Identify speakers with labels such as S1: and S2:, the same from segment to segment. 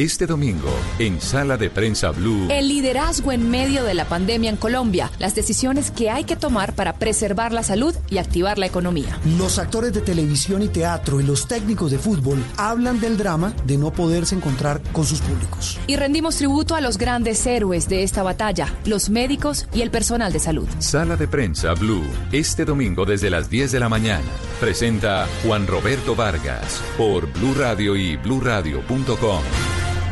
S1: Este domingo, en Sala de Prensa Blue.
S2: El liderazgo en medio de la pandemia en Colombia. Las decisiones que hay que tomar para preservar la salud y activar la economía.
S3: Los actores de televisión y teatro y los técnicos de fútbol hablan del drama de no poderse encontrar con sus públicos.
S2: Y rendimos tributo a los grandes héroes de esta batalla, los médicos y el personal de salud.
S1: Sala de Prensa Blue. Este domingo desde las 10 de la mañana. Presenta Juan Roberto Vargas por Blue Radio y bluradio.com.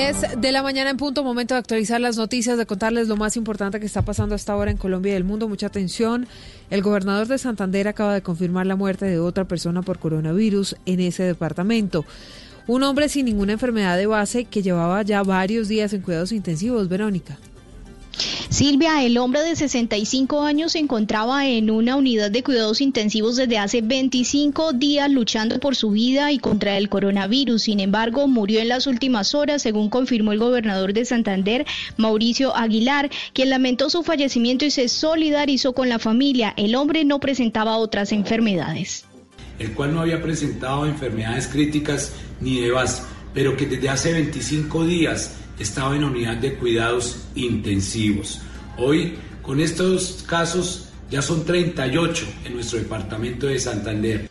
S4: 10 de la mañana en punto, momento de actualizar las noticias, de contarles lo más importante que está pasando hasta ahora en Colombia y el mundo. Mucha atención. El gobernador de Santander acaba de confirmar la muerte de otra persona por coronavirus en ese departamento. Un hombre sin ninguna enfermedad de base que llevaba ya varios días en cuidados intensivos. Verónica.
S5: Silvia, el hombre de 65 años se encontraba en una unidad de cuidados intensivos desde hace 25 días luchando por su vida y contra el coronavirus. Sin embargo, murió en las últimas horas, según confirmó el gobernador de Santander, Mauricio Aguilar, quien lamentó su fallecimiento y se solidarizó con la familia. El hombre no presentaba otras enfermedades.
S6: El cual no había presentado enfermedades críticas ni de pero que desde hace 25 días estaba en unidad de cuidados intensivos. Hoy, con estos casos, ya son 38 en nuestro departamento de Santander.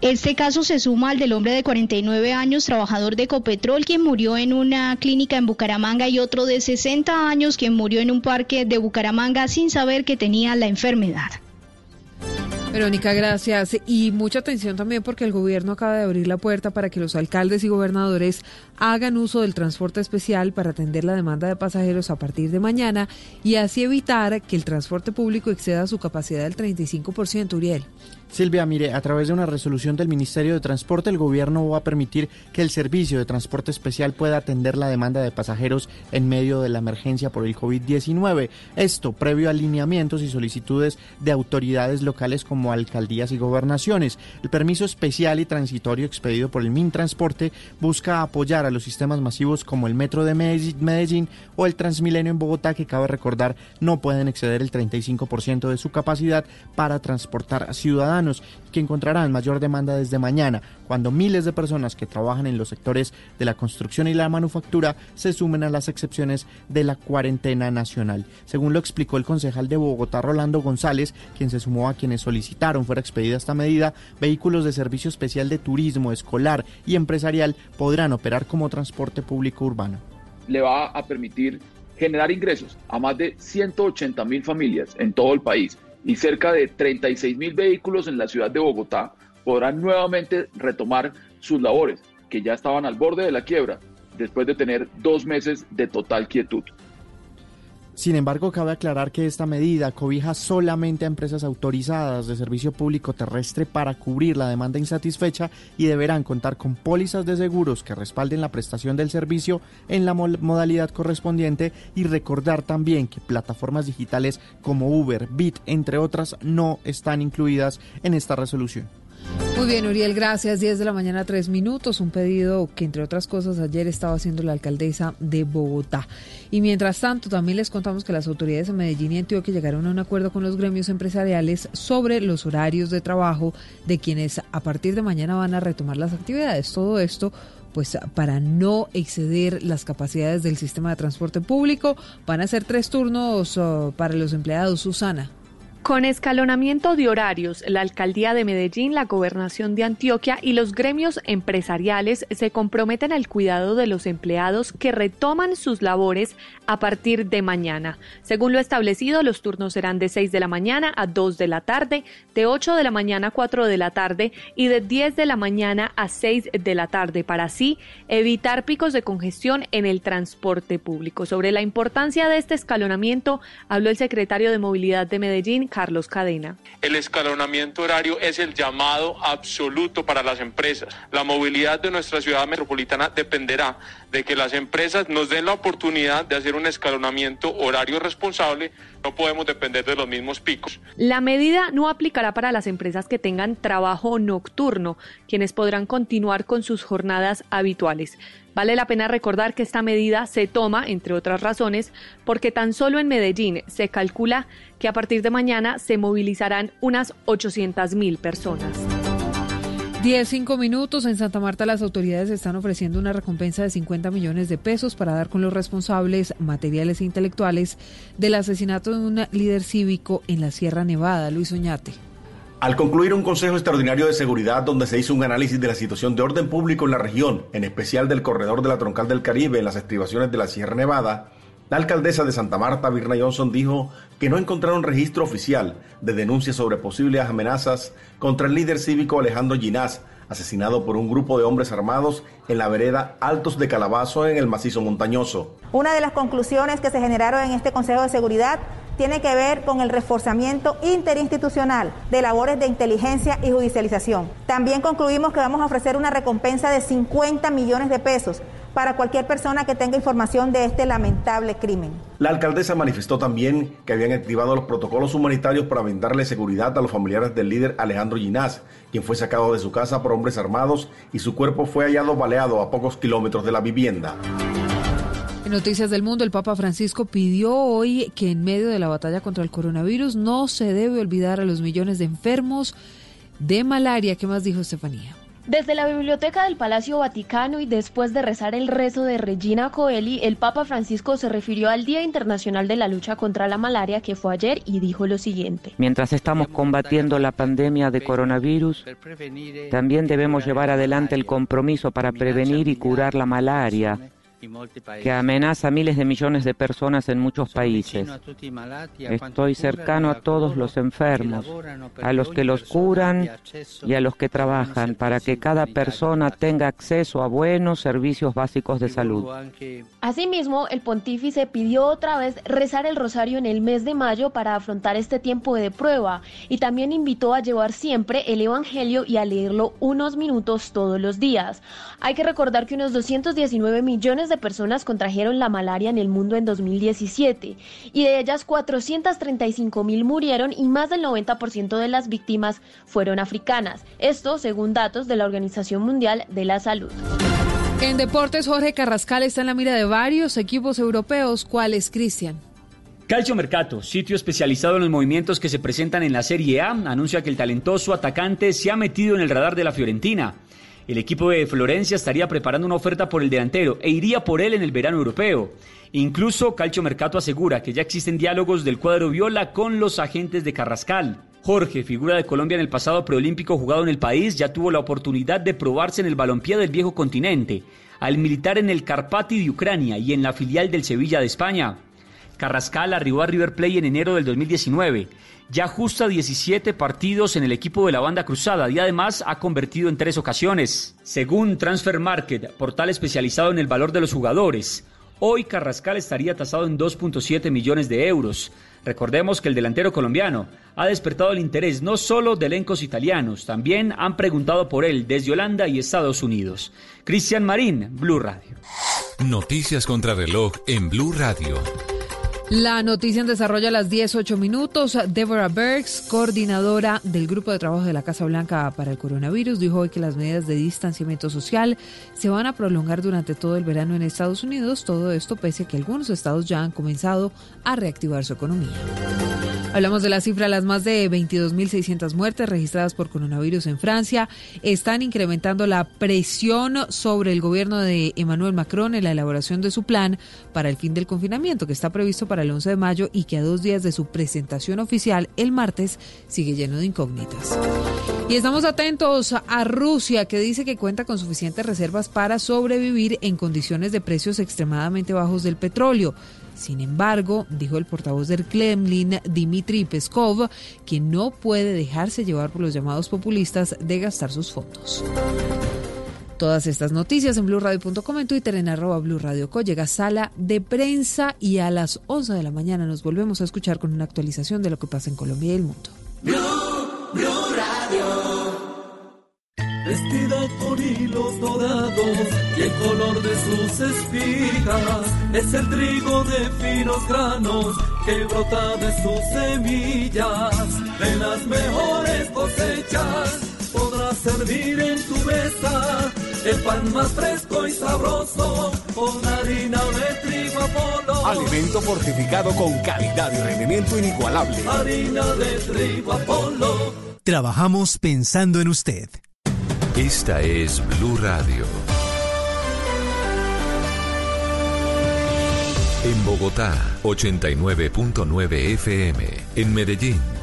S5: Este caso se suma al del hombre de 49 años, trabajador de Copetrol, quien murió en una clínica en Bucaramanga, y otro de 60 años, quien murió en un parque de Bucaramanga sin saber que tenía la enfermedad.
S4: Verónica, gracias. Y mucha atención también porque el gobierno acaba de abrir la puerta para que los alcaldes y gobernadores hagan uso del transporte especial para atender la demanda de pasajeros a partir de mañana y así evitar que el transporte público exceda su capacidad del 35%, Uriel.
S7: Silvia, mire, a través de una resolución del Ministerio de Transporte, el gobierno va a permitir que el servicio de transporte especial pueda atender la demanda de pasajeros en medio de la emergencia por el COVID-19. Esto previo a alineamientos y solicitudes de autoridades locales como alcaldías y gobernaciones. El permiso especial y transitorio expedido por el Mintransporte busca apoyar a los sistemas masivos como el Metro de Medellín o el Transmilenio en Bogotá, que cabe recordar no pueden exceder el 35% de su capacidad para transportar ciudadanos que encontrarán mayor demanda desde mañana, cuando miles de personas que trabajan en los sectores de la construcción y la manufactura se sumen a las excepciones de la cuarentena nacional. Según lo explicó el concejal de Bogotá, Rolando González, quien se sumó a quienes solicitaron fuera expedida esta medida, vehículos de servicio especial de turismo, escolar y empresarial podrán operar como transporte público urbano.
S8: Le va a permitir generar ingresos a más de 180 mil familias en todo el país y cerca de 36 mil vehículos en la ciudad de Bogotá podrán nuevamente retomar sus labores, que ya estaban al borde de la quiebra, después de tener dos meses de total quietud.
S7: Sin embargo, cabe aclarar que esta medida cobija solamente a empresas autorizadas de servicio público terrestre para cubrir la demanda insatisfecha y deberán contar con pólizas de seguros que respalden la prestación del servicio en la modalidad correspondiente y recordar también que plataformas digitales como Uber, Bit, entre otras, no están incluidas en esta resolución.
S4: Muy bien, Uriel, gracias. 10 de la mañana, 3 minutos. Un pedido que, entre otras cosas, ayer estaba haciendo la alcaldesa de Bogotá. Y mientras tanto, también les contamos que las autoridades de Medellín y Antioquia llegaron a un acuerdo con los gremios empresariales sobre los horarios de trabajo de quienes a partir de mañana van a retomar las actividades. Todo esto pues para no exceder las capacidades del sistema de transporte público. Van a ser tres turnos oh, para los empleados, Susana.
S9: Con escalonamiento de horarios, la alcaldía de Medellín, la gobernación de Antioquia y los gremios empresariales se comprometen al cuidado de los empleados que retoman sus labores a partir de mañana. Según lo establecido, los turnos serán de 6 de la mañana a 2 de la tarde, de 8 de la mañana a 4 de la tarde y de 10 de la mañana a 6 de la tarde para así evitar picos de congestión en el transporte público. Sobre la importancia de este escalonamiento habló el secretario de Movilidad de Medellín, Carlos Cadena.
S10: El escalonamiento horario es el llamado absoluto para las empresas. La movilidad de nuestra ciudad metropolitana dependerá de que las empresas nos den la oportunidad de hacer un escalonamiento horario responsable, no podemos depender de los mismos picos.
S9: La medida no aplicará para las empresas que tengan trabajo nocturno, quienes podrán continuar con sus jornadas habituales. Vale la pena recordar que esta medida se toma, entre otras razones, porque tan solo en Medellín se calcula que a partir de mañana se movilizarán unas 800 mil personas.
S4: 10, 5 minutos. En Santa Marta las autoridades están ofreciendo una recompensa de 50 millones de pesos para dar con los responsables materiales e intelectuales del asesinato de un líder cívico en la Sierra Nevada, Luis Oñate.
S11: Al concluir un Consejo Extraordinario de Seguridad donde se hizo un análisis de la situación de orden público en la región, en especial del corredor de la Troncal del Caribe en las estribaciones de la Sierra Nevada, la alcaldesa de Santa Marta, Virna Johnson, dijo que no encontraron registro oficial de denuncias sobre posibles amenazas contra el líder cívico Alejandro Ginás, asesinado por un grupo de hombres armados en la vereda Altos de Calabazo en el macizo montañoso.
S12: Una de las conclusiones que se generaron en este Consejo de Seguridad tiene que ver con el reforzamiento interinstitucional de labores de inteligencia y judicialización. También concluimos que vamos a ofrecer una recompensa de 50 millones de pesos para cualquier persona que tenga información de este lamentable crimen.
S11: La alcaldesa manifestó también que habían activado los protocolos humanitarios para brindarle seguridad a los familiares del líder Alejandro Ginás, quien fue sacado de su casa por hombres armados y su cuerpo fue hallado baleado a pocos kilómetros de la vivienda.
S4: Noticias del Mundo, el Papa Francisco pidió hoy que en medio de la batalla contra el coronavirus no se debe olvidar a los millones de enfermos de malaria. ¿Qué más dijo Estefanía?
S13: Desde la biblioteca del Palacio Vaticano y después de rezar el rezo de Regina Coeli, el Papa Francisco se refirió al Día Internacional de la Lucha contra la Malaria que fue ayer y dijo lo siguiente.
S14: Mientras estamos combatiendo la pandemia de coronavirus, también debemos llevar adelante el compromiso para prevenir y curar la malaria que amenaza a miles de millones de personas en muchos países. Estoy cercano a todos los enfermos, a los que los curan y a los que trabajan para que cada persona tenga acceso a buenos servicios básicos de salud.
S13: Asimismo, el pontífice pidió otra vez rezar el rosario en el mes de mayo para afrontar este tiempo de prueba y también invitó a llevar siempre el Evangelio y a leerlo unos minutos todos los días. Hay que recordar que unos 219 millones de de personas contrajeron la malaria en el mundo en 2017 y de ellas 435 mil murieron y más del 90% de las víctimas fueron africanas. Esto según datos de la Organización Mundial de la Salud.
S4: En deportes, Jorge Carrascal está en la mira de varios equipos europeos. ¿Cuáles, Cristian?
S15: Calcio Mercato, sitio especializado en los movimientos que se presentan en la Serie A, anuncia que el talentoso atacante se ha metido en el radar de la Fiorentina. El equipo de Florencia estaría preparando una oferta por el delantero e iría por él en el verano europeo. Incluso Calcio Mercato asegura que ya existen diálogos del cuadro viola con los agentes de Carrascal. Jorge, figura de Colombia en el pasado preolímpico jugado en el país, ya tuvo la oportunidad de probarse en el balompié del viejo continente, al militar en el Carpati de Ucrania y en la filial del Sevilla de España. Carrascal arribó a River Plate en enero del 2019 ya justa 17 partidos en el equipo de la banda cruzada y además ha convertido en tres ocasiones. Según Transfer Market, portal especializado en el valor de los jugadores, hoy Carrascal estaría tasado en 2.7 millones de euros. Recordemos que el delantero colombiano ha despertado el interés no solo de elencos italianos, también han preguntado por él desde Holanda y Estados Unidos. Cristian Marín, Blue Radio.
S1: Noticias contra reloj en Blue Radio.
S4: La noticia en desarrollo a las 18 minutos. Deborah Bergs, coordinadora del Grupo de Trabajo de la Casa Blanca para el Coronavirus, dijo hoy que las medidas de distanciamiento social se van a prolongar durante todo el verano en Estados Unidos. Todo esto pese a que algunos estados ya han comenzado a reactivar su economía. Hablamos de la cifra, las más de 22.600 muertes registradas por coronavirus en Francia están incrementando la presión sobre el gobierno de Emmanuel Macron en la elaboración de su plan para el fin del confinamiento que está previsto para el 11 de mayo y que a dos días de su presentación oficial el martes sigue lleno de incógnitas. Y estamos atentos a Rusia que dice que cuenta con suficientes reservas para sobrevivir en condiciones de precios extremadamente bajos del petróleo. Sin embargo, dijo el portavoz del Kremlin, Dmitry Peskov, que no puede dejarse llevar por los llamados populistas de gastar sus fondos. Todas estas noticias en blurradio.com, en Twitter, en arroba blurradioco. Llega sala de prensa y a las 11 de la mañana nos volvemos a escuchar con una actualización de lo que pasa en Colombia y el mundo.
S16: vestida con hilos dorados y el color de sus espigas es el trigo de finos granos que brota de sus semillas, de las mejores cosechas podrás servir en tu mesa el pan más fresco y sabroso con harina de trigo Apolo.
S17: Alimento fortificado con calidad y rendimiento inigualable.
S16: Harina de trigo Apolo.
S18: Trabajamos pensando en usted.
S1: Esta es Blue Radio. En Bogotá, 89.9 FM. En Medellín,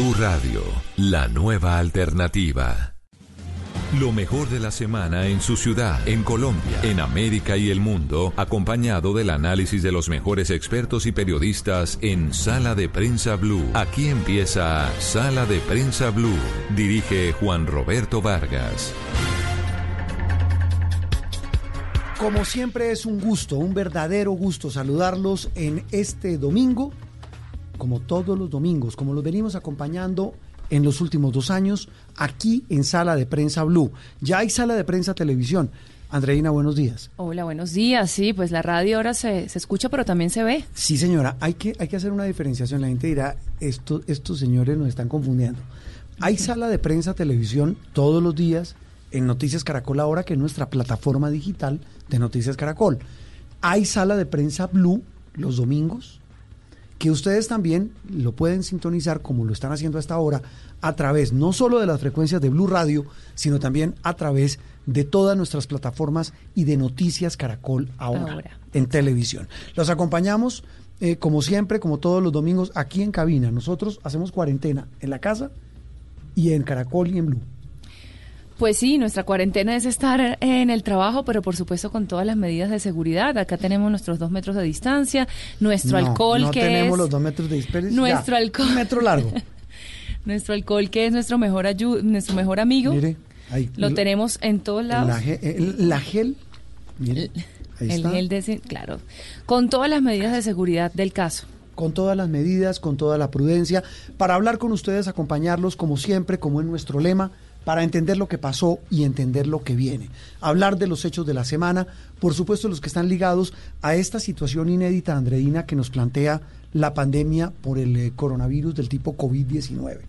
S1: Blue Radio, la nueva alternativa. Lo mejor de la semana en su ciudad, en Colombia, en América y el mundo, acompañado del análisis de los mejores expertos y periodistas en Sala de Prensa Blue. Aquí empieza Sala de Prensa Blue. Dirige Juan Roberto Vargas.
S3: Como siempre es un gusto, un verdadero gusto saludarlos en este domingo, como todos los domingos, como los venimos acompañando en los últimos dos años, aquí en Sala de Prensa Blue. Ya hay Sala de Prensa Televisión. Andreina, buenos días.
S2: Hola, buenos días. Sí, pues la radio ahora se, se escucha, pero también se ve.
S3: Sí, señora, hay que, hay que hacer una diferenciación. La gente dirá, esto, estos señores nos están confundiendo. Hay Sala de Prensa Televisión todos los días en Noticias Caracol ahora, que es nuestra plataforma digital de Noticias Caracol. Hay Sala de Prensa Blue los domingos, que ustedes también lo pueden sintonizar como lo están haciendo hasta ahora a través no solo de las frecuencias de Blue Radio, sino también a través de todas nuestras plataformas y de Noticias Caracol ahora,
S2: Ahora.
S3: en televisión. Los acompañamos eh, como siempre, como todos los domingos, aquí en cabina. Nosotros hacemos cuarentena en la casa y en Caracol y en Blue.
S2: Pues sí, nuestra cuarentena es estar en el trabajo, pero por supuesto con todas las medidas de seguridad. Acá tenemos nuestros dos metros de distancia, nuestro
S3: No,
S2: alcohol
S3: no
S2: que
S3: tenemos
S2: es
S3: los dos metros de distancia.
S2: nuestro
S3: Ya,
S2: alcohol,
S3: Un metro largo.
S2: nuestro alcohol que es nuestro mejor ayu- nuestro mejor amigo.
S3: Mire, ahí.
S2: Lo tenemos en todos lados.
S3: La, ge- el- la gel. Mire, ahí
S2: el
S3: está.
S2: gel de, claro, con todas las medidas de seguridad del caso.
S3: con todas las medidas, con toda la prudencia, para hablar con ustedes, acompañarlos como siempre, como en nuestro lema, para entender lo que pasó y entender lo que viene. Hablar de los hechos de la semana, por supuesto los que están ligados a esta situación inédita, Andreina, que nos plantea la pandemia por el eh, coronavirus del tipo COVID-19.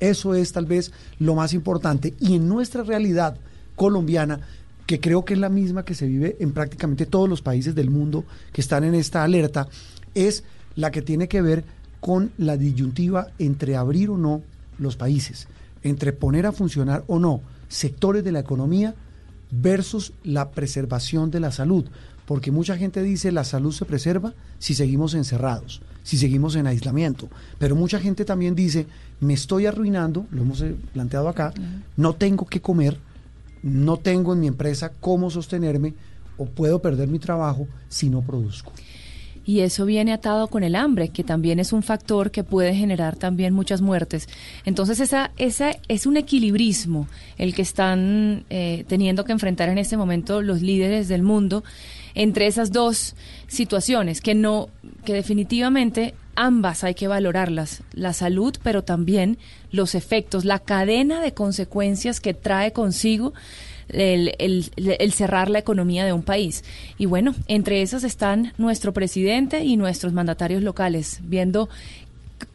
S3: Eso es tal vez lo más importante. Y en nuestra realidad colombiana, que creo que es la misma que se vive en prácticamente todos los países del mundo que están en esta alerta, es la que tiene que ver con la disyuntiva entre abrir o no los países, entre poner a funcionar o no sectores de la economía versus la preservación de la salud. Porque mucha gente dice la salud se preserva si seguimos encerrados, si seguimos en aislamiento. Pero mucha gente también dice, me estoy arruinando, lo hemos eh, planteado acá, no tengo que comer, no tengo en mi empresa cómo sostenerme o puedo perder mi trabajo si no produzco.
S2: Y eso viene atado con el hambre, que también es un factor que puede generar también muchas muertes. Entonces, esa, esa es un equilibrismo el que están eh, teniendo que enfrentar en este momento los líderes del mundo entre esas dos situaciones, que no, que definitivamente ambas hay que valorarlas, la salud, pero también los efectos, la cadena de consecuencias que trae consigo el, el- cerrar la economía de un país. Y bueno, entre esas están nuestro presidente y nuestros mandatarios locales, viendo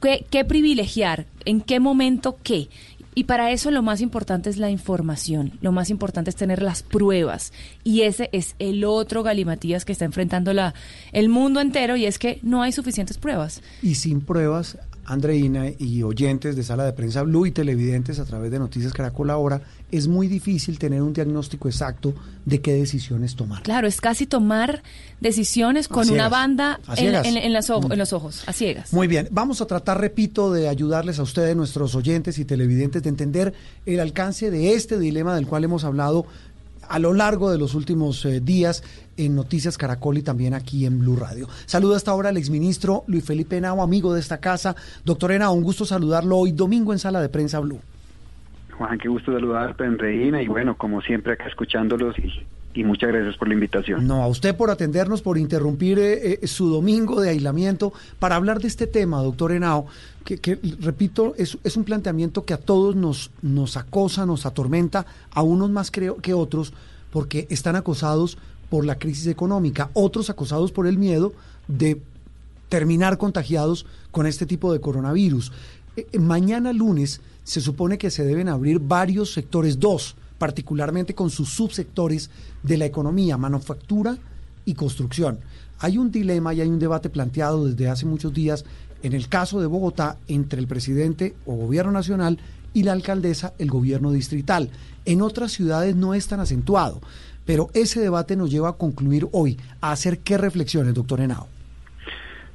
S2: qué, qué privilegiar, en qué momento qué. Y para eso lo más importante es la información, lo más importante es tener las pruebas. Y ese es el otro galimatías que está enfrentando la, el mundo entero y es que no hay suficientes pruebas.
S3: Y sin pruebas Andreina y oyentes de Sala de Prensa Blue y televidentes a través de Noticias Caracol ahora, es muy difícil tener un diagnóstico exacto de qué decisiones tomar.
S2: Claro, es casi tomar decisiones con una banda en, en, los ojos, a ciegas.
S3: Muy bien, vamos a tratar, repito, de ayudarles a ustedes, nuestros oyentes y televidentes, de entender el alcance de este dilema del cual hemos hablado a lo largo de los últimos eh, días en Noticias Caracol y también aquí en Blue Radio. Saludo hasta ahora al exministro Luis Felipe Henao, amigo de esta casa. Doctor Henao, un gusto saludarlo hoy domingo en Sala de Prensa Blue.
S19: Juan, qué gusto saludarte en Reina y bueno, como siempre acá escuchándolos y, muchas gracias por la invitación.
S3: No, a usted por atendernos, por interrumpir eh, eh, su domingo de aislamiento para hablar de este tema, doctor Henao, que, repito, es, es, un planteamiento que a todos nos, nos acosa, nos atormenta, a unos más creo que otros, porque están acosados por la crisis económica, otros acosados por el miedo de terminar contagiados con este tipo de coronavirus. Eh, mañana lunes se supone que se deben abrir varios sectores, dos, particularmente con sus subsectores de la economía, manufactura y construcción. Hay un dilema y hay un debate planteado desde hace muchos días en el caso de Bogotá entre el presidente o gobierno nacional y la alcaldesa, el gobierno distrital. En otras ciudades no es tan acentuado. Pero ese debate nos lleva a concluir hoy, a hacer qué reflexiones, doctor Henao.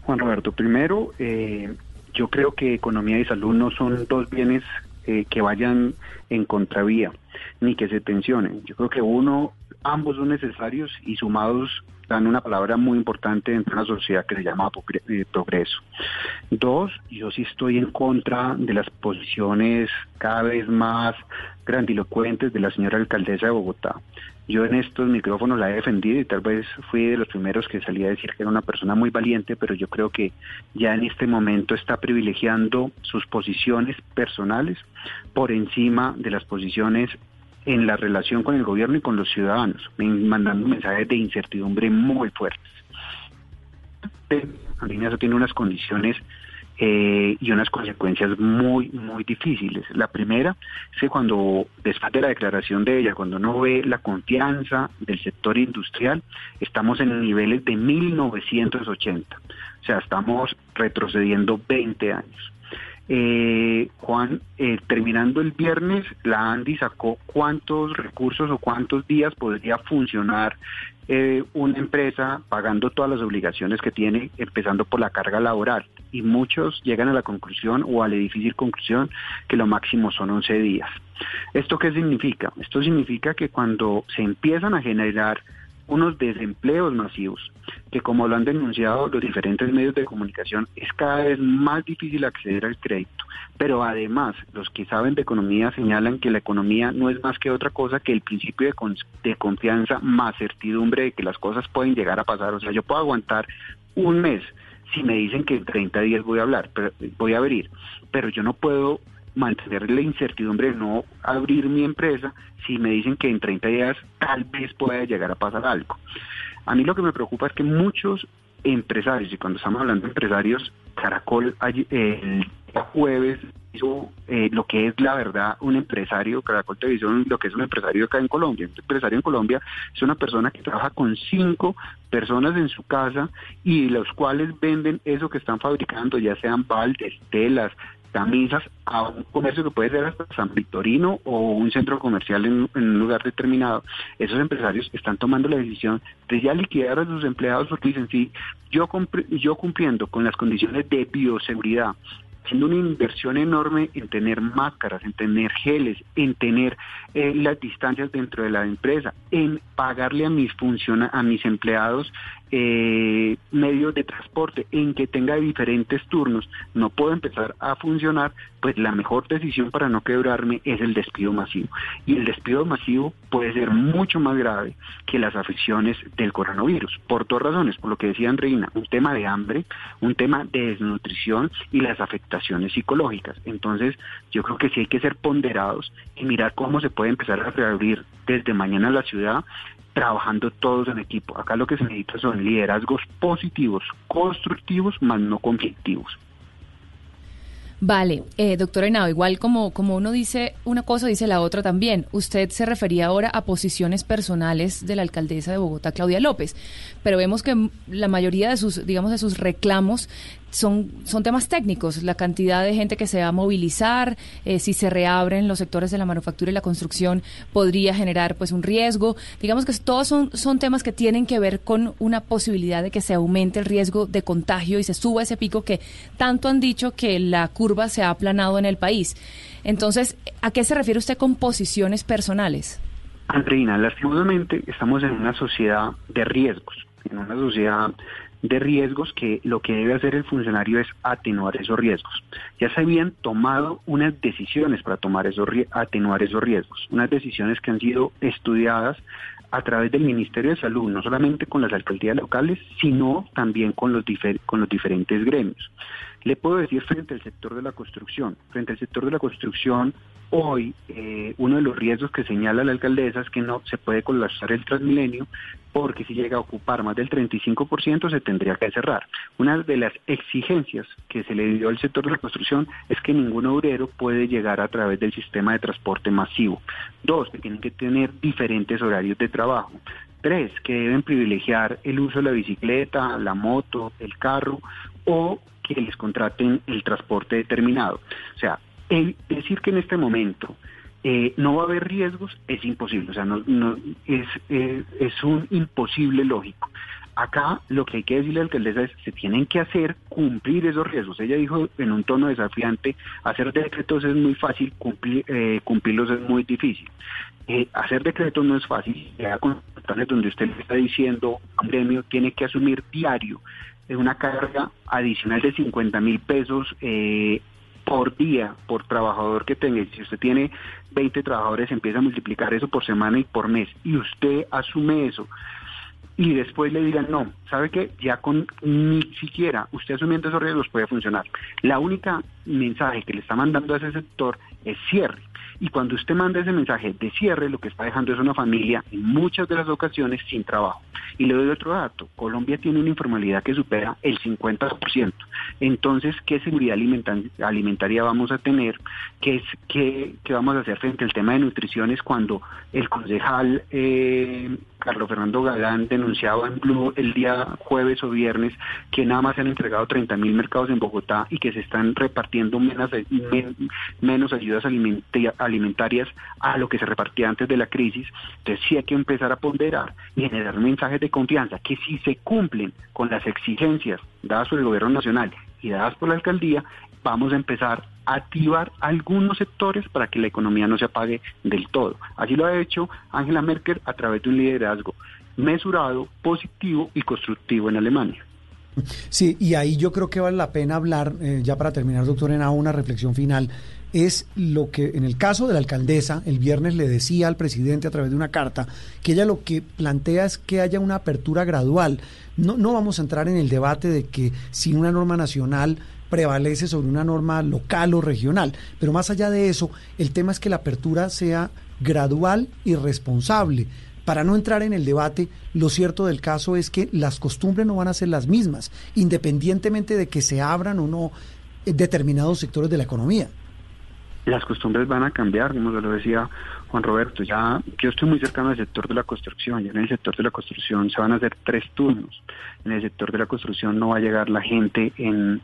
S19: Juan Roberto, primero, eh, yo creo que economía y salud no son dos bienes eh, que vayan en contravía, ni que se tensionen. Yo creo que uno, ambos son necesarios y sumados dan una palabra muy importante en una sociedad que se llama eh, progreso. Dos, yo sí estoy en contra de las posiciones cada vez más grandilocuentes de la señora alcaldesa de Bogotá. Yo en estos micrófonos la he defendido y tal vez fui de los primeros que salí a decir que era una persona muy valiente, pero yo creo que ya en este momento está privilegiando sus posiciones personales por encima de las posiciones en la relación con el gobierno y con los ciudadanos, mandando mensajes de incertidumbre muy fuertes. eso tiene unas condiciones eh, y unas consecuencias muy, muy difíciles. La primera es que cuando, después de la declaración de ella, cuando uno ve la confianza del sector industrial, estamos en niveles de 1980. O sea, estamos retrocediendo 20 años. Eh, Juan, eh, terminando el viernes, la ANDI sacó cuántos recursos o cuántos días podría funcionar eh, una empresa pagando todas las obligaciones que tiene, empezando por la carga laboral. Y muchos llegan a la conclusión o a la difícil conclusión que lo máximo son 11 días. ¿Esto qué significa? Esto significa que cuando se empiezan a generar unos desempleos masivos, que como lo han denunciado los diferentes medios de comunicación, es cada vez más difícil acceder al crédito. Pero además, los que saben de economía señalan que la economía no es más que otra cosa que el principio de, de confianza más certidumbre de que las cosas pueden llegar a pasar. O sea, yo puedo aguantar un mes si me dicen que en 30 días voy a hablar, pero voy a abrir, pero yo no puedo mantener la incertidumbre de no abrir mi empresa si me dicen que en 30 días tal vez pueda llegar a pasar algo. A mí lo que me preocupa es que muchos empresarios, y cuando estamos hablando de empresarios, Caracol el jueves hizo eh, lo que es la verdad un empresario, Caracol Televisión, lo que es un empresario acá en Colombia. Un empresario en Colombia es una persona que trabaja con cinco personas en su casa y los cuales venden eso que están fabricando, ya sean baldes, telas, camisas a un comercio que puede ser hasta San Victorino o un centro comercial en, un lugar determinado. Esos empresarios están tomando la decisión de ya liquidar a sus empleados porque dicen, sí, yo, yo cumpliendo con las condiciones de bioseguridad, haciendo una inversión enorme en tener máscaras, en tener geles, en tener eh, las distancias dentro de la empresa, en pagarle a mis a mis empleados eh, medios de transporte, en que tenga diferentes turnos, no puedo empezar a funcionar, pues la mejor decisión para no quebrarme es el despido masivo. Y el despido masivo puede ser mucho más grave que las afecciones del coronavirus, por dos razones, por lo que decía Andreina, un tema de hambre, un tema de desnutrición y las afectaciones psicológicas. Entonces, yo creo que sí hay que ser ponderados y mirar cómo se puede empezar a reabrir desde mañana la ciudad trabajando todos en equipo. Acá lo que se necesita son liderazgos positivos, constructivos, más no conflictivos.
S2: Vale, eh, doctora Henao, igual como, como uno dice una cosa, dice la otra también. Usted se refería ahora a posiciones personales de la alcaldesa de Bogotá, Claudia López, pero vemos que la mayoría de sus, digamos, de sus reclamos son, son temas técnicos, la cantidad de gente que se va a movilizar, eh, si se reabren los sectores de la manufactura y la construcción podría generar pues un riesgo. Digamos que todos son, son temas que tienen que ver con una posibilidad de que se aumente el riesgo de contagio y se suba ese pico que tanto han dicho que la curva se ha aplanado en el país. Entonces, ¿a qué se refiere usted con posiciones personales?
S19: Andreina, lastimosamente estamos en una sociedad de riesgos, en una sociedad de riesgos que lo que debe hacer el funcionario es atenuar esos riesgos. Ya se habían tomado unas decisiones para tomar esos, atenuar esos riesgos, unas decisiones que han sido estudiadas a través del Ministerio de Salud, no solamente con las alcaldías locales, sino también con los, con los diferentes gremios. Le puedo decir frente al sector de la construcción, frente al sector de la construcción, hoy eh, uno de los riesgos que señala la alcaldesa es que no se puede colapsar el Transmilenio porque si llega a ocupar más del 35% se tendría que cerrar. Una de las exigencias que se le dio al sector de la construcción es que ningún obrero puede llegar a través del sistema de transporte masivo. Dos, que tienen que tener diferentes horarios de trabajo. Tres, que deben privilegiar el uso de la bicicleta, la moto, el carro o que les contraten el transporte determinado. O sea, el decir que en este momento eh, no va a haber riesgos es imposible, o sea, no, es, eh, es un imposible lógico. Acá lo que hay que decirle a la alcaldesa es se tienen que hacer cumplir esos riesgos. Ella dijo en un tono desafiante, hacer decretos es muy fácil, cumplir, eh, cumplirlos es muy difícil. hacer decretos no es fácil, con donde usted le está diciendo a un gremio tiene que asumir diario una carga adicional de 50 mil pesos eh, por día, por trabajador que tenga. Si usted tiene 20 trabajadores, empieza a multiplicar eso por semana y por mes, y usted asume eso, y después le digan, no, ¿sabe qué? Ya con ni siquiera usted asumiendo esos riesgos puede funcionar. La única mensaje que le está mandando a ese sector es cierre. Y cuando usted manda ese mensaje de cierre, lo que está dejando es una familia en muchas de las ocasiones sin trabajo. Y le doy otro dato, Colombia tiene una informalidad que supera el 50%. Entonces, ¿qué seguridad alimentaria vamos a tener? ¿Qué, es, qué, vamos a hacer frente al tema de nutriciones cuando el concejal eh, Carlos Fernando Galán denunciaba en Blue el día jueves o viernes que nada más se han entregado 30 mil mercados en Bogotá y que se están repartiendo menos, menos ayudas alimentarias a lo que se repartía antes de la crisis. Entonces sí hay que empezar a ponderar y generar mensajes de confianza que si se cumplen con las exigencias dadas por el gobierno nacional y dadas por la alcaldía, vamos a empezar activar algunos sectores para que la economía no se apague del todo. Así lo ha hecho Angela Merkel a través de un liderazgo mesurado, positivo y constructivo en Alemania.
S3: Sí, y ahí yo creo que vale la pena hablar, eh, ya para terminar, doctor Henao, una reflexión final, es lo que en el caso de la alcaldesa, el viernes le decía al presidente a través de una carta, que ella lo que plantea es que haya una apertura gradual. No, no vamos a entrar en el debate de que sin una norma nacional prevalece sobre una norma local o regional. Pero más allá de eso, el tema es que la apertura sea gradual y responsable. Para no entrar en el debate, lo cierto del caso es que las costumbres no van a ser las mismas, independientemente de que se abran o no determinados sectores de la economía.
S19: Las costumbres van a cambiar, como se lo decía Juan Roberto, ya yo estoy muy cercano al sector de la construcción, ya en el sector de la construcción se van a hacer tres turnos. En el sector de la construcción no va a llegar la gente en,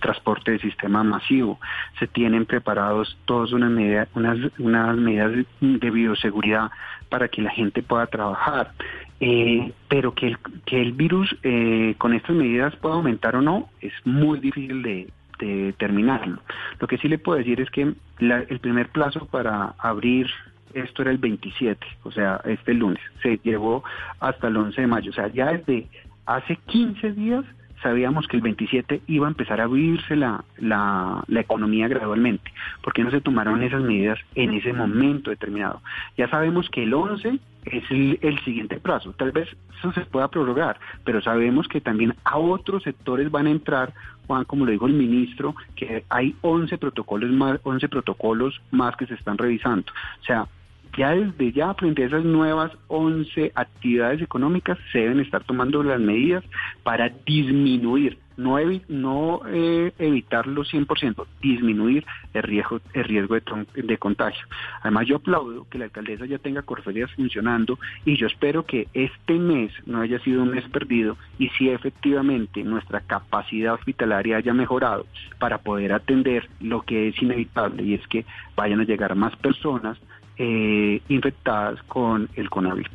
S19: transporte de sistema masivo. Se tienen preparados todas unas medidas, unas, unas medidas de bioseguridad para que la gente pueda trabajar. Eh, pero que el, que el virus eh, con estas medidas pueda aumentar o no es muy difícil de, de terminarlo. Lo que sí le puedo decir es que el primer plazo para abrir esto era el 27, o sea, este lunes, se llevó hasta el 11 de mayo, o sea, ya desde hace 15 días sabíamos que el 27 iba a empezar a abrirse la, la, economía gradualmente. ¿Por qué no se tomaron esas medidas en ese momento determinado? Ya sabemos que el 11 es el, el, siguiente plazo. Tal vez eso se pueda prorrogar, pero sabemos que también a otros sectores van a entrar, Juan, como lo dijo el ministro, que hay 11 protocolos más, 11 protocolos más que se están revisando. O sea, ya desde ya frente a esas nuevas 11 actividades económicas se deben estar tomando las medidas para disminuir no, no eh, evitarlo 100%, disminuir el riesgo, el riesgo de, contagio. Además, yo aplaudo que la alcaldesa ya tenga corferias funcionando y yo espero que este mes no haya sido un mes perdido y si efectivamente nuestra capacidad hospitalaria haya mejorado para poder atender lo que es inevitable y es que vayan a llegar más personas eh, infectadas con el coronavirus.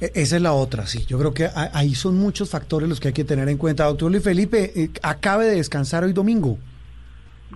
S3: E, esa es la otra, sí. Yo creo que ahí son muchos factores los que hay que tener en cuenta. Doctor Luis Felipe, eh, acabe de descansar hoy domingo.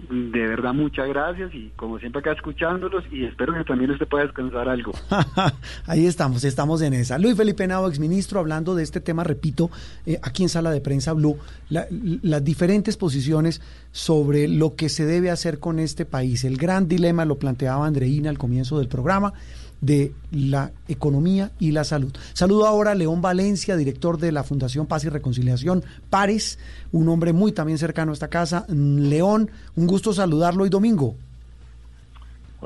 S19: De verdad, muchas gracias y como siempre acá escuchándolos y espero que también usted pueda descansar algo.
S3: Ahí estamos, estamos en esa. Luis Felipe Navo, exministro, hablando de este tema, repito, eh, aquí en Sala de Prensa Blue, las diferentes posiciones sobre lo que se debe hacer con este país. El gran dilema lo planteaba Andreina al comienzo del programa de la economía y la salud. Saludo ahora a León Valencia, director de la Fundación Paz y Reconciliación Pares, un hombre muy también cercano a esta casa. León, un gusto saludarlo hoy domingo.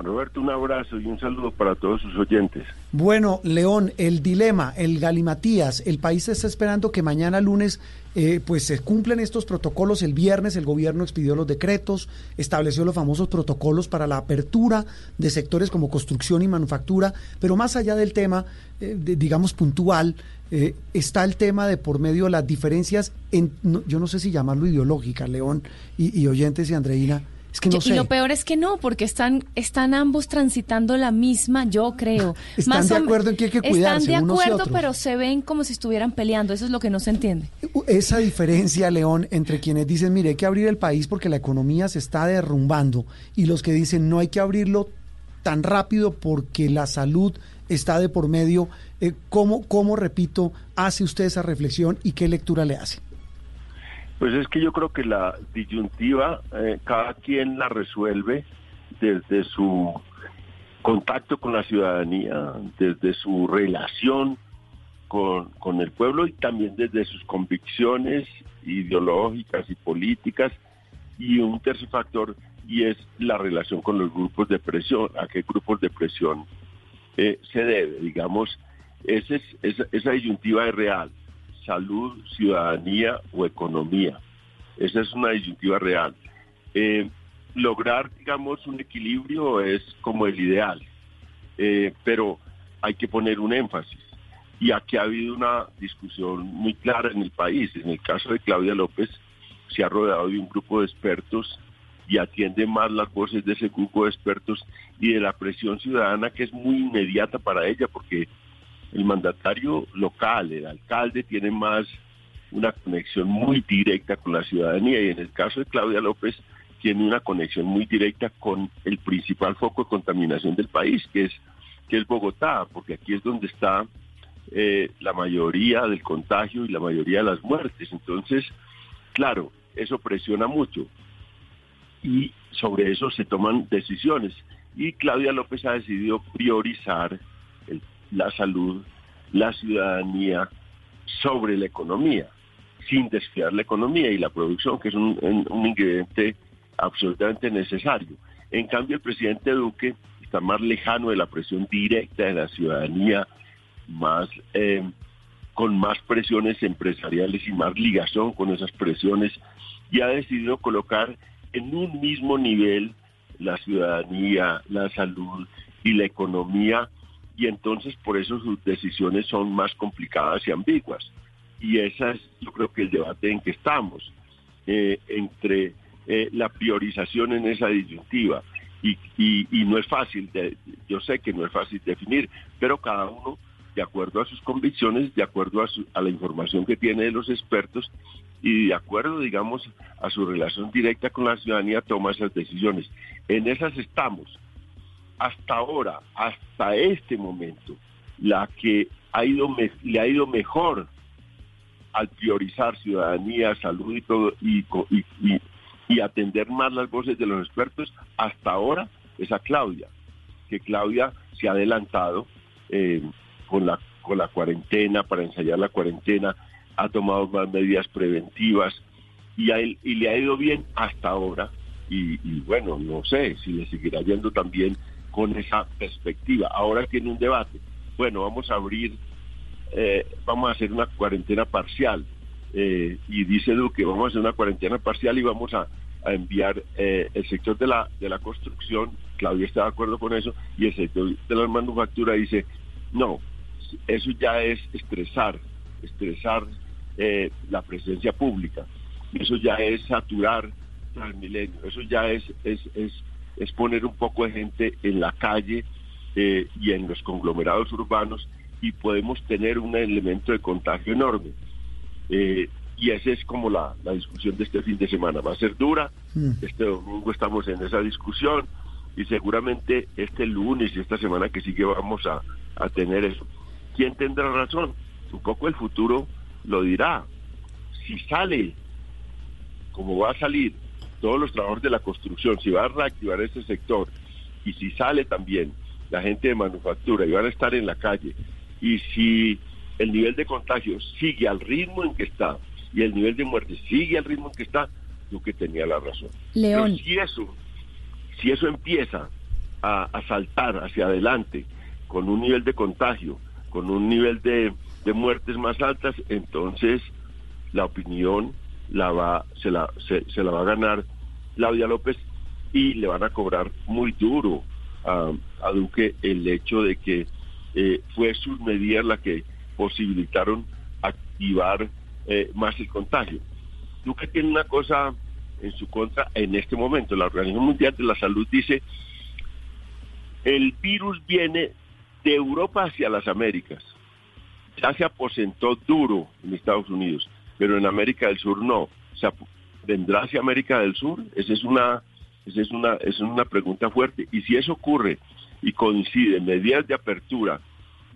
S20: Roberto, un abrazo y un saludo para todos sus oyentes.
S3: Bueno, León, el dilema, el galimatías, el país está esperando que mañana lunes eh, pues se cumplen estos protocolos. El viernes el gobierno expidió los decretos, estableció los famosos protocolos para la apertura de sectores como construcción y manufactura, pero más allá del tema, eh, digamos, puntual, eh, está el tema de por medio de las diferencias, en, yo no sé si llamarlo ideológica, León y, y oyentes y Andreina
S2: y lo peor es que no, porque están, están ambos transitando la misma, yo creo.
S3: Están de acuerdo en que hay que cuidarse.
S2: Están de acuerdo, pero se ven como si estuvieran peleando. Eso es lo que no se entiende.
S3: Esa diferencia, León, entre quienes dicen, mire, hay que abrir el país porque la economía se está derrumbando, y los que dicen, no hay que abrirlo tan rápido porque la salud está de por medio. Eh, ¿cómo, ¿Cómo, repito, hace usted esa reflexión y qué lectura le hace?
S20: Pues es que yo creo que la disyuntiva eh, cada quien la resuelve desde su contacto con la ciudadanía, desde su relación con, con, el pueblo y también desde sus convicciones ideológicas y políticas. Y un tercer factor, y es la relación con los grupos de presión, a qué grupos de presión eh, se debe. Digamos, ese es, esa, esa disyuntiva es real salud, ciudadanía o economía. Esa es una disyuntiva real. Eh, lograr, digamos, un equilibrio es como el ideal, eh, pero hay que poner un énfasis. Y aquí ha habido una discusión muy clara en el país. En el caso de Claudia López, se ha rodeado de un grupo de expertos y atiende más las voces de ese grupo de expertos y de la presión ciudadana que es muy inmediata para ella porque el mandatario local, el alcalde, tiene más una conexión muy directa con la ciudadanía y en el caso de Claudia López tiene una conexión muy directa con el principal foco de contaminación del país, que es, que es Bogotá, porque aquí es donde está eh, la mayoría del contagio y la mayoría de las muertes. Entonces, claro, eso presiona mucho y sobre eso se toman decisiones. Y Claudia López ha decidido priorizar la salud, la ciudadanía sobre la economía, sin desfiar la economía y la producción, que es un, ingrediente absolutamente necesario. En cambio, el presidente Duque está más lejano de la presión directa de la ciudadanía, más eh, con más presiones empresariales y más ligación con esas presiones, y ha decidido colocar en un mismo nivel la ciudadanía, la salud y la economía y entonces por eso sus decisiones son más complicadas y ambiguas. Y esa es yo creo que el debate en que estamos, eh, entre eh, la priorización en esa disyuntiva. Y, no es fácil, de, yo sé que no es fácil definir, pero cada uno, de acuerdo a sus convicciones, de acuerdo a, a la información que tiene de los expertos y de acuerdo, digamos, a su relación directa con la ciudadanía, toma esas decisiones. En esas estamos hasta ahora, hasta este momento, la que ha ido le ha ido mejor al priorizar ciudadanía, salud y todo y, y, atender más las voces de los expertos, hasta ahora es a Claudia, que Claudia se ha adelantado eh, con la con la cuarentena para ensayar la cuarentena, ha tomado más medidas preventivas y, y le ha ido bien hasta ahora. Y, y bueno, no sé si le seguirá yendo también con esa perspectiva. Ahora tiene un debate. Bueno, vamos a abrir, eh, vamos a hacer una cuarentena parcial. eh, y dice Duque, vamos a hacer una cuarentena parcial y vamos a, enviar eh, el sector de la, de la construcción, Claudia está de acuerdo con eso, y el sector de la manufactura dice, no, eso ya es estresar, estresar eh, la presencia pública, eso ya es saturar Transmilenio, eso ya es, es, es, es poner un poco de gente en la calle eh, y en los conglomerados urbanos y podemos tener un elemento de contagio enorme. Eh, y esa es como la, la, discusión de este fin de semana. Va a ser dura, este domingo estamos en esa discusión y seguramente este lunes y esta semana que sigue vamos a, a tener eso. ¿Quién tendrá razón? Un poco el futuro lo dirá. Si sale, como va a salir, todos los trabajadores de la construcción, si va a reactivar ese sector y si sale también la gente de manufactura y van a estar en la calle y si el nivel de contagio sigue al ritmo en que está y el nivel de muerte sigue al ritmo en que está, yo que tenía la razón.
S2: León.
S20: Pero si eso, si eso empieza a, a, saltar hacia adelante con un nivel de contagio, con un nivel de, de muertes más altas, entonces la opinión la va, se la, se, se la va a ganar Claudia López y le van a cobrar muy duro a, Duque el hecho de que eh, fue sus medidas las que posibilitaron activar eh, más el contagio. Duque tiene una cosa en su contra en este momento. La Organización Mundial de la Salud dice, el virus viene de Europa hacia las Américas. Ya se aposentó duro en Estados Unidos, pero en América del Sur no. O sea, ¿vendrá hacia América del Sur? Esa es una, esa es una, es una pregunta fuerte. Y si eso ocurre y coincide medidas de apertura,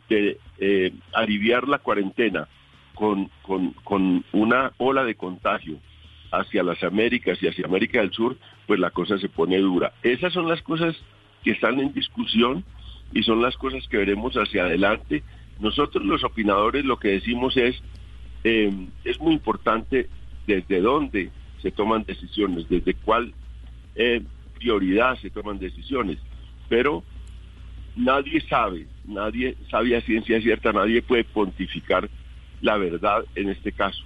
S20: de eh, aliviar la cuarentena con, con, con una ola de contagio hacia las Américas y hacia América del Sur, pues la cosa se pone dura. Esas son las cosas que están en discusión y son las cosas que veremos hacia adelante. Nosotros los opinadores lo que decimos es, eh, es muy importante desde dónde se toman decisiones, desde cuál eh, prioridad se toman decisiones, pero nadie sabe, nadie sabe a ciencia cierta, nadie puede pontificar la verdad en este caso.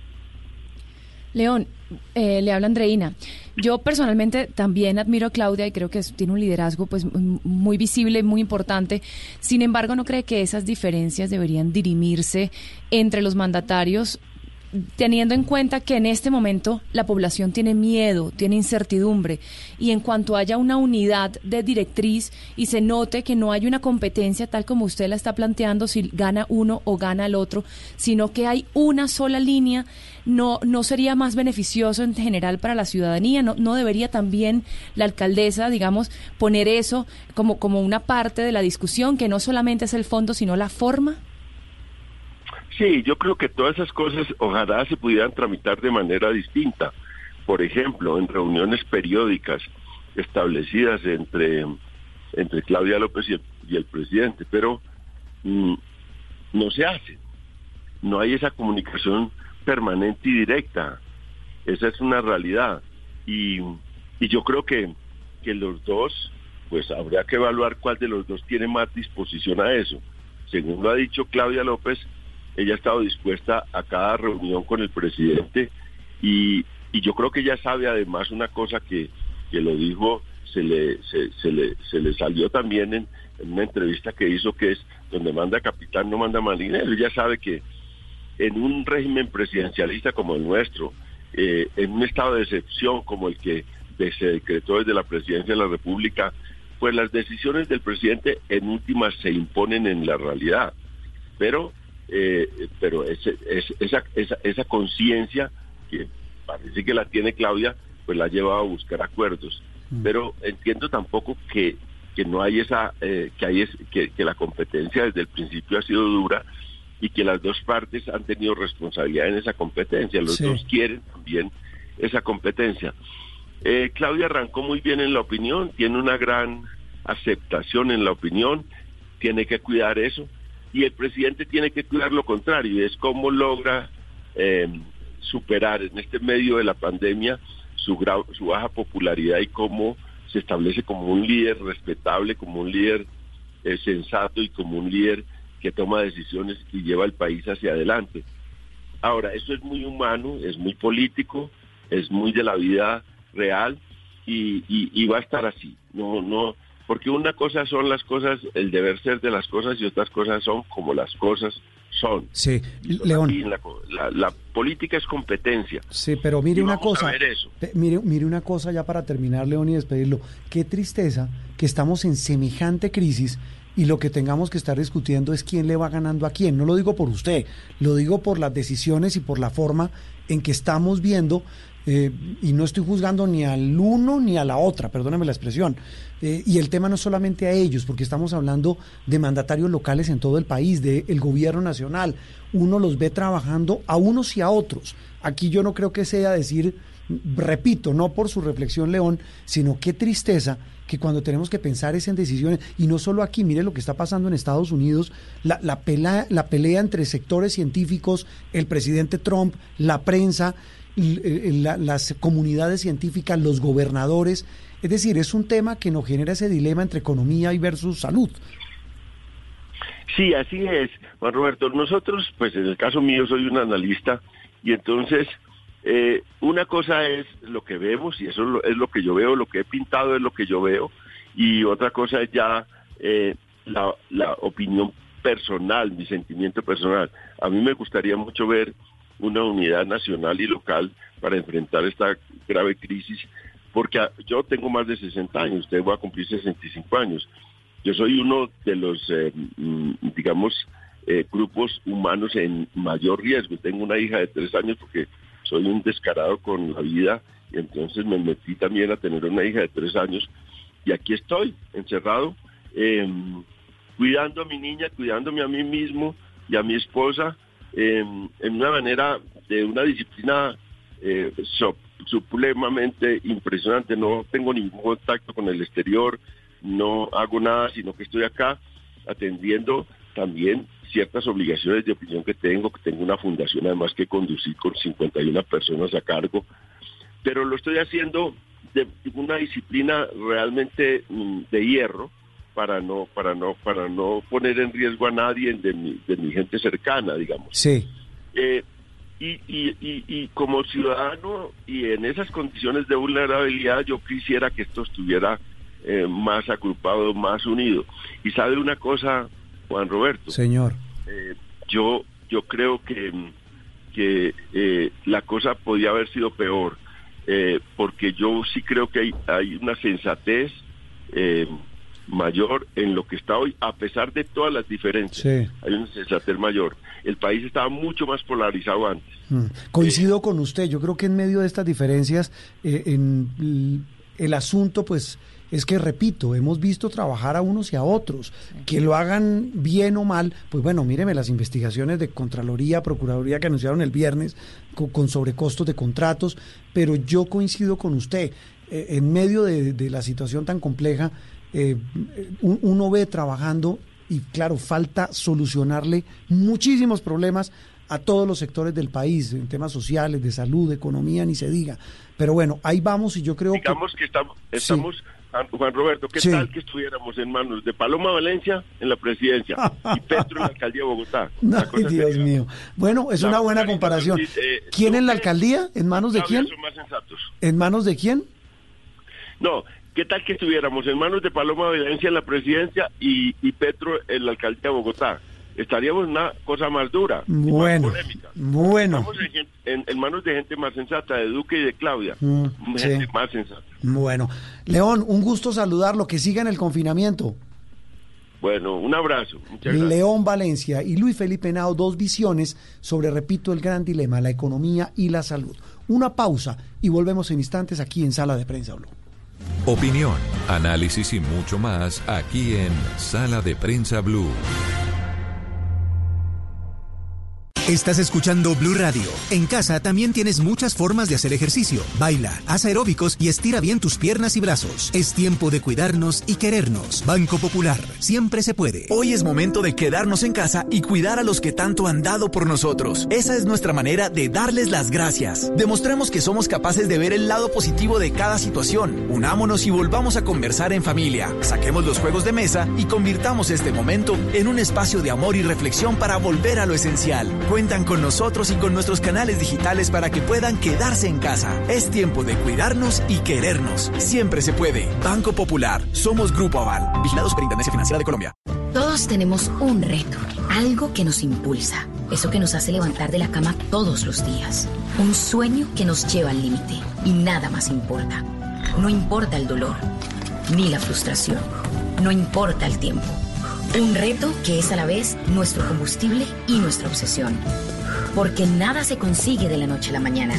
S2: León, eh, le habla Andreina. Yo personalmente también admiro a Claudia y creo que tiene un liderazgo pues muy visible, muy importante. Sin embargo, no cree que esas diferencias deberían dirimirse entre los mandatarios teniendo en cuenta que en este momento la población tiene miedo, tiene incertidumbre, y en cuanto haya una unidad de directriz y se note que no hay una competencia tal como usted la está planteando, si gana uno o gana el otro, sino que hay una sola línea, no, no sería más beneficioso en general para la ciudadanía, no, no debería también la alcaldesa, digamos, poner eso como, como una parte de la discusión, que no solamente es el fondo, sino la forma.
S20: Sí, yo creo que todas esas cosas ojalá se pudieran tramitar de manera distinta. Por ejemplo, en reuniones periódicas establecidas entre, entre Claudia López y el, y el presidente, pero mm, no se hace. No hay esa comunicación permanente y directa. Esa es una realidad. Y, y yo creo que, que los dos, pues habría que evaluar cuál de los dos tiene más disposición a eso. Según lo ha dicho Claudia López, ella ha estado dispuesta a cada reunión con el presidente y, yo creo que ella sabe además una cosa que, que lo dijo, se le, se, le, se le salió también en, en, una entrevista que hizo que es donde manda capitán no manda marinero. Ella sabe que en un régimen presidencialista como el nuestro, eh, en un estado de excepción como el que se decretó desde la presidencia de la República, pues las decisiones del presidente en últimas se imponen en la realidad. Pero eh, pero ese, esa, esa, esa conciencia que parece que la tiene Claudia, pues la ha llevado a buscar acuerdos. Mm. Pero entiendo tampoco que, que no hay esa, eh, que, hay es, que, que la competencia desde el principio ha sido dura y que las dos partes han tenido responsabilidad en esa competencia. Los sí. dos quieren también esa competencia. Eh, Claudia arrancó muy bien en la opinión, tiene una gran aceptación en la opinión, tiene que cuidar eso y el presidente tiene que cuidar lo contrario, es cómo logra eh, superar en este medio de la pandemia su, grau, su baja popularidad y cómo se establece como un líder respetable, como un líder eh, sensato y como un líder que toma decisiones y lleva el país hacia adelante. Ahora, eso es muy humano, es muy político, es muy de la vida real y, y, va a estar así. No, no, porque una cosa son las cosas, el deber ser de las cosas y otras cosas son como las cosas son.
S3: Sí, León.
S20: La, política es competencia.
S3: Sí, pero mire una cosa.
S20: Eso.
S3: Mire, mire una cosa ya para terminar, León, y despedirlo. Qué tristeza que estamos en semejante crisis y lo que tengamos que estar discutiendo es quién le va ganando a quién. No lo digo por usted, lo digo por las decisiones y por la forma en que estamos viendo, eh, y no estoy juzgando ni al uno ni a la otra, perdóname la expresión. Eh, y el tema no es solamente a ellos, porque estamos hablando de mandatarios locales en todo el país, del gobierno nacional. Uno los ve trabajando a unos y a otros. Aquí yo no creo que sea decir, repito, no por su reflexión, León, sino qué tristeza que cuando tenemos que pensar es en decisiones, y no solo aquí, mire lo que está pasando en Estados Unidos, la, la, pelea, la pelea entre sectores científicos, el presidente Trump, la prensa, las comunidades científicas, los gobernadores. Es decir, es un tema que nos genera ese dilema entre economía y versus salud.
S20: Sí, así es, Juan Roberto. Nosotros, pues en el caso mío, soy un analista y entonces eh, una cosa es lo que vemos y eso es lo que yo veo, lo que he pintado es lo que yo veo y otra cosa es ya eh, la, la opinión personal, mi sentimiento personal. A mí me gustaría mucho ver una unidad nacional y local para enfrentar esta grave crisis, porque yo tengo más de 60 años, usted va a cumplir 65 años. Yo soy uno de los, eh, mm, digamos, grupos humanos en mayor riesgo. Tengo una hija de tres años porque soy un descarado con la vida y entonces me metí también a tener una hija de tres años y aquí estoy, encerrado, em, cuidando a mi niña, cuidándome a mí mismo y a mi esposa en una manera de una disciplina eh, supremamente impresionante. No tengo ningún contacto con el exterior, no hago nada, sino que estoy acá atendiendo también ciertas obligaciones de opinión que tengo, que tengo una fundación además que conducir con 51 personas a cargo, pero lo estoy haciendo de una disciplina realmente mm, de hierro para no para no para no poner en riesgo a nadie de mi, de mi gente cercana, digamos.
S3: Sí.
S20: Eh, y, y, y, como ciudadano y en esas condiciones de vulnerabilidad yo quisiera que esto estuviera eh, más agrupado, más unido. Y sabe una cosa, Juan Roberto.
S3: Señor.
S20: Eh, yo, yo creo que, que eh, la cosa podía haber sido peor, eh, porque yo sí creo que hay, hay una sensatez mayor en lo que está hoy, a pesar de todas las diferencias. Hay una sensatez mayor. El país estaba mucho más polarizado antes.
S3: Mm. Coincido con usted. Yo creo que en medio de estas diferencias, en el asunto, pues es que, repito, hemos visto trabajar a unos y a otros. Que lo hagan bien o mal, pues bueno, míreme las investigaciones de Contraloría, Procuraduría que anunciaron el viernes con, sobrecostos de contratos, pero yo coincido con usted. Eh, en medio de, la situación tan compleja, eh, uno ve trabajando y claro, falta solucionarle muchísimos problemas a todos los sectores del país, en temas sociales, de salud, de economía, ni se diga. Pero bueno, ahí vamos y yo creo
S20: Digamos que, estamos, estamos Juan Roberto, ¿qué tal que estuviéramos en manos de Paloma Valencia en la presidencia y Petro en la alcaldía de Bogotá?
S3: Ay, Dios mío. Bueno, es una buena comparación. Eh, ¿Quién en la alcaldía? ¿En manos de quién? ¿En manos de quién?
S20: No, ¿qué tal que estuviéramos en manos de Paloma Valencia en la presidencia y, y Petro en la alcaldía de Bogotá? estaríamos en una cosa más dura.
S3: Bueno, bueno.
S20: Estamos en, manos de gente más sensata, de Duque y de Claudia. Mm, gente más sensata.
S3: Bueno, León, un gusto saludarlo, que siga en el confinamiento.
S20: Bueno, un abrazo.
S3: León Valencia y Luis Felipe Nao, dos visiones sobre, repito, el gran dilema, la economía y la salud. Una pausa y volvemos en instantes aquí en Sala de Prensa Blue.
S1: Opinión, análisis y mucho más aquí en Sala de Prensa Blue.
S18: Estás escuchando Blue Radio. En casa también tienes muchas formas de hacer ejercicio. Baila, haz aeróbicos y estira bien tus piernas y brazos. Es tiempo de cuidarnos y querernos. Banco Popular, siempre se puede.
S17: Hoy es momento de quedarnos en casa y cuidar a los que tanto han dado por nosotros. Esa es nuestra manera de darles las gracias. Demostremos que somos capaces de ver el lado positivo de cada situación. Unámonos y volvamos a conversar en familia. Saquemos los juegos de mesa y convirtamos este momento en un espacio de amor y reflexión para volver a lo esencial cuentan con nosotros y con nuestros canales digitales para que puedan quedarse en casa. Es tiempo de cuidarnos y querernos. Siempre se puede. Banco Popular. Somos Grupo Aval. Vigilados por Intendencia Financiera de Colombia.
S21: Todos tenemos un reto, algo que nos impulsa, eso que nos hace levantar de la cama todos los días, un sueño que nos lleva al límite y nada más importa. No importa el dolor, ni la frustración, no importa el tiempo. Un reto que es a la vez nuestro combustible y nuestra obsesión. Porque nada se consigue de la noche a la mañana.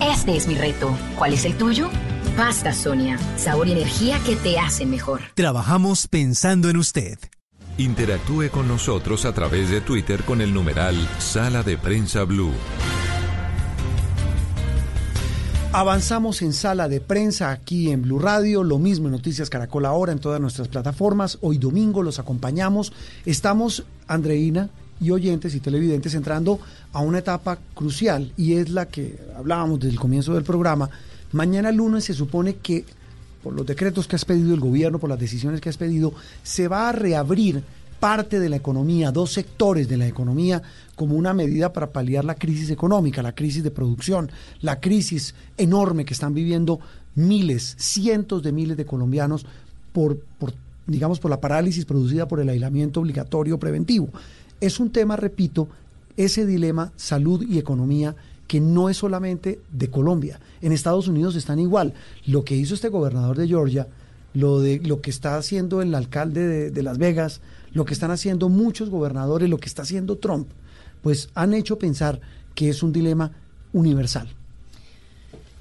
S21: Este es mi reto. ¿Cuál es el tuyo? Pasta Sonia, sabor y energía que te hacen mejor.
S18: Trabajamos pensando en usted.
S1: Interactúe con nosotros a través de Twitter con el numeral Sala de Prensa Blue.
S3: Avanzamos en sala de prensa aquí en Blue Radio, lo mismo en Noticias Caracol ahora en todas nuestras plataformas. Hoy domingo los acompañamos. Estamos, Andreina y oyentes y televidentes, entrando a una etapa crucial y es la que hablábamos desde el comienzo del programa. Mañana lunes se supone que por los decretos que has pedido el gobierno, por las decisiones que has pedido, se va a reabrir parte de la economía, dos sectores de la economía, como una medida para paliar la crisis económica, la crisis de producción, la crisis enorme que están viviendo miles, cientos de miles de colombianos por, por digamos, por la parálisis producida por el aislamiento obligatorio preventivo. Es un tema, repito, ese dilema salud y economía que no es solamente de Colombia. En Estados Unidos están igual. Lo que hizo este gobernador de Georgia, lo, de, lo que está haciendo el alcalde de, Las Vegas, lo que están haciendo muchos gobernadores, lo que está haciendo Trump, pues han hecho pensar que es un dilema universal.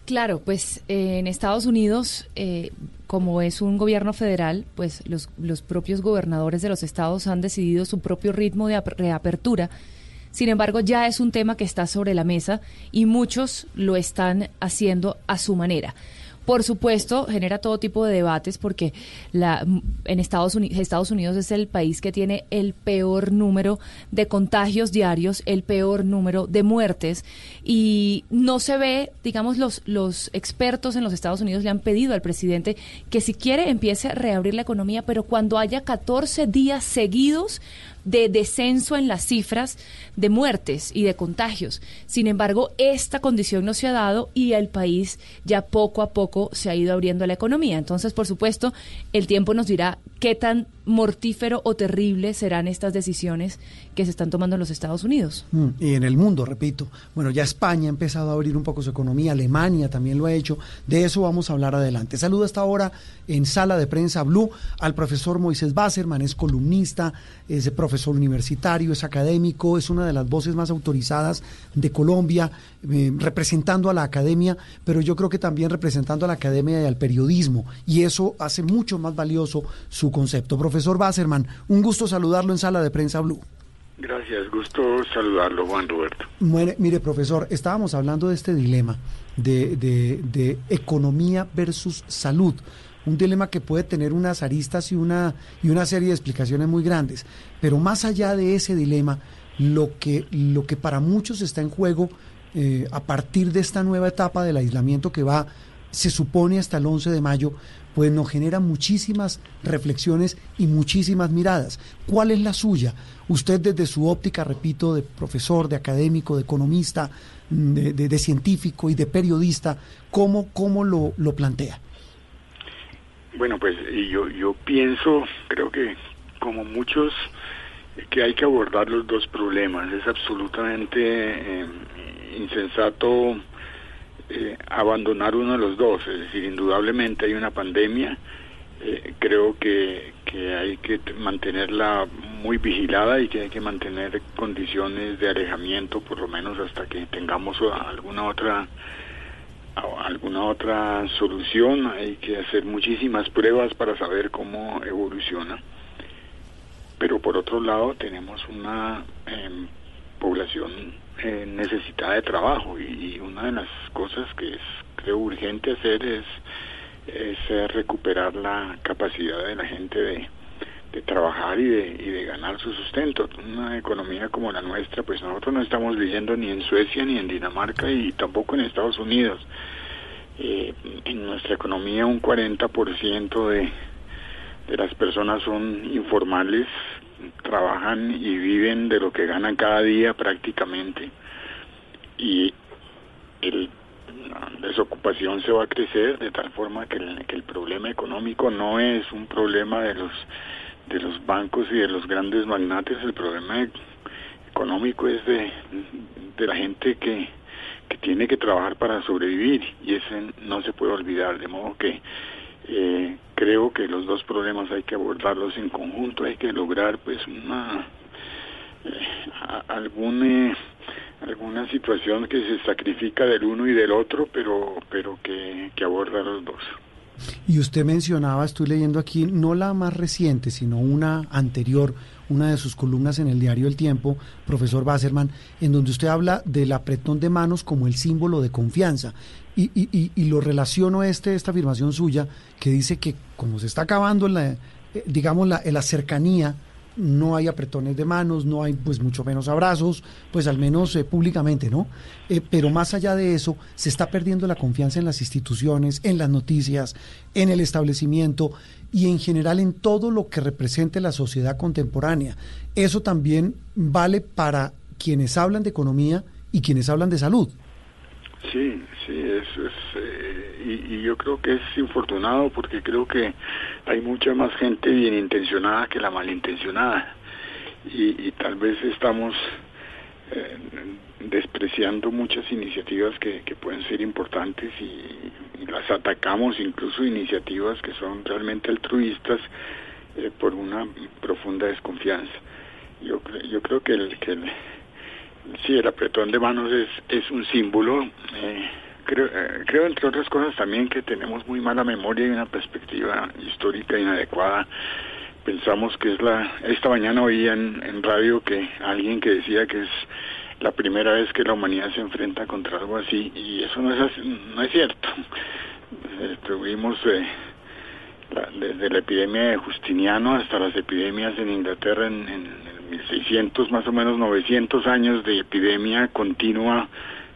S2: Claro, pues eh, en Estados Unidos, eh, como es un gobierno federal, pues los, los propios gobernadores de los estados han decidido su propio ritmo de ap- reapertura. Sin embargo, ya es un tema que está sobre la mesa y muchos lo están haciendo a su manera. Por supuesto, genera todo tipo de debates porque la, en Estados Unidos, Estados Unidos es el país que tiene el peor número de contagios diarios, el peor número de muertes y no se ve, digamos, los, los expertos en los Estados Unidos le han pedido al presidente que si quiere empiece a reabrir la economía, pero cuando haya 14 días seguidos de descenso en las cifras de muertes y de contagios. Sin embargo, esta condición no se ha dado y el país ya poco a poco se ha ido abriendo la economía. Entonces, por supuesto, el tiempo nos dirá qué tan mortífero o terrible serán estas decisiones que se están tomando en los Estados Unidos.
S3: Mm, Y en el mundo, repito. Bueno, ya España ha empezado a abrir un poco su economía, Alemania también lo ha hecho. De eso vamos a hablar adelante. Saludo hasta ahora en sala de prensa Blue al profesor Moisés Basserman, es columnista, es profesor universitario, es académico, es una de las voces más autorizadas de Colombia, eh, representando a la academia, pero yo creo que también representando a la academia y al periodismo. Y eso hace mucho más valioso su concepto. Profesor Basserman, un gusto saludarlo en sala de prensa Blue.
S22: Gracias, gusto saludarlo, Juan Roberto.
S3: Mire, mire, profesor, estábamos hablando de este dilema de, de- de economía versus salud. Un dilema que puede tener unas aristas y una, y una serie de explicaciones muy grandes. Pero más allá de ese dilema, lo que, lo que para muchos está en juego eh, a partir de esta nueva etapa del aislamiento que va, se supone, hasta el 11 de mayo, pues nos genera muchísimas reflexiones y muchísimas miradas. ¿Cuál es la suya? Usted desde su óptica, repito, de profesor, de académico, de economista, de, de- de científico y de periodista, ¿cómo, cómo lo, lo plantea?
S22: Bueno, pues yo, yo pienso, creo que como muchos, que hay que abordar los dos problemas. Es absolutamente eh, insensato eh, abandonar uno de los dos. Es decir, indudablemente hay una pandemia. eh, creo que, que hay que mantenerla muy vigilada y que hay que mantener condiciones de alejamiento, por lo menos hasta que tengamos alguna otra alguna otra solución, hay que hacer muchísimas pruebas para saber cómo evoluciona. Pero por otro lado tenemos una em, población eh, necesitada de trabajo y, una de las cosas que es creo urgente hacer es, es recuperar la capacidad de la gente de, de trabajar y de, y de ganar su sustento. Una economía como la nuestra, pues nosotros no estamos viviendo ni en Suecia ni en Dinamarca y tampoco en Estados Unidos. Eh, en nuestra economía un 40% de, de las personas son informales, trabajan y viven de lo que ganan cada día prácticamente y el, la desocupación se va a crecer de tal forma que el, que el problema económico no es un problema de los de los bancos y de los grandes magnates, el problema económico es de, de la gente que, que tiene que trabajar para sobrevivir y ese no se puede olvidar, de modo que eh, creo que los dos problemas hay que abordarlos en conjunto, hay que lograr pues una eh, alguna alguna situación que se sacrifica del uno y del otro, pero pero que aborda los dos.
S3: Y usted mencionaba, estoy leyendo aquí, no la más reciente, sino una anterior, una de sus columnas en el diario El Tiempo, profesor Basserman, en donde usted habla del apretón de manos como el símbolo de confianza. Y, y, y, lo relaciono este, esta afirmación suya, que dice que como se está acabando, la, eh, digamos, la cercanía, no hay apretones de manos, no hay pues mucho menos abrazos, pues al menos eh, públicamente, ¿no? Eh, pero más allá de eso, se está perdiendo la confianza en las instituciones, en las noticias, en el establecimiento y en general en todo lo que represente la sociedad contemporánea. Eso también vale para quienes hablan de economía y quienes hablan de salud.
S22: Sí, sí, eso es, eh, y, y, yo creo que es infortunado porque creo que hay mucha más gente bien intencionada que la malintencionada y, y tal vez estamos eh, despreciando muchas iniciativas que, pueden ser importantes y, las atacamos, incluso iniciativas que son realmente altruistas eh, por una profunda desconfianza. Yo, yo creo que el, que Sí, el apretón de manos es, es un símbolo. Eh, creo, eh, creo, entre otras cosas, también que tenemos muy mala memoria y una perspectiva histórica inadecuada. Pensamos que es la... Esta mañana oí en, en radio que alguien que decía que es la primera vez que la humanidad se enfrenta contra algo así, y eso no es, no es cierto. Eh, tuvimos... Eh, desde la epidemia de Justiniano hasta las epidemias en Inglaterra en, en, 1600, más o menos 900 años de epidemia continua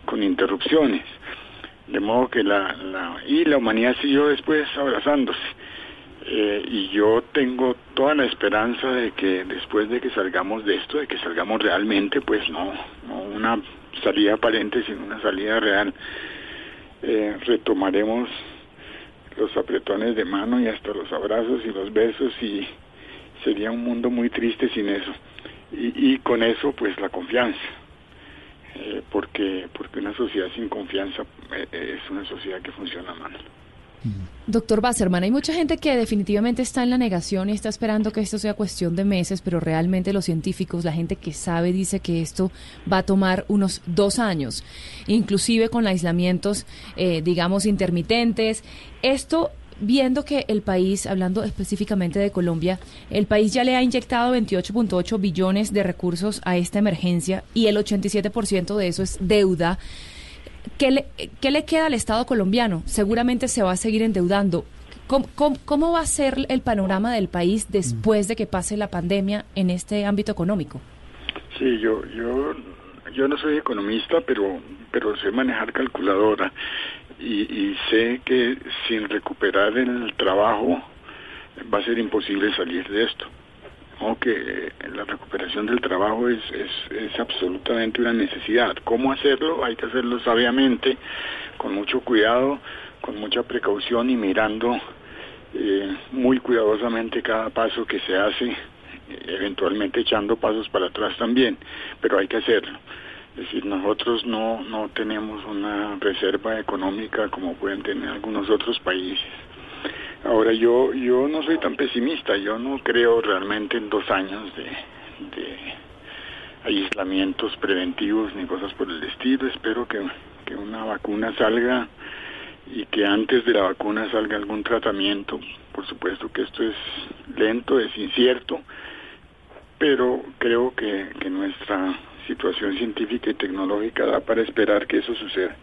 S22: con interrupciones. De modo que la, la y la humanidad siguió después abrazándose. Eh, y yo tengo toda la esperanza de que después de que salgamos de esto, de que salgamos realmente, pues no, no una salida aparente, sino una salida real, eh, retomaremos los apretones de mano y hasta los abrazos y los besos y sería un mundo muy triste sin eso y, y con eso pues la confianza eh, porque porque una sociedad sin confianza eh, es una sociedad que funciona mal
S2: Doctor Basserman, hay mucha gente que definitivamente está en la negación y está esperando que esto sea cuestión de meses, pero realmente los científicos, la gente que sabe, dice que esto va a tomar unos dos años, inclusive con aislamientos, eh, digamos, intermitentes. Esto viendo que el país, hablando específicamente de Colombia, el país ya le ha inyectado 28.8 billones de recursos a esta emergencia y el 87% de eso es deuda. ¿Qué le, ¿Qué le queda al Estado colombiano? Seguramente se va a seguir endeudando. ¿Cómo, cómo, cómo va a ser el panorama del país después de que pase la pandemia en este ámbito económico?
S22: Sí, yo, yo, yo no soy economista, pero, pero sé manejar calculadora y, sé que sin recuperar el trabajo va a ser imposible salir de esto. O que la recuperación del trabajo es, es, es absolutamente una necesidad. ¿Cómo hacerlo? Hay que hacerlo sabiamente, con mucho cuidado, con mucha precaución y mirando eh, muy cuidadosamente cada paso que se hace, eventualmente echando pasos para atrás también, pero hay que hacerlo. Es decir, nosotros no, no tenemos una reserva económica como pueden tener algunos otros países. Ahora yo, yo no soy tan pesimista, yo no creo realmente en dos años de, de aislamientos preventivos ni cosas por el estilo. Espero que, que una vacuna salga y que antes de la vacuna salga algún tratamiento. Por supuesto que esto es lento, es incierto, pero creo que, que nuestra situación científica y tecnológica da para esperar que eso suceda.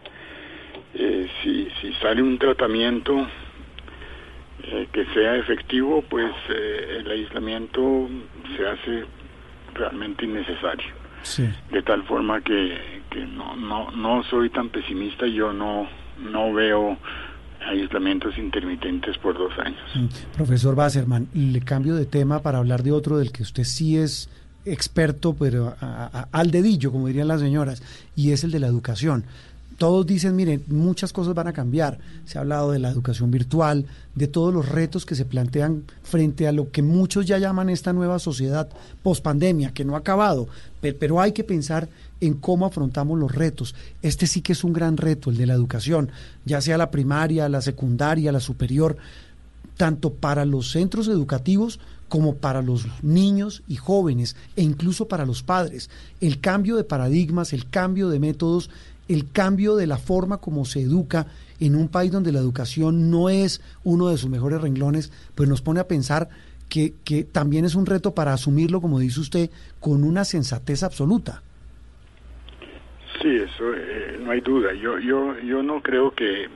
S22: Eh, si, si sale un tratamiento eh, que sea efectivo, pues eh, el aislamiento se hace realmente innecesario.
S3: Sí.
S22: De tal forma que, que no, no, no soy tan pesimista, yo no, no veo aislamientos intermitentes por dos años.
S3: Mm, profesor Basserman, le cambio de tema para hablar de otro del que usted sí es experto, pero al dedillo, como dirían las señoras, y es el de la educación todos dicen, miren, muchas cosas van a cambiar. Se ha hablado de la educación virtual, de todos los retos que se plantean frente a lo que muchos ya llaman esta nueva sociedad pospandemia, que no ha acabado, pero, hay que pensar en cómo afrontamos los retos. Este sí que es un gran reto, el de la educación, ya sea la primaria, la secundaria, la superior, tanto para los centros educativos como para los niños y jóvenes e incluso para los padres. El cambio de paradigmas, el cambio de métodos el cambio de la forma como se educa en un país donde la educación no es uno de sus mejores renglones, pues nos pone a pensar que, que también es un reto para asumirlo, como dice usted, con una sensatez absoluta.
S22: Sí, eso eh, no hay duda. Yo, yo, yo no creo que,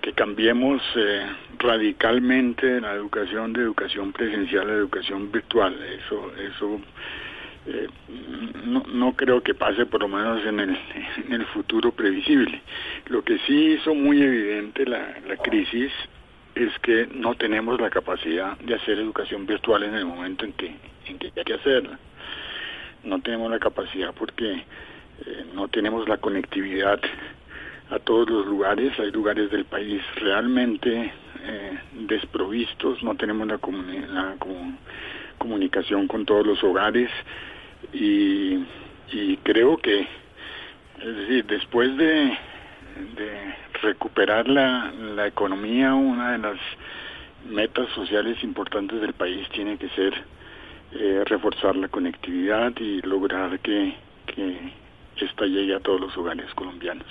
S22: que cambiemos eh, radicalmente la educación de educación presencial a educación virtual. Eso, eso eh, no, no creo que pase por lo menos en el, en el futuro previsible. Lo que sí hizo muy evidente la, la crisis es que no tenemos la capacidad de hacer educación virtual en el momento en que, en que hay que hacerla. No tenemos la capacidad porque eh, no tenemos la conectividad a todos los lugares. Hay lugares del país realmente eh, desprovistos, no tenemos la, comunicación con todos los hogares y, creo que, es decir, después de, recuperar la, economía, una de las metas sociales importantes del país tiene que ser eh, reforzar la conectividad y lograr que esta llegue a todos los hogares colombianos.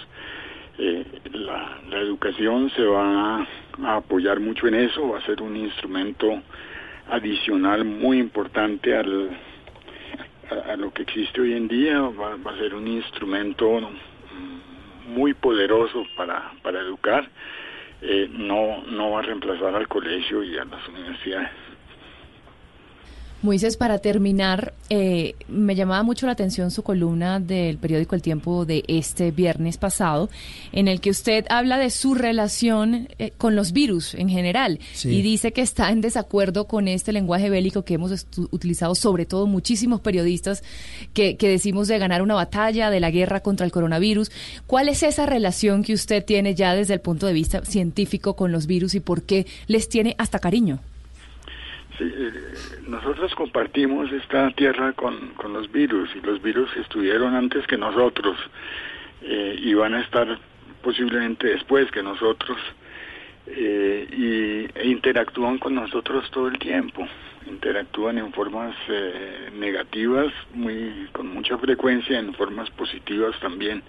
S22: Eh, la, la, educación se va a apoyar mucho en eso, va a ser un instrumento adicional muy importante al, a, lo que existe hoy en día, va, a ser un instrumento muy poderoso para, para educar, eh, no, no va a reemplazar al colegio y a las universidades.
S2: Moisés, para terminar, eh, me llamaba mucho la atención su columna del periódico El Tiempo de este viernes pasado, en el que usted habla de su relación eh, con los virus en general y dice que está en desacuerdo con este lenguaje bélico que hemos utilizado sobre todo muchísimos periodistas que, que decimos de ganar una batalla, de la guerra contra el coronavirus. ¿Cuál es esa relación que usted tiene ya desde el punto de vista científico con los virus y por qué les tiene hasta cariño?
S22: Eh, nosotros compartimos esta tierra con, con, los virus y los virus estuvieron antes que nosotros eh, y van a estar posiblemente después que nosotros eh, y, e interactúan con nosotros todo el tiempo. Interactúan en formas eh, negativas muy con mucha frecuencia en formas positivas también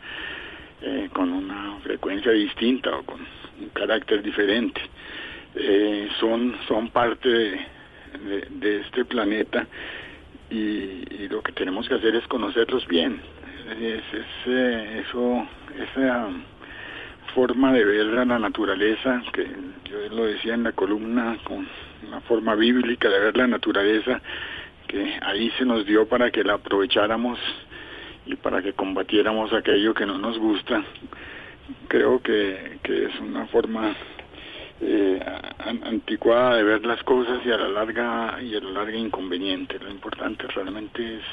S22: con una frecuencia distinta o con un carácter diferente. Son son parte de, de, este planeta y, lo que tenemos que hacer es conocerlos bien. Es, eh, eso, esa forma de ver a la naturaleza, que yo lo decía en la columna, con una forma bíblica de ver la naturaleza, que ahí se nos dio para que la aprovecháramos y para que combatiéramos aquello que no nos gusta. Creo que, que es una forma eh, anticuada de ver las cosas y a la larga y a la larga inconveniente. Lo importante realmente es,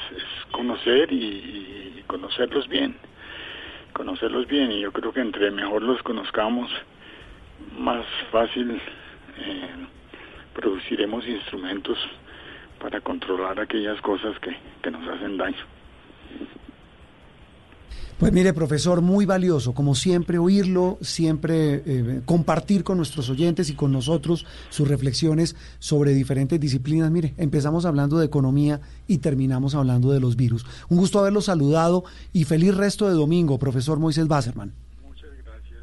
S22: conocer y, conocerlos bien, conocerlos bien y yo creo que entre mejor los conozcamos, más fácil eh, produciremos instrumentos para controlar aquellas cosas que, que nos hacen daño.
S3: Pues mire, profesor, muy valioso, como siempre, oírlo, siempre eh, compartir con nuestros oyentes y con nosotros sus reflexiones sobre diferentes disciplinas. Mire, empezamos hablando de economía y terminamos hablando de los virus. Un gusto haberlo saludado y feliz resto de domingo, profesor Moisés Basserman.
S22: Muchas gracias,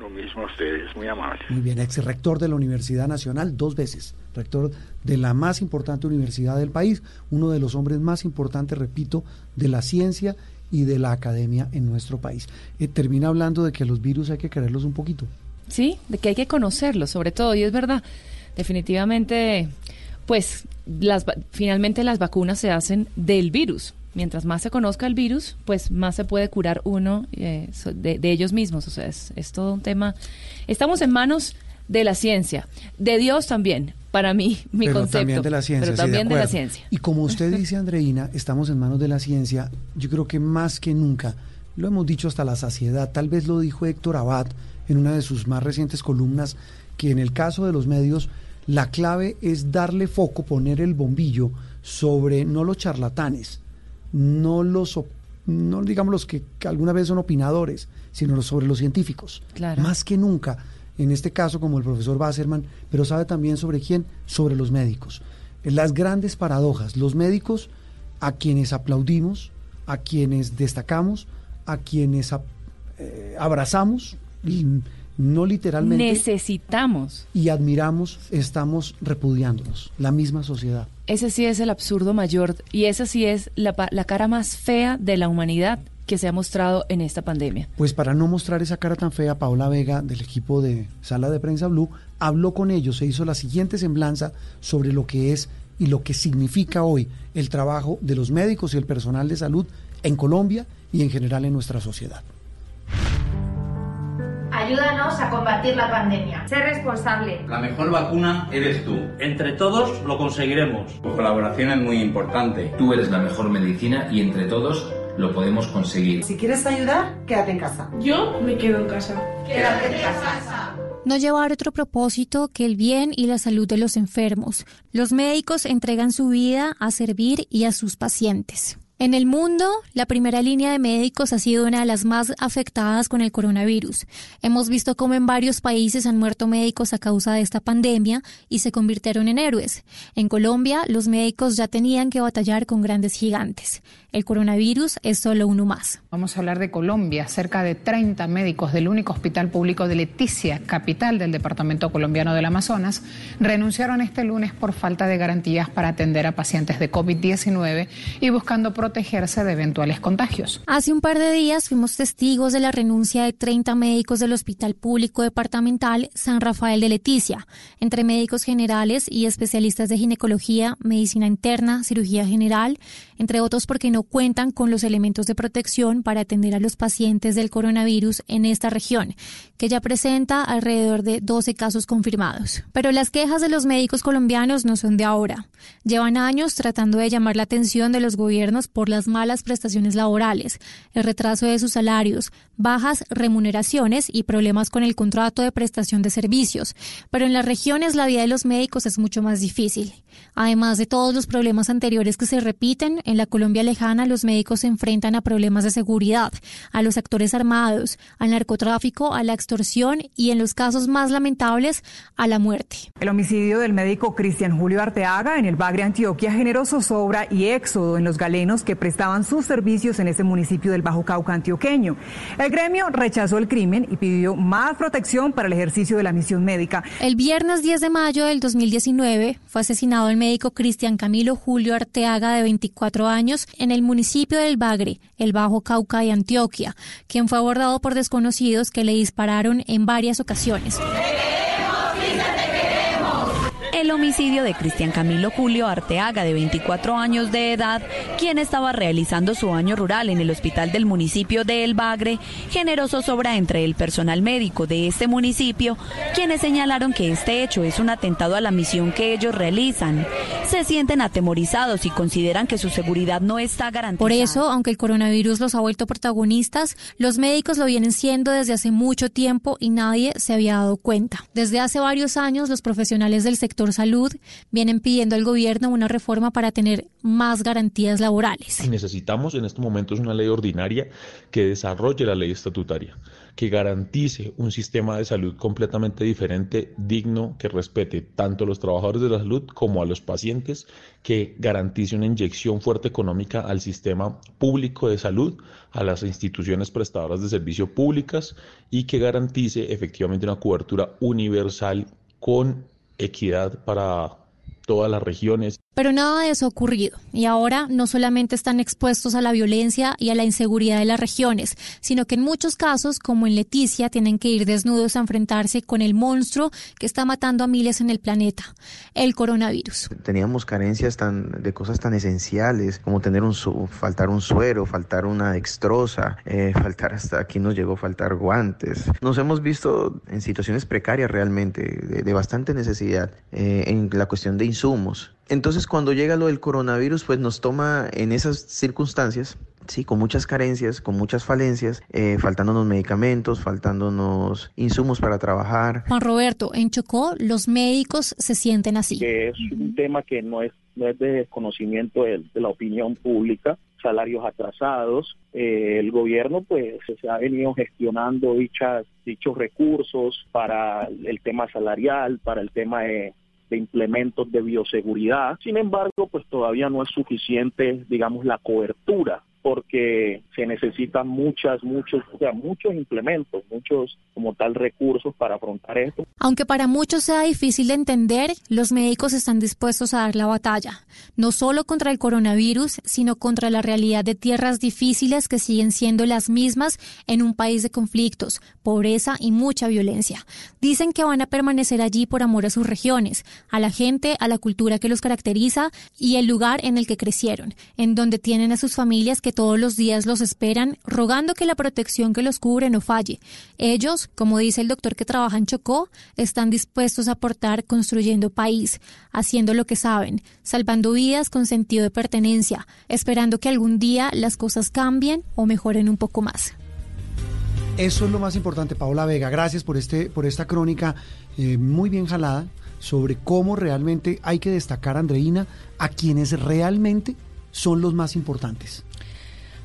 S22: lo, mismo a ustedes, muy amable.
S3: Muy bien, ex rector de la Universidad Nacional, dos veces, rector de la más importante universidad del país, uno de los hombres más importantes, repito, de la ciencia y de la academia en nuestro país. Eh, termina hablando de que los virus hay que quererlos un poquito.
S2: Sí, de que hay que conocerlos, sobre todo, y es verdad, definitivamente, pues las, finalmente las vacunas se hacen del virus, mientras más se conozca el virus, pues más se puede curar uno eh, de, ellos mismos. O sea, es, todo un tema. Estamos en manos de la ciencia, de Dios también, para mí, mi
S3: pero
S2: concepto.
S3: También de la ciencia.
S2: Pero también de, la ciencia.
S3: Y como usted dice, Andreina, estamos en manos de la ciencia. Yo creo que más que nunca, lo hemos dicho hasta la saciedad, tal vez lo dijo Héctor Abad en una de sus más recientes columnas, que en el caso de los medios, la clave es darle foco, poner el bombillo sobre no los charlatanes, no los no digamos los que, alguna vez son opinadores, sino sobre los científicos. Más que nunca, en este caso como el profesor Basserman, pero sabe también sobre quién, sobre los médicos. Las grandes paradojas, los médicos a quienes aplaudimos, a quienes destacamos, a quienes eh, abrazamos, y no literalmente.
S2: Necesitamos.
S3: Y admiramos, estamos repudiándonos, la misma sociedad.
S2: Ese sí es el absurdo mayor y esa sí es la, la cara más fea de la humanidad que se ha mostrado en esta pandemia.
S3: Pues para no mostrar esa cara tan fea, Paola Vega, del equipo de Sala de Prensa Blue, habló con ellos, se hizo la siguiente semblanza sobre lo que es y lo que significa hoy el trabajo de los médicos y el personal de salud en Colombia y en general en nuestra sociedad.
S23: Ayúdanos a combatir la pandemia. Sé responsable.
S24: La mejor vacuna eres tú.
S25: Entre todos lo conseguiremos.
S24: Tu colaboración es muy importante.
S26: Tú eres la mejor medicina y entre todos lo podemos conseguir.
S27: Si quieres ayudar, quédate en casa.
S28: Yo me quedo en casa.
S23: Quédate en casa.
S29: No llevar otro propósito que el bien y la salud de los enfermos. Los médicos entregan su vida a servir y a sus pacientes. En el mundo, la primera línea de médicos ha sido una de las más afectadas con el coronavirus. Hemos visto cómo en varios países han muerto médicos a causa de esta pandemia y se convirtieron en héroes. En Colombia, los médicos ya tenían que batallar con grandes gigantes. El coronavirus es solo uno más.
S30: Vamos a hablar de Colombia. Cerca de 30 médicos del único hospital público de Leticia, capital del departamento colombiano del Amazonas, renunciaron este lunes por falta de garantías para atender a pacientes de COVID-19 y buscando protegerse de eventuales contagios.
S29: Hace un par de días fuimos testigos de la renuncia de 30 médicos del Hospital Público Departamental San Rafael de Leticia, entre médicos generales y especialistas de ginecología, medicina interna, cirugía general, entre otros porque no cuentan con los elementos de protección para atender a los pacientes del coronavirus en esta región, que ya presenta alrededor de 12 casos confirmados. Pero las quejas de los médicos colombianos no son de ahora. Llevan años tratando de llamar la atención de los gobiernos por las malas prestaciones laborales, el retraso de sus salarios, bajas remuneraciones y problemas con el contrato de prestación de servicios. Pero en las regiones la vida de los médicos es mucho más difícil. Además de todos los problemas anteriores que se repiten, en la Colombia lejana los médicos se enfrentan a problemas de seguridad, a los actores armados, al narcotráfico, a la extorsión y en los casos más lamentables, a la muerte.
S31: El homicidio del médico Cristian Julio Arteaga en el Bagre, Antioquia, generó zozobra y éxodo en los galenos que prestaban sus servicios en ese municipio del Bajo Cauca antioqueño. El gremio rechazó el crimen y pidió más protección para el ejercicio de la misión médica.
S29: El viernes 10 de mayo del 2019 fue asesinado el médico Cristian Camilo Julio Arteaga, de 24 años, en el municipio del Bagre, el Bajo Cauca y Antioquia, quien fue abordado por desconocidos que le dispararon en varias ocasiones.
S32: El homicidio de Cristian Camilo Julio Arteaga, de 24 años de edad, quien estaba realizando su año rural en el hospital del municipio de El Bagre, generó zozobra entre el personal médico de este municipio, quienes señalaron que este hecho es un atentado a la misión que ellos realizan. Se sienten atemorizados y consideran que su seguridad no está garantizada.
S29: Por eso, aunque el coronavirus los ha vuelto protagonistas, los médicos lo vienen siendo desde hace mucho tiempo y nadie se había dado cuenta. Desde hace varios años, los profesionales del sector salud vienen pidiendo al gobierno una reforma para tener más garantías laborales.
S33: necesitamos en estos momentos una ley ordinaria que desarrolle la ley estatutaria, que garantice un sistema de salud completamente diferente, digno, que respete tanto a los trabajadores de la salud como a los pacientes, que garantice una inyección fuerte económica al sistema público de salud, a las instituciones prestadoras de servicio públicas y que garantice efectivamente una cobertura universal con equidad para todas las regiones.
S29: Pero nada de eso ha ocurrido y ahora no solamente están expuestos a la violencia y a la inseguridad de las regiones, sino que en muchos casos, como en Leticia, tienen que ir desnudos a enfrentarse con el monstruo que está matando a miles en el planeta, el coronavirus.
S34: Teníamos carencias tan, de cosas tan esenciales como tener un faltar un suero, faltar una dextrosa, eh, faltar hasta aquí nos llegó faltar guantes. Nos hemos visto en situaciones precarias realmente, de, bastante necesidad eh, en la cuestión de insumos. Entonces cuando llega lo del coronavirus, pues nos toma en esas circunstancias, sí, con muchas carencias, con muchas falencias, eh, faltándonos medicamentos, faltándonos insumos para trabajar.
S29: Juan Roberto, en Chocó los médicos se sienten así.
S35: es un tema que no es, no es de desconocimiento de, la opinión pública, salarios atrasados. Eh, el gobierno pues se ha venido gestionando dichas, dichos recursos para el tema salarial, para el tema de de implementos de bioseguridad. Sin embargo, pues todavía no es suficiente, digamos, la cobertura porque se necesitan muchas, muchos, o sea, muchos implementos, muchos como tal recursos para afrontar esto.
S29: Aunque para muchos sea difícil de entender, los médicos están dispuestos a dar la batalla, no solo contra el coronavirus, sino contra la realidad de tierras difíciles que siguen siendo las mismas en un país de conflictos, pobreza y mucha violencia. Dicen que van a permanecer allí por amor a sus regiones, a la gente, a la cultura que los caracteriza y el lugar en el que crecieron, en donde tienen a sus familias que todos los días los esperan, rogando que la protección que los cubre no falle. Ellos, como dice el doctor que trabaja en Chocó, están dispuestos a aportar construyendo país, haciendo lo que saben, salvando vidas con sentido de pertenencia, esperando que algún día las cosas cambien o mejoren un poco más.
S3: Eso es lo más importante, Paola Vega. Gracias por, este, por esta crónica eh, muy bien jalada sobre cómo realmente hay que destacar, Andreina, a quienes realmente son los más importantes.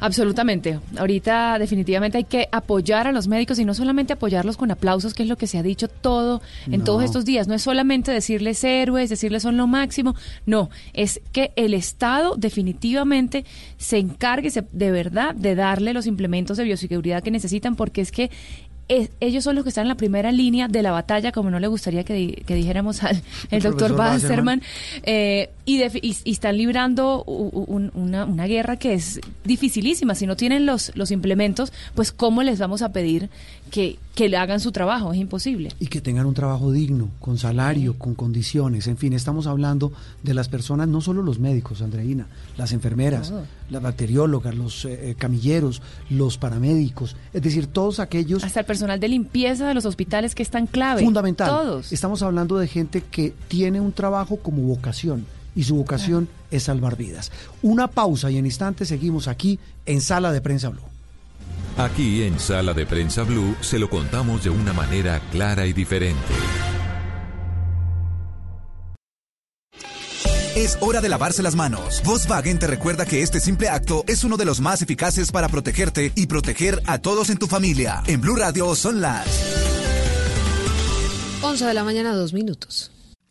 S2: Absolutamente. Ahorita definitivamente hay que apoyar a los médicos y no solamente apoyarlos con aplausos, que es lo que se ha dicho todo en todos estos días. No es solamente decirles héroes, decirles son lo máximo. No, es que el Estado definitivamente se encargue de verdad de darle los implementos de bioseguridad que necesitan porque es que ellos son los que están en la primera línea de la batalla, como no le gustaría que, dijéramos al el, doctor Basserman, eh, y, están librando una, una, guerra que es dificilísima. Si no tienen los, los implementos, pues ¿cómo les vamos a pedir que, que le hagan su trabajo, es imposible.
S3: Y que tengan un trabajo digno, con salario, con condiciones, en fin, estamos hablando de las personas, no solo los médicos, Andreina, las enfermeras, las bacteriólogas, los eh, eh, camilleros, los paramédicos, es decir, todos aquellos...
S2: Hasta el personal de limpieza de los hospitales que es tan clave.
S3: Fundamental.
S2: Todos.
S3: Estamos hablando de gente que tiene un trabajo como vocación y su vocación es salvar vidas. Una pausa y en instantes seguimos aquí en Sala de Prensa Blue.
S1: Aquí en Sala de Prensa Blue se lo contamos de una manera clara y diferente.
S36: Es hora de lavarse las manos. Volkswagen te recuerda que este simple acto es uno de los más eficaces para protegerte y proteger a todos en tu familia. En Blue Radio son las
S4: 11 de la mañana, dos minutos.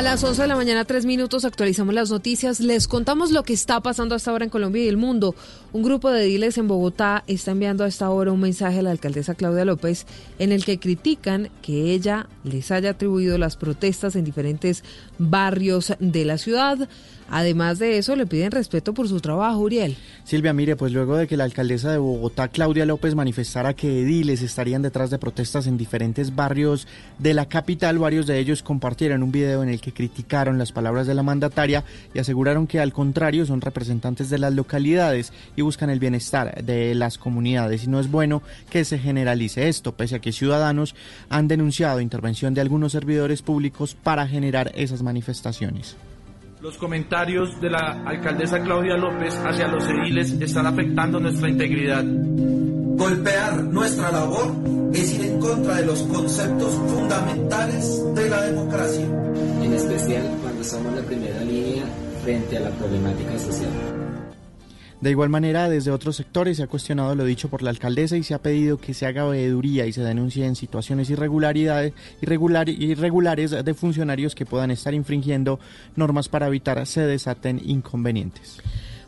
S4: A las 11 de la mañana, tres minutos, actualizamos las noticias. Les contamos lo que está pasando hasta ahora en Colombia y el mundo. Un grupo de ediles en Bogotá está enviando a esta hora un mensaje a la alcaldesa Claudia López en el que critican que ella les haya atribuido las protestas en diferentes barrios de la ciudad. Además de eso, le piden respeto por su trabajo, Uriel.
S7: Silvia, mire, pues luego de que la alcaldesa de Bogotá, Claudia López, manifestara que ediles estarían detrás de protestas en diferentes barrios de la capital, varios de ellos compartieron un video en el que criticaron las palabras de la mandataria y aseguraron que al contrario son representantes de las localidades y buscan el bienestar de las comunidades. Y no es bueno que se generalice esto, pese a que ciudadanos han denunciado intervención de algunos servidores públicos para generar esas manifestaciones.
S37: Los comentarios de la alcaldesa Claudia López hacia los ediles están afectando nuestra integridad.
S36: Golpear nuestra labor es ir en contra de los conceptos fundamentales de la democracia.
S38: En especial cuando estamos en la primera línea frente a la problemática social.
S7: De igual manera, desde otros sectores se ha cuestionado lo dicho por la alcaldesa y se ha pedido que se haga veeduría y se denuncien situaciones irregularidades, irregular, irregulares de funcionarios que puedan estar infringiendo normas para evitar se desaten inconvenientes.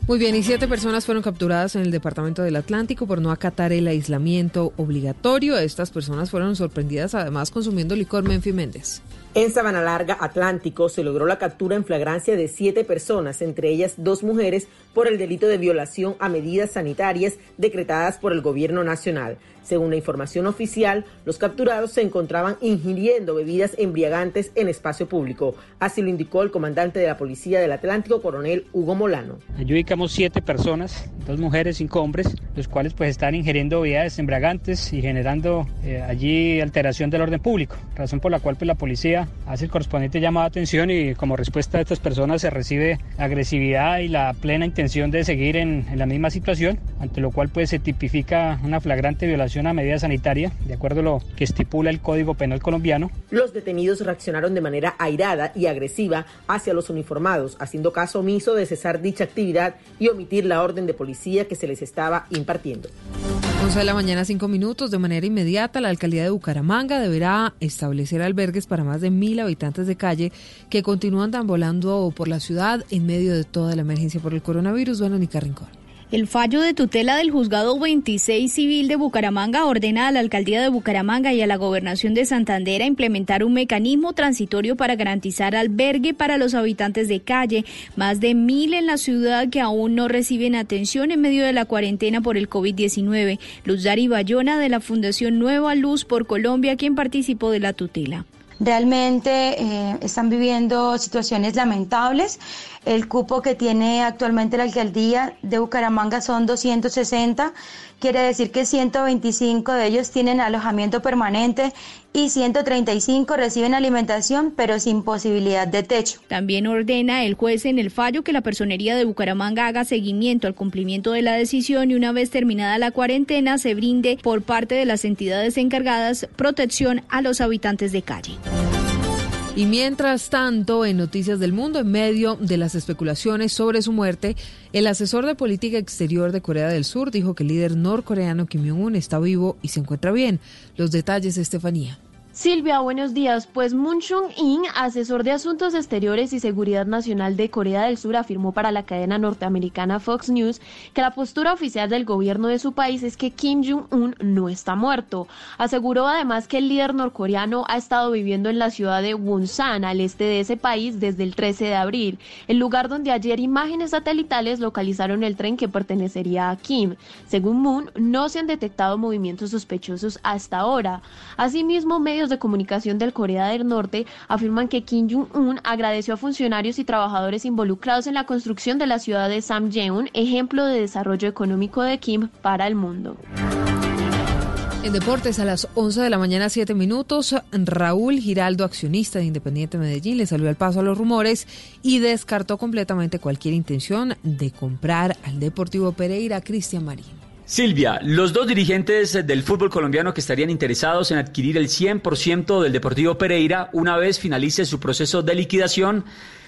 S4: Muy bien, y siete personas fueron capturadas en el departamento del Atlántico por no acatar el aislamiento obligatorio. Estas personas fueron sorprendidas además consumiendo licor Menfi Méndez.
S39: En Sabana Larga, Atlántico, se logró la captura en flagrancia de siete personas, entre ellas dos mujeres, por el delito de violación a medidas sanitarias decretadas por el gobierno nacional. Según la información oficial, los capturados se encontraban ingiriendo bebidas embriagantes en espacio público. Así lo indicó el comandante de la Policía del Atlántico, coronel Hugo Molano.
S40: Allí ubicamos siete personas, dos mujeres, cinco hombres, los cuales pues están ingiriendo bebidas embriagantes y generando eh, allí alteración del orden público, razón por la cual pues la policía hace el correspondiente llamado de atención y como respuesta de estas personas se recibe agresividad y la plena intención de seguir en, en la misma situación, ante lo cual pues se tipifica una flagrante violación a medida sanitaria, de acuerdo a lo que estipula el Código Penal colombiano.
S39: Los detenidos reaccionaron de manera airada y agresiva hacia los uniformados, haciendo caso omiso de cesar dicha actividad y omitir la orden de policía que se les estaba impartiendo.
S4: 11 de la mañana, 5 minutos. De manera inmediata, la alcaldía de Bucaramanga deberá establecer albergues para más de mil habitantes de calle que continúan volando por la ciudad en medio de toda la emergencia por el coronavirus. Bueno, Nica Rincón.
S41: El fallo de tutela del juzgado 26 civil de Bucaramanga ordena a la alcaldía de Bucaramanga y a la gobernación de Santander a implementar un mecanismo transitorio para garantizar albergue para los habitantes de calle, más de mil en la ciudad que aún no reciben atención en medio de la cuarentena por el COVID-19. Luz Dari Bayona de la Fundación Nueva Luz por Colombia, quien participó de la tutela.
S42: Realmente eh, están viviendo situaciones lamentables. El cupo que tiene actualmente la alcaldía de Bucaramanga son 260. Quiere decir que 125 de ellos tienen alojamiento permanente y 135 reciben alimentación pero sin posibilidad de techo.
S41: También ordena el juez en el fallo que la personería de Bucaramanga haga seguimiento al cumplimiento de la decisión y una vez terminada la cuarentena se brinde por parte de las entidades encargadas protección a los habitantes de calle.
S4: Y mientras tanto, en Noticias del Mundo, en medio de las especulaciones sobre su muerte, el asesor de política exterior de Corea del Sur dijo que el líder norcoreano Kim Jong-un está vivo y se encuentra bien. Los detalles, Estefanía.
S43: Silvia, buenos días. Pues Moon Chung-in, asesor de Asuntos Exteriores y Seguridad Nacional de Corea del Sur, afirmó para la cadena norteamericana Fox News que la postura oficial del gobierno de su país es que Kim Jong-un no está muerto. Aseguró además que el líder norcoreano ha estado viviendo en la ciudad de Wonsan, al este de ese país, desde el 13 de abril, el lugar donde ayer imágenes satelitales localizaron el tren que pertenecería a Kim. Según Moon, no se han detectado movimientos sospechosos hasta ahora. Asimismo, medios de comunicación del Corea del Norte afirman que Kim Jong-un agradeció a funcionarios y trabajadores involucrados en la construcción de la ciudad de Samjeon, ejemplo de desarrollo económico de Kim para el mundo.
S4: En deportes a las 11 de la mañana, 7 minutos, Raúl Giraldo, accionista de Independiente Medellín, le salió al paso a los rumores y descartó completamente cualquier intención de comprar al Deportivo Pereira Cristian Marín.
S15: Silvia, los dos dirigentes del fútbol colombiano que estarían interesados en adquirir el 100% del Deportivo Pereira una vez finalice su proceso de liquidación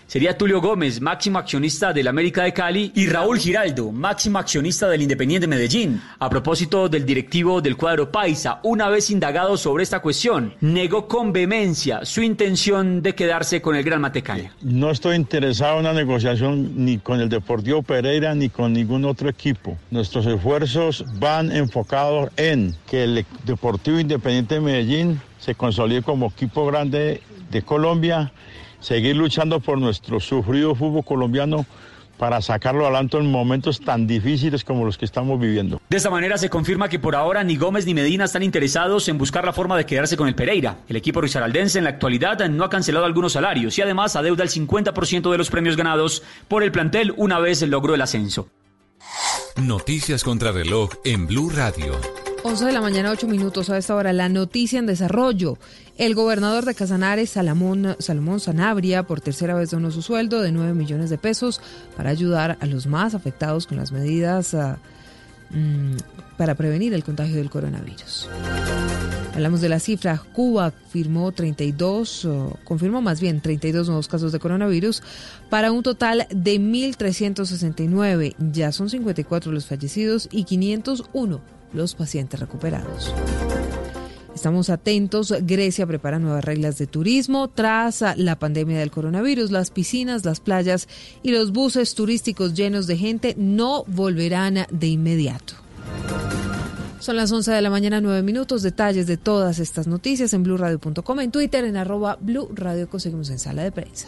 S15: sería Tulio Gómez, máximo accionista del América de Cali, y Raúl Giraldo, máximo accionista del Independiente Medellín. A propósito del directivo del cuadro Paisa, una vez indagado sobre esta cuestión, negó con vehemencia su intención de quedarse con el Gran Matecaña.
S35: No estoy interesado en una negociación ni con el Deportivo Pereira ni con ningún otro equipo. Nuestros esfuerzos van enfocados en que el Deportivo Independiente de Medellín se consolide como equipo grande de Colombia seguir luchando por nuestro sufrido fútbol colombiano para sacarlo adelante en momentos tan difíciles como los que estamos viviendo.
S15: De esta manera se confirma que por ahora ni Gómez ni Medina están interesados en buscar la forma de quedarse con el Pereira. El equipo risaraldense en la actualidad no ha cancelado algunos salarios y además adeuda el 50% de los premios ganados por el plantel una vez logró el ascenso.
S1: Noticias contra reloj en Blue Radio.
S4: 11 de la mañana, 8 minutos a esta hora. La noticia en desarrollo. El gobernador de Casanares, Salomón, Sanabria, por tercera vez donó su sueldo de 9 millones de pesos para ayudar a los más afectados con las medidas uh, mm, para prevenir el contagio del coronavirus. Hablamos de la cifra. Cuba firmó 32, uh, confirmó más bien 32 nuevos casos de coronavirus para un total de 1.369. Ya son 54 los fallecidos y 501 los pacientes recuperados. Estamos atentos. Grecia prepara nuevas reglas de turismo tras la pandemia del coronavirus. Las piscinas, las playas y los buses turísticos llenos de gente no volverán de inmediato. Son las 11 de la mañana, 9 minutos. Detalles de todas estas noticias en blurradio.com, en Twitter, en arroba Blue Radio. Conseguimos en sala de prensa.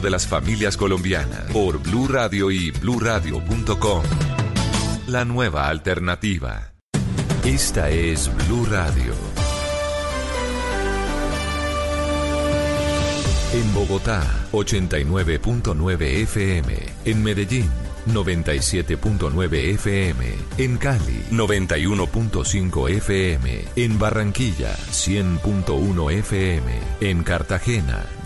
S1: de las familias colombianas por Blue Radio y bluradio.com. La nueva alternativa. Esta es Blue Radio. En Bogotá, 89.9 FM. En Medellín, 97.9 FM. En Cali, 91.5 FM. En Barranquilla, 100.1 FM. En Cartagena,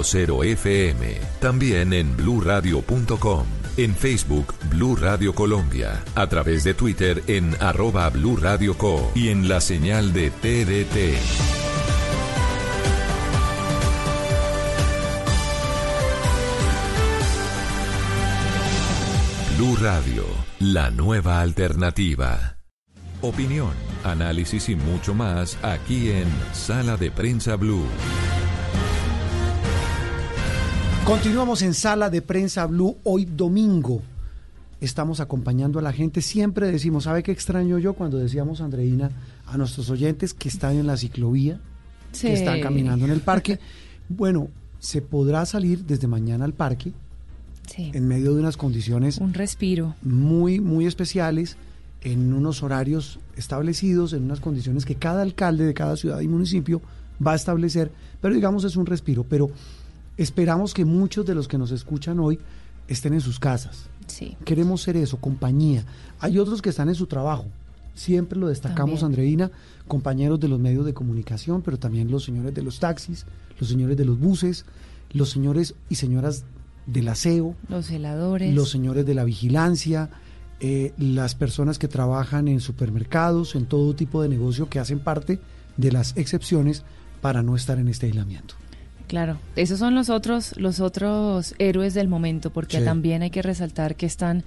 S1: 96.0 FM. También en bluradio.com. En Facebook, Blue Radio Colombia. A través de Twitter en arroba Blue Radio Co. Y en la señal de TDT. Blue Radio, la nueva alternativa. Opinión, análisis y mucho más aquí en Sala de Prensa Blue.
S3: Continuamos en Sala de Prensa Blue hoy domingo. Estamos acompañando a la gente. Siempre decimos, ¿sabe qué extraño yo cuando decíamos, Andreina, a nuestros oyentes que están en la ciclovía, que están caminando en el parque? bueno, se podrá salir desde mañana al parque en medio de unas condiciones...
S2: Un respiro.
S3: Muy, muy especiales, en unos horarios establecidos, en unas condiciones que cada alcalde de cada ciudad y municipio va a establecer, pero digamos es un respiro. Pero Esperamos que muchos de los que nos escuchan hoy estén en sus casas.
S2: Sí.
S3: Queremos ser eso, compañía. Hay otros que están en su trabajo. Siempre lo destacamos, Andreina, compañeros de los medios de comunicación, pero también los señores de los taxis, los señores de los buses, los señores y señoras del aseo,
S2: los heladores,
S3: los señores de la vigilancia, eh, las personas que trabajan en supermercados, en todo tipo de negocio que hacen parte de las excepciones para no estar en este aislamiento.
S2: Claro, esos son los otros, los otros héroes del momento, porque también hay que resaltar que están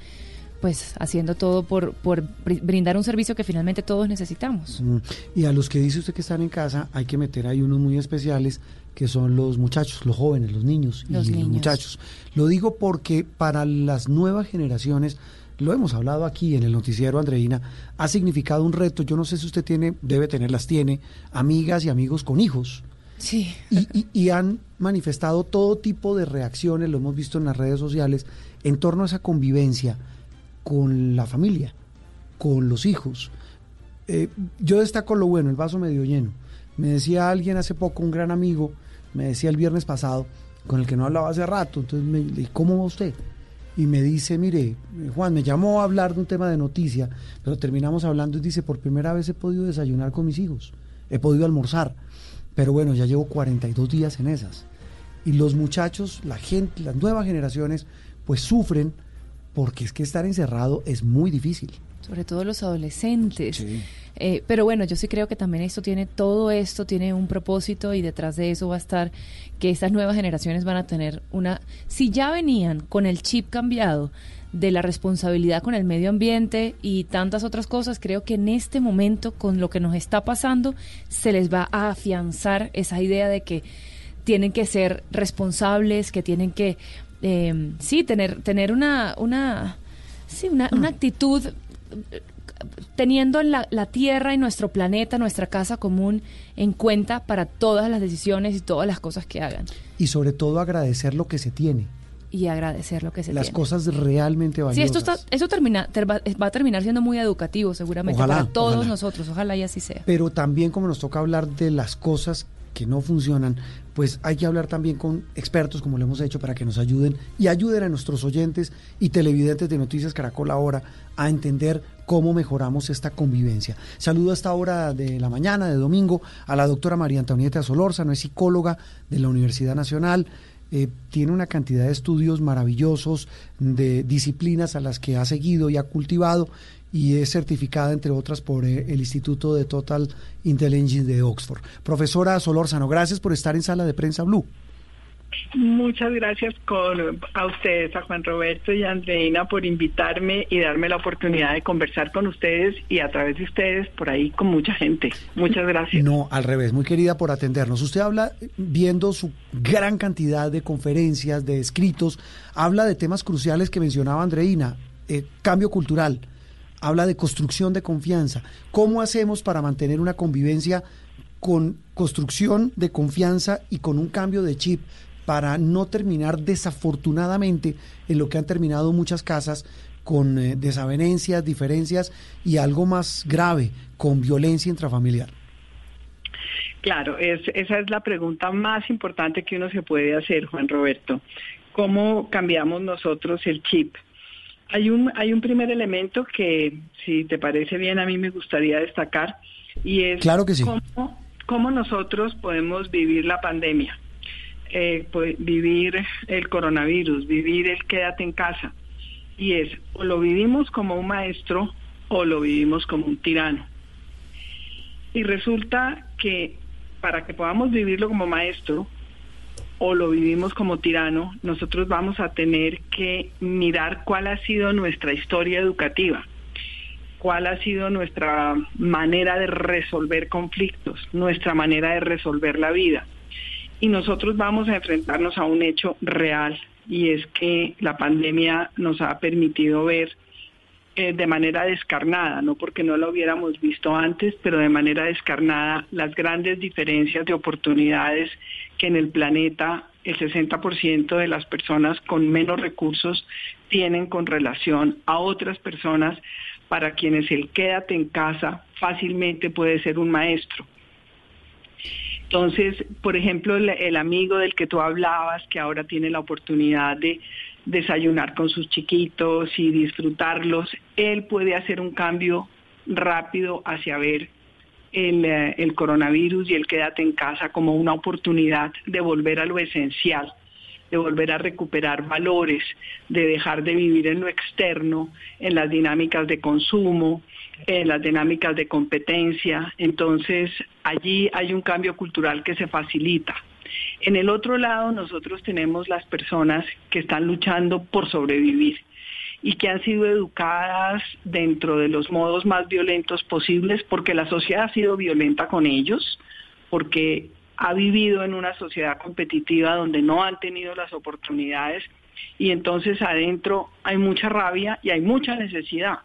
S2: pues haciendo todo por, por brindar un servicio que finalmente todos necesitamos.
S3: Mm. Y a los que dice usted que están en casa, hay que meter ahí unos muy especiales, que son los muchachos, los jóvenes, los niños y los muchachos. Lo digo porque para las nuevas generaciones, lo hemos hablado aquí en el noticiero Andreina, ha significado un reto. Yo no sé si usted tiene, debe tenerlas, tiene amigas y amigos con hijos.
S2: Sí.
S3: Y, han manifestado todo tipo de reacciones, lo hemos visto en las redes sociales, en torno a esa convivencia con la familia, con los hijos. Eh, yo destaco lo bueno, el vaso medio lleno. Me decía alguien hace poco, un gran amigo, me decía el viernes pasado, con el que no hablaba hace rato, entonces me dije, ¿cómo va usted? Y me dice, mire, Juan, me llamó a hablar de un tema de noticia, pero terminamos hablando y dice, por primera vez he podido desayunar con mis hijos, he podido almorzar. Pero bueno, ya llevo 42 días en esas. Y los muchachos, la gente, las nuevas generaciones, pues sufren porque es que estar encerrado es muy difícil.
S2: Sobre todo los adolescentes. Eh, pero bueno, yo sí creo que también esto tiene, todo esto tiene un propósito y detrás de eso va a estar que estas nuevas generaciones van a tener una, si ya venían con el chip cambiado de la responsabilidad con el medio ambiente y tantas otras cosas, creo que en este momento, con lo que nos está pasando, se les va a afianzar esa idea de que tienen que ser responsables, que tienen que, eh, sí, tener, tener una, una, sí, una, una actitud teniendo la, la, Tierra y nuestro planeta, nuestra casa común en cuenta para todas las decisiones y todas las cosas que hagan.
S3: Y sobre todo agradecer lo que se tiene.
S2: Y agradecer lo que se
S3: las
S2: tiene.
S3: Las cosas realmente valiosas.
S2: Sí, esto, está, eso termina, va, va, a terminar siendo muy educativo seguramente
S3: ojalá,
S2: para todos
S3: ojalá.
S2: nosotros. Ojalá y así sea.
S3: Pero también como nos toca hablar de las cosas que no funcionan, pues hay que hablar también con expertos, como lo hemos hecho, para que nos ayuden y ayuden a nuestros oyentes y televidentes de Noticias Caracol ahora a entender cómo mejoramos esta convivencia. Saludo a esta hora de la mañana, de domingo, a la doctora María Antonieta Solórzano, es psicóloga de la Universidad Nacional. Eh, tiene una cantidad de estudios maravillosos, de disciplinas a las que ha seguido y ha cultivado y es certificada, entre otras, por eh, el Instituto de Total Intelligence de Oxford. Profesora Solórzano, gracias por estar en Sala de Prensa Blue.
S44: Muchas gracias a ustedes, a Juan Roberto y a Andreina por invitarme y darme la oportunidad de conversar con ustedes y a través de ustedes por ahí con mucha gente. Muchas gracias.
S3: No, al revés, muy querida por atendernos. Usted habla, viendo su gran cantidad de conferencias, de escritos, habla de temas cruciales que mencionaba Andreina, eh, cambio cultural, habla de construcción de confianza. ¿Cómo hacemos para mantener una convivencia con construcción de confianza y con un cambio de chip para no terminar desafortunadamente en lo que han terminado muchas casas con eh, desavenencias, diferencias y algo más grave, con violencia intrafamiliar?
S44: Claro, es, esa es la pregunta más importante que uno se puede hacer, Juan Roberto. ¿Cómo cambiamos nosotros el chip? Hay un, hay un primer elemento que, si te parece bien, a mí me gustaría destacar y es
S3: claro que sí.
S44: cómo, cómo nosotros podemos vivir la pandemia. Eh, pues, vivir el coronavirus, vivir el quédate en casa. Y es, o lo vivimos como un maestro o lo vivimos como un tirano. Y resulta que para que podamos vivirlo como maestro o lo vivimos como tirano, nosotros vamos a tener que mirar cuál ha sido nuestra historia educativa, cuál ha sido nuestra manera de resolver conflictos, nuestra manera de resolver la vida y nosotros vamos a enfrentarnos a un hecho real y es que la pandemia nos ha permitido ver eh, de manera descarnada, no porque no lo hubiéramos visto antes, pero de manera descarnada las grandes diferencias de oportunidades que en el planeta el 60% de las personas con menos recursos tienen con relación a otras personas para quienes el quédate en casa fácilmente puede ser un maestro. Entonces, por ejemplo, el, amigo del que tú hablabas, que ahora tiene la oportunidad de desayunar con sus chiquitos y disfrutarlos, él puede hacer un cambio rápido hacia ver el, el coronavirus y el quédate en casa como una oportunidad de volver a lo esencial de volver a recuperar valores, de dejar de vivir en lo externo, en las dinámicas de consumo, en las dinámicas de competencia. Entonces, allí hay un cambio cultural que se facilita. En el otro lado, nosotros tenemos las personas que están luchando por sobrevivir y que han sido educadas dentro de los modos más violentos posibles porque la sociedad ha sido violenta con ellos, porque ha vivido en una sociedad competitiva donde no han tenido las oportunidades y entonces adentro hay mucha rabia y hay mucha necesidad.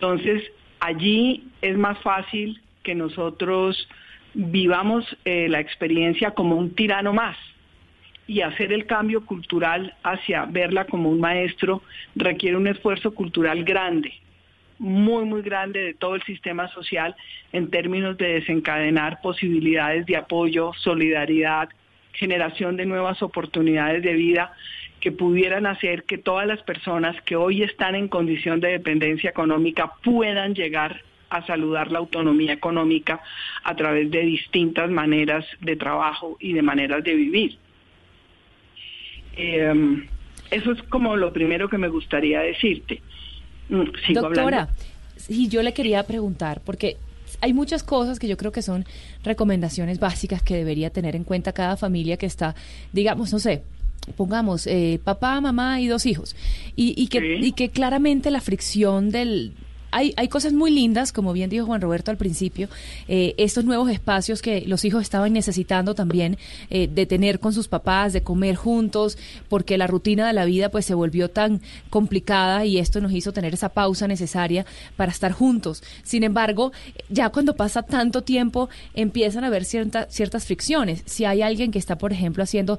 S44: Entonces allí es más fácil que nosotros vivamos eh, la experiencia como un tirano más y hacer el cambio cultural hacia verla como un maestro requiere un esfuerzo cultural grande muy, muy grande de todo el sistema social en términos de desencadenar posibilidades de apoyo, solidaridad, generación de nuevas oportunidades de vida que pudieran hacer que todas las personas que hoy están en condición de dependencia económica puedan llegar a saludar la autonomía económica a través de distintas maneras de trabajo y de maneras de vivir. Eh, Eso es como lo primero que me gustaría decirte.
S2: Mm, Doctora, y yo le quería preguntar, porque hay muchas cosas que yo creo que son recomendaciones básicas que debería tener en cuenta cada familia que está, digamos, no sé, pongamos eh, papá, mamá y dos hijos, y, que, y que claramente la fricción del, hay, hay cosas muy lindas, como bien dijo Juan Roberto al principio, eh, estos nuevos espacios que los hijos estaban necesitando también eh, de tener con sus papás, de comer juntos, porque la rutina de la vida pues se volvió tan complicada y esto nos hizo tener esa pausa necesaria para estar juntos. Sin embargo, ya cuando pasa tanto tiempo empiezan a haber ciertas fricciones. Si hay alguien que está, por ejemplo, haciendo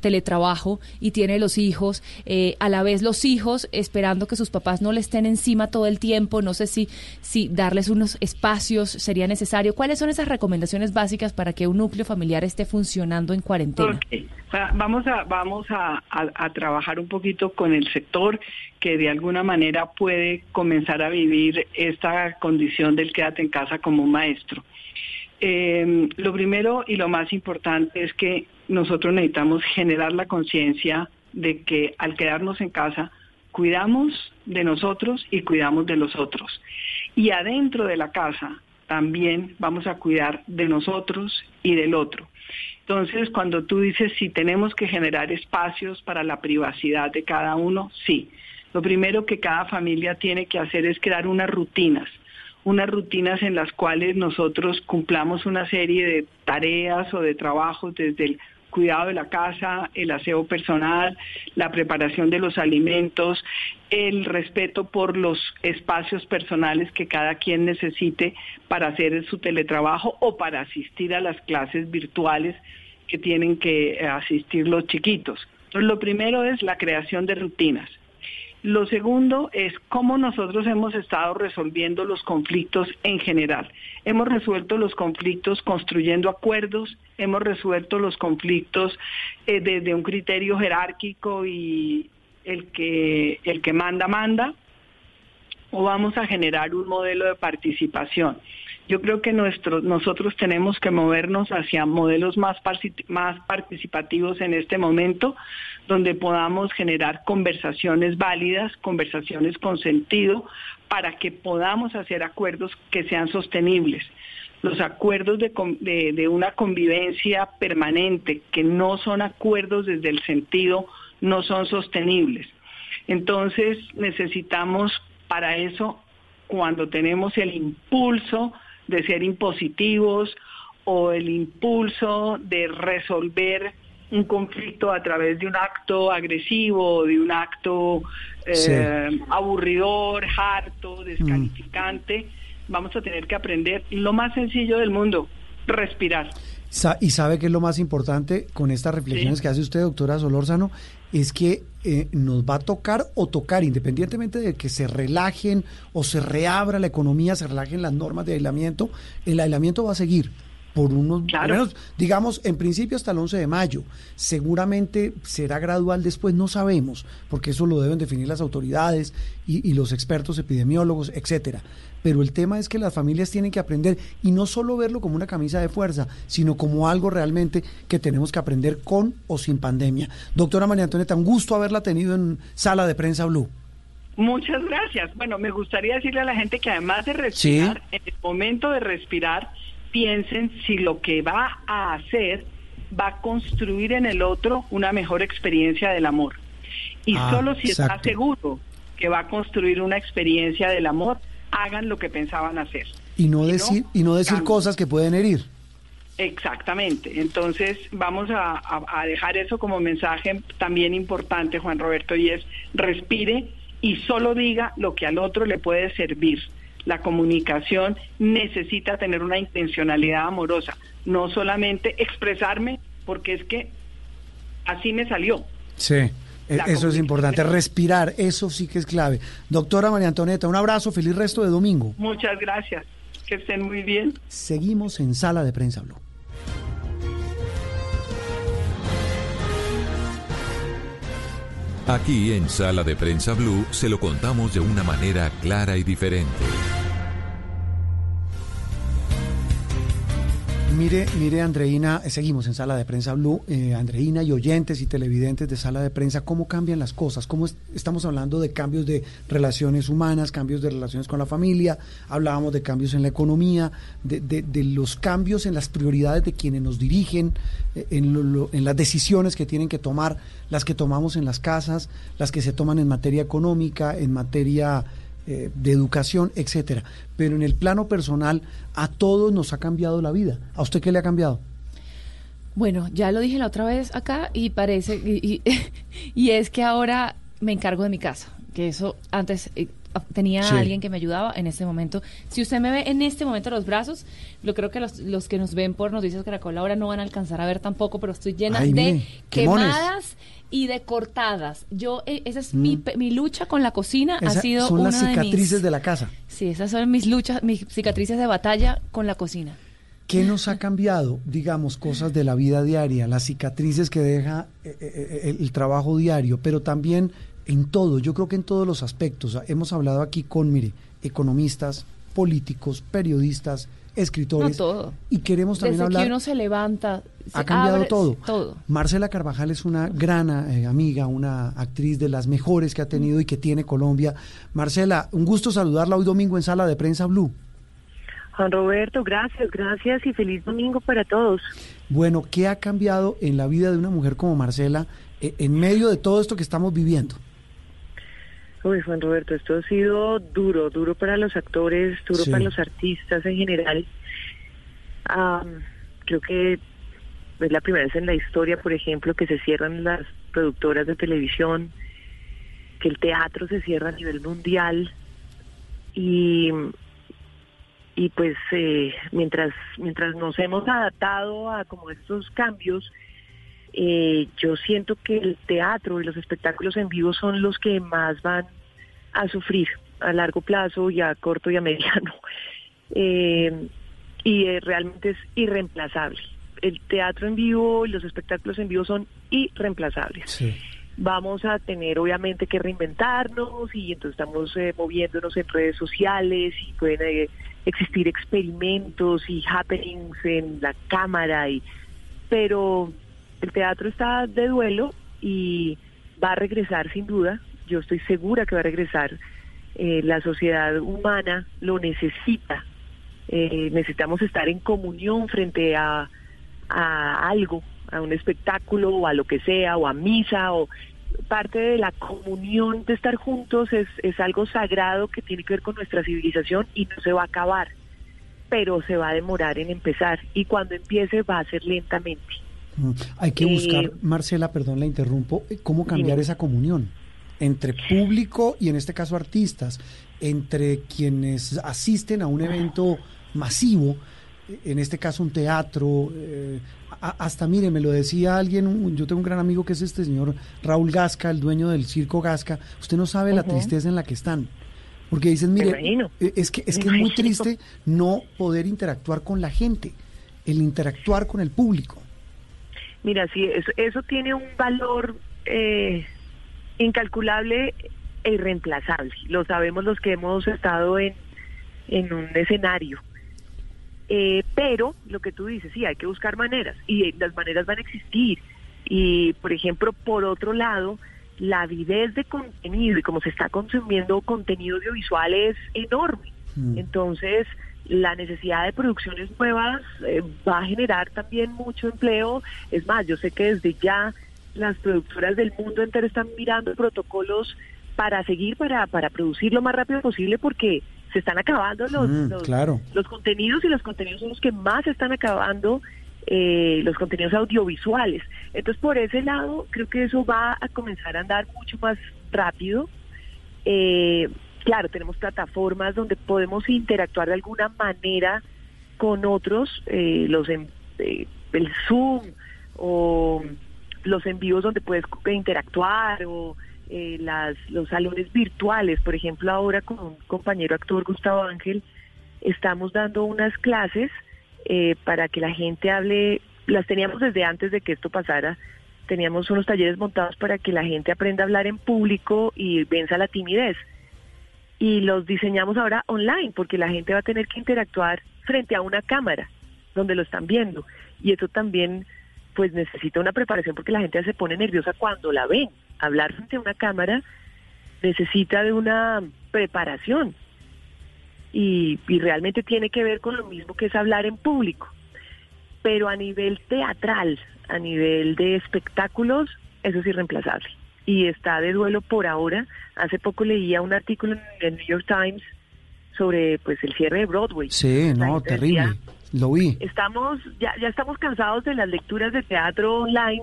S2: teletrabajo y tiene los hijos, eh, a la vez los hijos esperando que sus papás no le estén encima todo el tiempo, no sé si, si darles unos espacios sería necesario. ¿Cuáles son esas recomendaciones básicas para que un núcleo familiar esté funcionando en cuarentena?
S44: Vamos, a, vamos a, trabajar un poquito con el sector que de alguna manera puede comenzar a vivir esta condición del quédate en casa como un maestro. Eh, lo primero y lo más importante es que nosotros necesitamos generar la conciencia de que al quedarnos en casa cuidamos de nosotros y cuidamos de los otros. Y adentro de la casa también vamos a cuidar de nosotros y del otro. Entonces, cuando tú dices si tenemos que generar espacios para la privacidad de cada uno, sí. Lo primero que cada familia tiene que hacer es crear unas rutinas unas rutinas en las cuales nosotros cumplamos una serie de tareas o de trabajos desde el cuidado de la casa, el aseo personal, la preparación de los alimentos, el respeto por los espacios personales que cada quien necesite para hacer su teletrabajo o para asistir a las clases virtuales que tienen que asistir los chiquitos. Entonces, lo primero es la creación de rutinas. Lo segundo es cómo nosotros hemos estado resolviendo los conflictos en general. Hemos resuelto los conflictos construyendo acuerdos, hemos resuelto los conflictos eh, desde un criterio jerárquico y el que, el que manda, manda, o vamos a generar un modelo de participación. Yo creo que nosotros tenemos que movernos hacia modelos más, más participativos en este momento, donde podamos generar conversaciones válidas, conversaciones con sentido, para que podamos hacer acuerdos que sean sostenibles. Los acuerdos de, de una convivencia permanente, que no son acuerdos desde el sentido, no son sostenibles. Entonces necesitamos para eso, cuando tenemos el impulso de ser impositivos o el impulso de resolver un conflicto a través de un acto agresivo, de un acto eh, aburridor, harto, descalificante, vamos a tener que aprender lo más sencillo del mundo, respirar.
S3: Y sabe que es lo más importante con estas reflexiones que hace usted, doctora Solórzano, es que eh, nos va a tocar o tocar, independientemente de que se relajen o se reabra la economía, se relajen las normas de aislamiento, el aislamiento va a seguir por unos, digamos, en principio hasta el 11 de mayo. Seguramente será gradual después, no sabemos, porque eso lo deben definir las autoridades y, y, los expertos epidemiólogos, etcétera. Pero el tema es que las familias tienen que aprender y no solo verlo como una camisa de fuerza, sino como algo realmente que tenemos que aprender con o sin pandemia. Doctora María Antonieta, un gusto haberla tenido en Sala de Prensa Blue.
S44: Muchas gracias. Bueno, me gustaría decirle a la gente que además de respirar, en el momento de respirar, piensen si lo que va a hacer va a construir en el otro una mejor experiencia del amor. Y ah, solo si está seguro que va a construir una experiencia del amor, hagan lo que pensaban hacer.
S3: Y no decir, y no decir cosas que pueden herir.
S44: Exactamente. Entonces vamos a, a, dejar eso como mensaje también importante, Juan Roberto, y es respire y solo diga lo que al otro le puede servir la comunicación necesita tener una intencionalidad amorosa, no solamente expresarme porque es que así me salió.
S3: Sí. E-, eso es importante, respirar, eso sí que es clave. Doctora María Antonieta, un abrazo, feliz resto de domingo.
S44: Muchas gracias, que estén muy bien.
S3: Seguimos en Sala de Prensa Blue.
S1: Aquí en Sala de Prensa Blue se lo contamos de una manera clara y diferente.
S3: Mire, mire, Andreina, eh, seguimos en Sala de Prensa Blue, eh, Andreina y oyentes y televidentes de Sala de Prensa, ¿cómo cambian las cosas? ¿Cómo estamos hablando de cambios de relaciones humanas, cambios de relaciones con la familia? Hablábamos de cambios en la economía, de, los cambios en las prioridades de quienes nos dirigen, eh, en, en las decisiones que tienen que tomar, las que tomamos en las casas, las que se toman en materia económica, en materia eh, de educación, etcétera. Pero en el plano personal, a todos nos ha cambiado la vida. ¿A usted qué le ha cambiado?
S2: Bueno, ya lo dije la otra vez acá y parece, y, es que ahora me encargo de mi casa, que eso antes eh, tenía alguien que me ayudaba en este momento. Si usted me ve en este momento los brazos, lo creo que los, los que nos ven por Noticias Caracol ahora no van a alcanzar a ver tampoco, pero estoy llena de quemadas y de cortadas. Yo, eh, esa es mi, mm. mi, lucha con la cocina. ha sido
S3: son
S2: las
S3: cicatrices de, la casa.
S2: Sí, esas son mis luchas, mis cicatrices de batalla con la cocina.
S3: ¿Qué nos ha cambiado, digamos, cosas de la vida diaria, las cicatrices que deja eh, eh, el trabajo diario, pero también en todo, yo creo que en todos los aspectos. Hemos hablado aquí con, mire, economistas, políticos, periodistas, escritores.
S2: todo.
S3: Y queremos también
S2: Desde
S3: hablar.
S2: que uno se levanta.
S3: ha cambiado todo. todo. Marcela Carvajal es una gran eh, amiga, una actriz de las mejores que ha tenido y que tiene Colombia. Marcela, un gusto saludarla hoy domingo en Sala de Prensa Blue.
S45: Juan Roberto, gracias, gracias y feliz domingo para todos.
S3: Bueno, ¿qué ha cambiado en la vida de una mujer como Marcela eh, en medio de todo esto que estamos viviendo?
S45: Uy, Juan Roberto, esto ha sido duro, duro para los actores, duro para los artistas en general. creo que es la primera vez en la historia, por ejemplo, que se cierran las productoras de televisión, que el teatro se cierra a nivel mundial y y pues eh, mientras mientras nos hemos adaptado a como estos cambios eh, yo siento que el teatro y los espectáculos en vivo son los que más van a sufrir a largo plazo y a corto y a mediano. Eh, y eh, realmente es irreemplazable. El teatro en vivo y los espectáculos en vivo son irreemplazables. Vamos a tener obviamente que reinventarnos y entonces estamos moviéndonos en redes sociales y pueden existir experimentos y happenings en la cámara y pero el teatro está de duelo y va a regresar sin duda. Yo estoy segura que va a regresar. Eh, la sociedad humana lo necesita. Eh, necesitamos estar en comunión frente a, a algo, a un espectáculo o a lo que sea, o a misa, o parte de la comunión de estar juntos es, es algo sagrado que tiene que ver con nuestra civilización y no se va a acabar, pero se va a demorar en empezar y cuando empiece va a ser lentamente.
S3: Hay que buscar, eh, Marcela, perdón, la interrumpo, eh, cómo cambiar esa comunión entre público y en este caso artistas, entre quienes asisten a un evento masivo, en este caso un teatro, eh, hasta mire, me lo decía alguien, yo tengo un gran amigo que es este señor Raúl Gasca, el dueño del circo Gasca, usted no sabe la tristeza en la que están. Porque dicen, mire, es que, es que es muy triste no poder interactuar con la gente, el interactuar con el público.
S45: Mira, sí, eso, eso tiene un valor eh, incalculable e irreemplazable. Lo sabemos los que hemos estado en, en un escenario. Eh, pero lo que tú dices, sí, hay que buscar maneras y las maneras van a existir. Y, por ejemplo, por otro lado, la avidez de contenido y como se está consumiendo contenido audiovisual es enorme. Mm. Entonces, la necesidad de producciones nuevas eh, va a generar también mucho empleo. Es más, yo sé que desde ya las productoras del mundo entero están mirando protocolos para seguir, para, para producir lo más rápido posible porque se están acabando los, mm, los, contenidos y los contenidos son los que más se están acabando, eh, los contenidos audiovisuales. Entonces, por ese lado, creo que eso va a comenzar a andar mucho más rápido. Eh, claro, tenemos plataformas donde podemos interactuar de alguna manera con otros, eh, los en, eh, el Zoom o los envíos donde puedes interactuar o eh, las, los salones virtuales. Por ejemplo, ahora con un compañero actor, Gustavo Ángel, estamos dando unas clases para que la gente hable, las teníamos desde antes de que esto pasara, teníamos unos talleres montados para que la gente aprenda a hablar en público y venza la timidez y los diseñamos ahora online porque la gente va a tener que interactuar frente a una cámara donde lo están viendo. Y eso también pues necesita una preparación porque la gente se pone nerviosa cuando la ven. Hablar frente a una cámara necesita de una preparación y, y realmente tiene que ver con lo mismo que es hablar en público. Pero a nivel teatral, a nivel de espectáculos, eso es irreemplazable. Y está de duelo por ahora. Hace poco leía un artículo en el New York Times sobre pues el cierre de Broadway.
S3: Sí, no, terrible. Lo vi.
S45: Estamos ya ya estamos cansados de las lecturas de teatro online.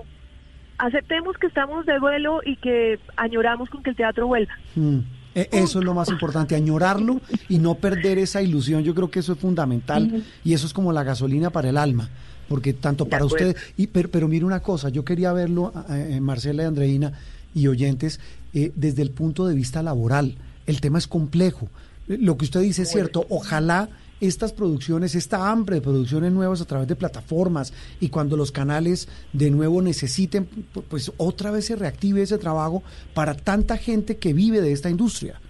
S45: Aceptemos que estamos de duelo y que añoramos con que el teatro vuelva.
S3: Mm. E, eso es lo más importante, añorarlo y no perder esa ilusión. Yo creo que eso es fundamental y eso es como la gasolina para el alma, porque tanto para usted, y, pero, pero mire una cosa, yo quería verlo, eh, Marcela y Andreina y oyentes, eh, desde el punto de vista laboral. El tema es complejo. Lo que usted dice es cierto, ojalá estas producciones, esta hambre de producciones nuevas a través de plataformas y cuando los canales de nuevo necesiten, pues otra vez se reactive ese trabajo para tanta gente que vive de esta industria.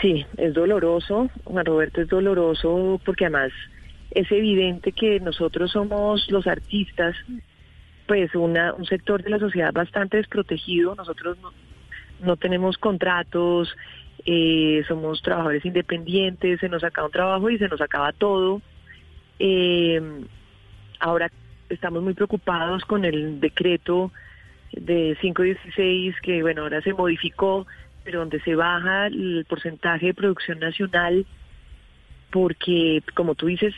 S45: Sí, es doloroso, Juan Roberto, es doloroso porque además es evidente que nosotros somos los artistas, pues una, un sector de la sociedad bastante desprotegido, nosotros no, tenemos contratos, eh, somos trabajadores independientes, se nos acaba un trabajo y se nos acaba todo. Eh, ahora estamos muy preocupados con el decreto de 516 que bueno ahora se modificó pero donde se baja el porcentaje de producción nacional porque como tú dices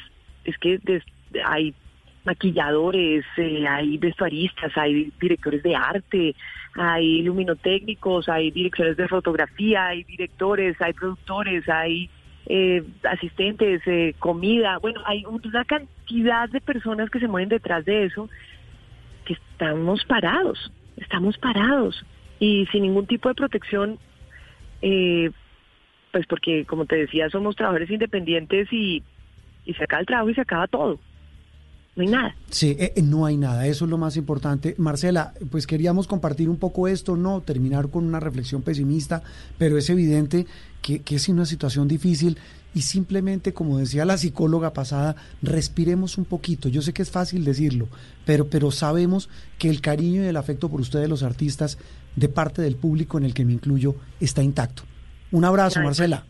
S45: es que hay maquilladores, eh, hay vestuaristas, hay directores de arte, hay luminotécnicos, hay directores de fotografía, hay directores, hay productores, hay eh, asistentes, eh, comida. Bueno, hay una cantidad de personas que se mueven detrás de eso que estamos parados, estamos parados y sin ningún tipo de protección, pues porque como te decía, somos trabajadores independientes y, y se acaba el trabajo y se acaba todo no hay nada.
S3: Sí, eh, eh, no hay nada, eso es lo más importante. Marcela, pues queríamos compartir un poco esto, no terminar con una reflexión pesimista, pero es evidente que, que es una situación difícil y simplemente, como decía la psicóloga pasada, respiremos un poquito. Yo sé que es fácil decirlo, pero, pero sabemos que el cariño y el afecto por ustedes, los artistas, de parte del público en el que me incluyo, está intacto. Un abrazo, Marcela.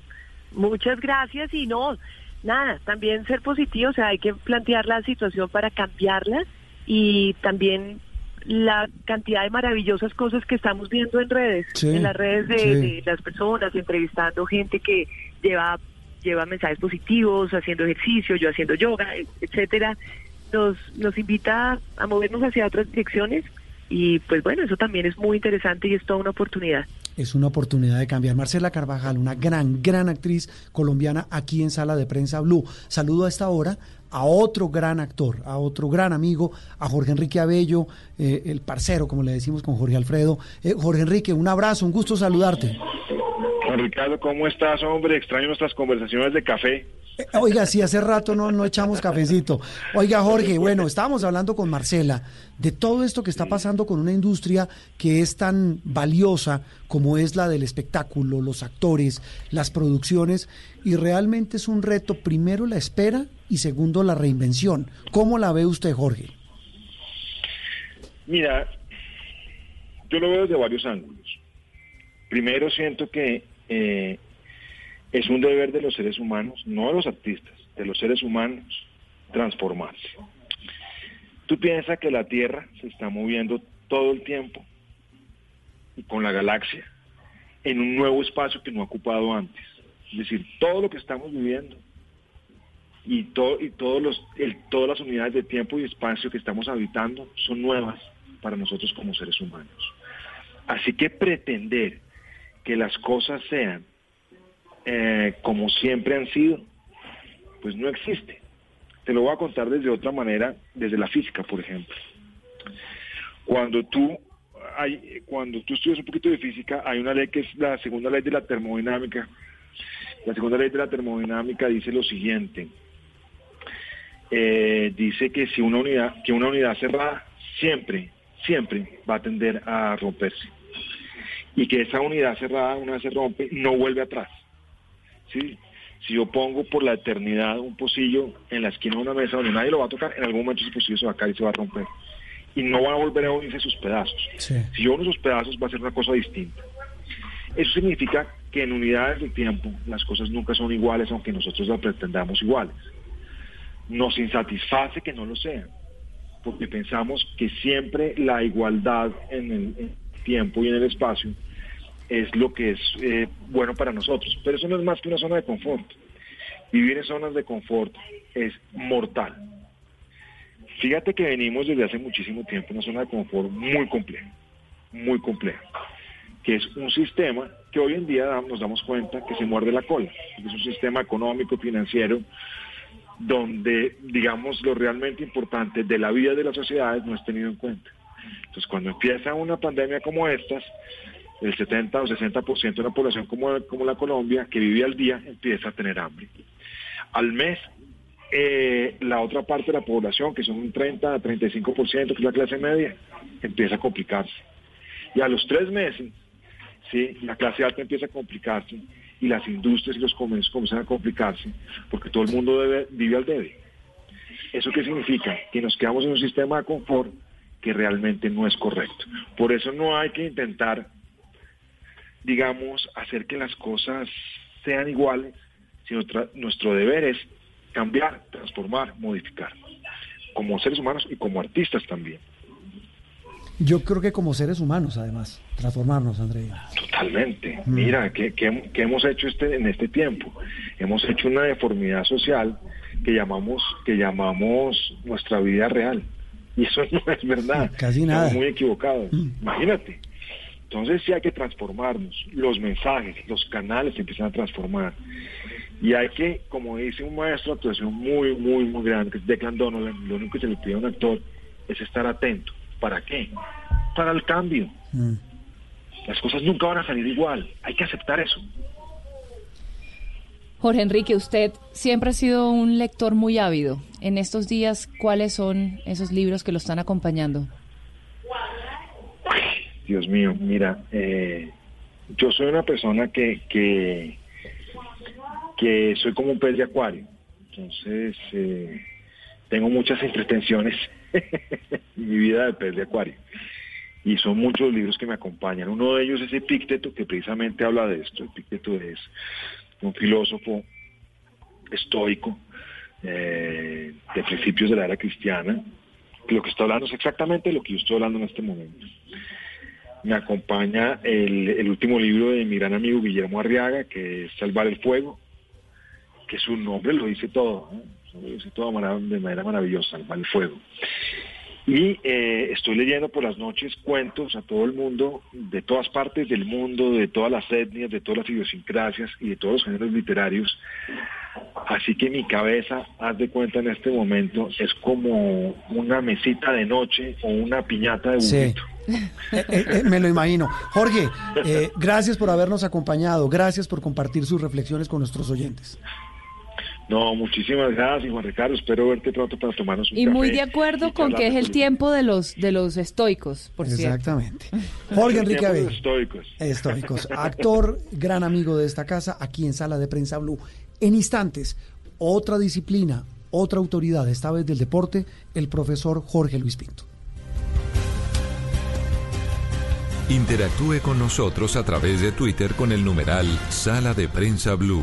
S45: Muchas gracias y no, nada, también ser positivo, o sea, hay que plantear la situación para cambiarla y también la cantidad de maravillosas cosas que estamos viendo en redes, en las redes de, las personas, entrevistando gente que lleva lleva mensajes positivos, haciendo ejercicio, yo haciendo yoga, etcétera, nos nos invita a movernos hacia otras direcciones y pues bueno, eso también es muy interesante y es toda una oportunidad
S3: es una oportunidad de cambiar. Marcela Carvajal, una gran, gran actriz colombiana aquí en Sala de Prensa Blue. Saludo a esta hora a otro gran actor, a otro gran amigo, a Jorge Enrique Abello, eh, el parcero, como le decimos con Jorge Alfredo. Eh, Jorge Enrique, un abrazo, un gusto saludarte.
S46: Juan Ricardo, ¿cómo estás, hombre? Extraño nuestras conversaciones de café.
S3: Eh, oiga, sí, hace rato no, no echamos cafecito. Oiga, Jorge, bueno, estábamos hablando con Marcela de todo esto que está pasando con una industria que es tan valiosa como es la del espectáculo, los actores, las producciones, y realmente es un reto, primero la espera y segundo la reinvención. ¿Cómo la ve usted, Jorge?
S46: Mira, yo lo veo desde varios ángulos. Primero siento que eh, es un deber de los seres humanos, no de los artistas, de los seres humanos, transformarse. Tú piensas que la Tierra se está moviendo todo el tiempo y con la galaxia en un nuevo espacio que no ha ocupado antes. Es decir, todo lo que estamos viviendo y, todo, y todos los, todas las unidades de tiempo y espacio que estamos habitando son nuevas para nosotros como seres humanos. Así que pretender que las cosas sean eh, como siempre han sido, pues no existe. Te lo voy a contar desde otra manera, desde la física, por ejemplo. Cuando tú hay, cuando tú estudias un poquito de física, hay una ley que es la segunda ley de la termodinámica. La segunda ley de la termodinámica dice lo siguiente. Eh, dice que si una unidad, que una unidad cerrada siempre, siempre va a tender a romperse. Y que esa unidad cerrada, una vez se rompe, no vuelve atrás. ¿sí? Si yo pongo por la eternidad un pocillo en la esquina de una mesa donde nadie lo va a tocar, en algún momento ese pocillo se va a caer y se va a romper. Y no va a volver a unirse sus pedazos. Si yo uno sus pedazos va a ser una cosa distinta. Eso significa que en unidades de tiempo las cosas nunca son iguales aunque nosotros las pretendamos iguales. Nos insatisface que no lo sean, porque pensamos que siempre la igualdad en el tiempo y en el espacio es lo que es eh, bueno para nosotros. Pero eso no es más que una zona de confort. Vivir en zonas de confort es mortal. Fíjate que venimos desde hace muchísimo tiempo una zona de confort muy compleja, muy compleja, que es un sistema que hoy en día nos damos cuenta que se muerde la cola. Es un sistema económico, financiero, donde, digamos, lo realmente importante de la vida de las sociedades no es tenido en cuenta. Entonces, cuando empieza una pandemia como estas, el 70 o 60% de la población como, como la Colombia, que vive al día, empieza a tener hambre. Al mes, eh, la otra parte de la población, que son un 30 a 35%, que es la clase media, empieza a complicarse. Y a los tres meses, ¿sí? la clase alta empieza a complicarse y las industrias y los comercios comienzan a complicarse porque todo el mundo vive al debe. ¿Eso qué significa? Que nos quedamos en un sistema de confort que realmente no es correcto. Por eso no hay que intentar digamos, hacer que las cosas sean iguales, sino nuestro deber es cambiar, transformar, modificar, como seres humanos y como artistas también.
S3: Yo creo que como seres humanos, además, transformarnos, Andrea.
S46: Totalmente. Mm. Mira, ¿qué, hemos hecho este, en este tiempo? Hemos hecho una deformidad social que llamamos, que llamamos nuestra vida real. Y eso no es verdad.
S3: Casi nada.
S46: Estamos muy equivocados. Mm. Imagínate. Entonces sí hay que transformarnos, los mensajes, los canales se empiezan a transformar. Y hay que, como dice un maestro de actuación muy, muy, muy grande, que es Declan Donovan, lo único que se le pide a un actor es estar atento. ¿Para qué? Para el cambio. Mm. Las cosas nunca van a salir igual, hay que aceptar eso.
S2: Jorge Enrique, usted siempre ha sido un lector muy ávido. En estos días, ¿cuáles son esos libros que lo están acompañando?
S46: Dios mío, mira, eh, yo soy una persona que, que, soy como un pez de acuario, entonces eh, tengo muchas entretenciones en mi vida de pez de acuario. Y son muchos libros que me acompañan. Uno de ellos es Epícteto, que precisamente habla de esto. Epícteto es un filósofo estoico eh, de principios de la era cristiana. Lo que está hablando es exactamente lo que yo estoy hablando en este momento me acompaña el, último libro de mi gran amigo Guillermo Arriaga, que es Salvar el Fuego, que su nombre lo dice todo, lo dice todo de manera maravillosa, Salvar el Fuego. Y eh, estoy leyendo por las noches cuentos a todo el mundo, de todas partes del mundo, de todas las etnias, de todas las idiosincrasias y de todos los géneros literarios. Así que mi cabeza, haz de cuenta en este momento, es como una mesita de noche o una piñata de burrito.
S3: Eh, eh, eh, me lo imagino. Jorge, gracias por habernos acompañado, gracias por compartir sus reflexiones con nuestros oyentes.
S46: No, muchísimas gracias, Juan Ricardo. Espero verte pronto para tomarnos un
S2: Y muy de acuerdo con que es el tiempo de los de los estoicos, por
S3: Exactamente. Jorge Enrique Abel. Estoicos. Estoicos. Actor, gran amigo de esta casa, aquí en Sala de Prensa Blue. En instantes, otra disciplina, otra autoridad, esta vez del deporte, el profesor Jorge Luis Pinto.
S1: Interactúe con nosotros a través de Twitter con el numeral Sala de Prensa Blue.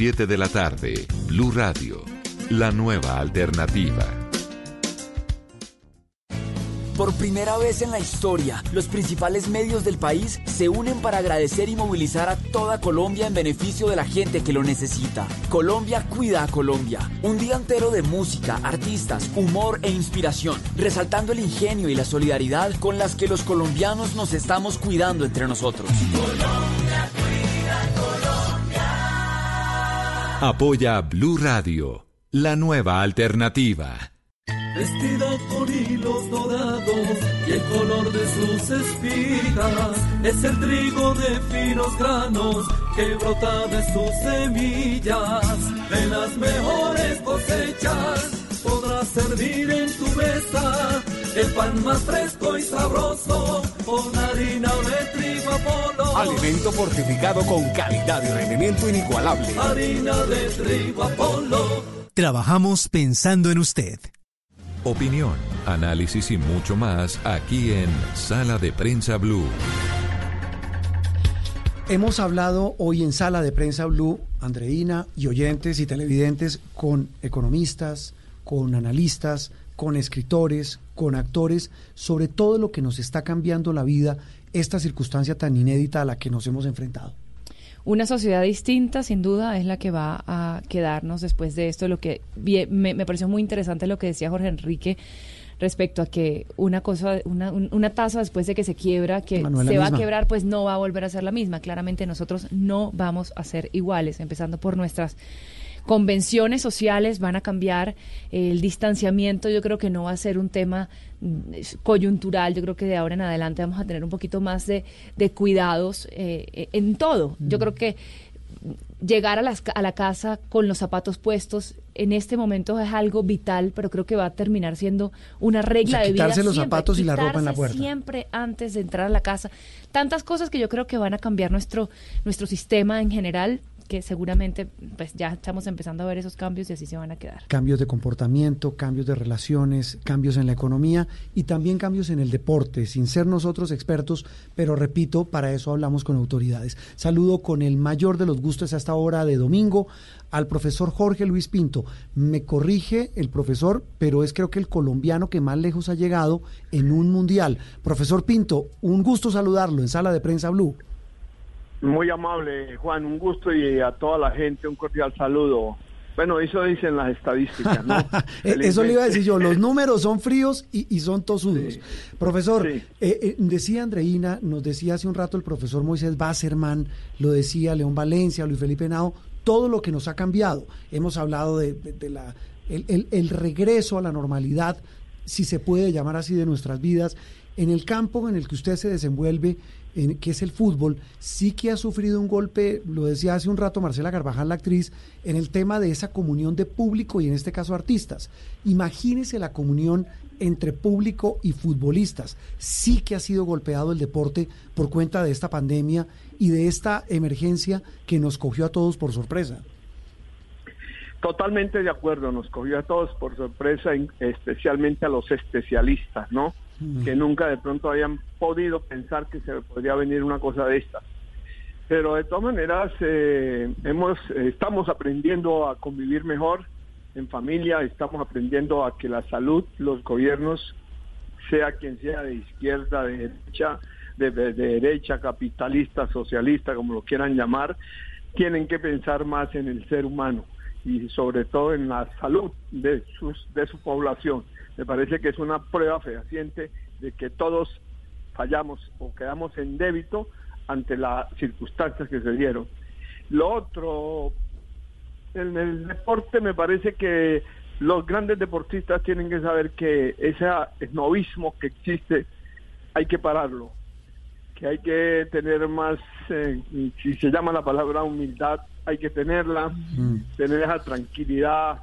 S1: de la tarde. Blue Radio, la nueva alternativa.
S47: Por primera vez en la historia, los principales medios del país se unen para agradecer y movilizar a toda Colombia en beneficio de la gente que lo necesita. Colombia cuida a Colombia. Un día entero de música, artistas, humor e inspiración, resaltando el ingenio y la solidaridad con las que los colombianos nos estamos cuidando entre nosotros.
S48: Colombia
S1: Apoya Blue Radio, la nueva alternativa.
S48: Vestida con hilos dorados y el color de sus espigas es el trigo de finos granos que brota de sus semillas. De las mejores cosechas servir en tu mesa el pan más fresco y sabroso con harina de trigo Apolo.
S49: Alimento fortificado con calidad y rendimiento inigualable.
S48: Harina de trigo Apolo.
S50: Trabajamos pensando en usted.
S1: Opinión, análisis y mucho más aquí en Sala de Prensa Blue.
S3: Hemos hablado hoy en Sala de Prensa Blue, Andreina y oyentes y televidentes con economistas, con analistas, con escritores, con actores, sobre todo lo que nos está cambiando la vida, esta circunstancia tan inédita a la que nos hemos enfrentado.
S2: Una sociedad distinta, sin duda, es la que va a quedarnos después de esto. Lo que me, me pareció muy interesante lo que decía Jorge Enrique respecto a que una cosa, una, una tasa después de que se quiebra, que
S3: No,
S2: se va a quebrar, pues no va a volver a ser la misma. Claramente nosotros no vamos a ser iguales, empezando por nuestras convenciones sociales van a cambiar, el distanciamiento yo creo que no va a ser un tema mm, coyuntural, yo creo que de ahora en adelante vamos a tener un poquito más de, de cuidados eh, en todo. Yo creo que llegar a, las a la casa con los zapatos puestos en este momento es algo vital, pero creo que va a terminar siendo una regla
S3: O sea,
S2: de vida.
S3: quitarse los
S2: siempre,
S3: zapatos y la ropa en la puerta.
S2: Siempre antes de entrar a la casa. Tantas cosas que yo creo que van a cambiar nuestro, nuestro sistema en general, que seguramente pues ya estamos empezando a ver esos cambios y así se van a quedar.
S3: Cambios de comportamiento, cambios de relaciones, cambios en la economía y también cambios en el deporte, sin ser nosotros expertos, pero repito, para eso hablamos con autoridades. Saludo con el mayor de los gustos a esta hora de domingo al profesor Jorge Luis Pinto. Me corrige el profesor, pero es creo que el colombiano que más lejos ha llegado en un mundial. Profesor Pinto, un gusto saludarlo en Sala de Prensa Blue.
S51: Muy amable, Juan, un gusto y a toda la gente un cordial saludo. Bueno, eso dicen las estadísticas, ¿no?
S3: Eh, Eso le iba a decir yo, los números son fríos y, y son tosudos. Profesor, eh, eh, decía Andreina, nos decía hace un rato el profesor Moisés Basserman, lo decía León Valencia, Luis Felipe Nao, todo lo que nos ha cambiado. Hemos hablado de, de- de la, el, el- el regreso a la normalidad, si se puede llamar así, de nuestras vidas. En el campo en el que usted se desenvuelve, en, que es el fútbol, sí que ha sufrido un golpe, lo decía hace un rato Marcela Carvajal, la actriz, en el tema de esa comunión de público y en este caso artistas. Imagínese la comunión entre público y futbolistas. Sí que ha sido golpeado el deporte por cuenta de esta pandemia y de esta emergencia que nos cogió a todos por sorpresa.
S51: Totalmente de acuerdo, nos cogió a todos por sorpresa, en- especialmente a los especialistas, ¿no? Que nunca de pronto habían podido pensar que se podría venir una cosa de esta. Pero de todas maneras, eh, hemos, eh, estamos aprendiendo a convivir mejor en familia, estamos aprendiendo a que la salud, los gobiernos, sea quien sea, de izquierda, de derecha, de, de- de derecha, capitalista, socialista, como lo quieran llamar, tienen que pensar más en el ser humano y sobre todo en la salud de, sus, de su población. Me parece que es una prueba fehaciente de que todos fallamos o quedamos en débito ante las circunstancias que se dieron. Lo otro, en el deporte me parece que los grandes deportistas tienen que saber que ese novismo que existe hay que pararlo, que hay que tener más, eh, si se llama la palabra humildad, hay que tenerla, tener esa tranquilidad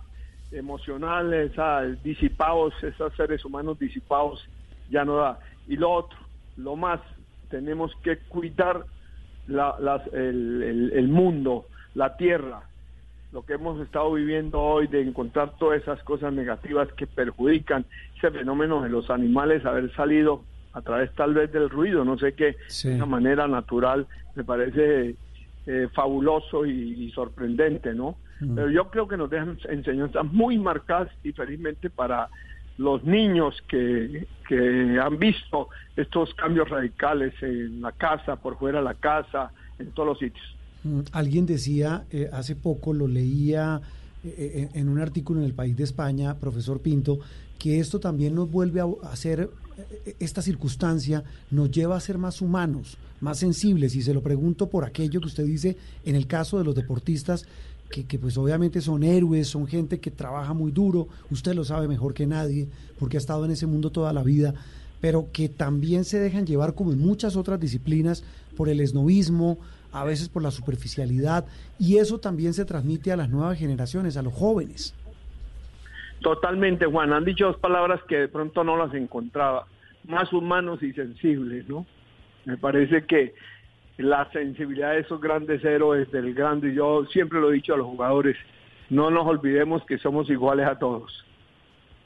S51: emocional, esa disipados, esos seres humanos disipados, ya no da. Y lo otro, lo más, tenemos que cuidar el, mundo, la tierra, lo que hemos estado viviendo hoy de encontrar todas esas cosas negativas que perjudican ese fenómeno de los animales haber salido a través tal vez del ruido, no sé qué, de una manera natural, me parece eh, fabuloso y, sorprendente, ¿no? Mm. Pero yo creo que nos dejan enseñanzas muy marcadas y felizmente para los niños que, que han visto estos cambios radicales en la casa, por fuera de la casa, en todos los sitios.
S3: Mm, alguien decía, eh, hace poco lo leía eh, en un artículo en el País de España, profesor Pinto, que esto también nos vuelve a hacer, eh, esta circunstancia nos lleva a ser más humanos, más sensibles. Y se lo pregunto por aquello que usted dice en el caso de los deportistas, que, que, pues obviamente son héroes, son gente que trabaja muy duro, usted lo sabe mejor que nadie, porque ha estado en ese mundo toda la vida, pero que también se dejan llevar como en muchas otras disciplinas por el esnovismo, a veces por la superficialidad, y eso también se transmite a las nuevas generaciones, a los jóvenes.
S51: Totalmente, Juan. Han dicho dos palabras que de pronto no las encontraba. Más humanos y sensibles, ¿no? Me parece que la sensibilidad de esos grandes héroes del grande, yo siempre lo he dicho a los jugadores, no nos olvidemos que somos iguales a todos.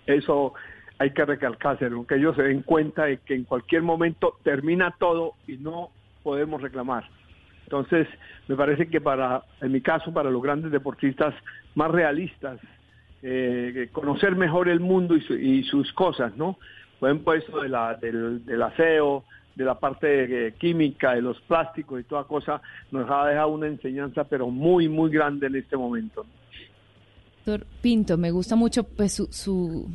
S51: Eso hay que recalcárselo, que ellos se den cuenta de que en cualquier momento termina todo y no podemos reclamar. Entonces, me parece que para, en mi caso, para los grandes deportistas más realistas, eh, conocer mejor el mundo y, sus cosas, ¿no? Puesto de la, del, aseo, de la parte química, de los plásticos y toda cosa, nos ha dejado una enseñanza, pero muy, muy grande en este momento.
S2: Doctor Pinto, me gusta mucho pues, su,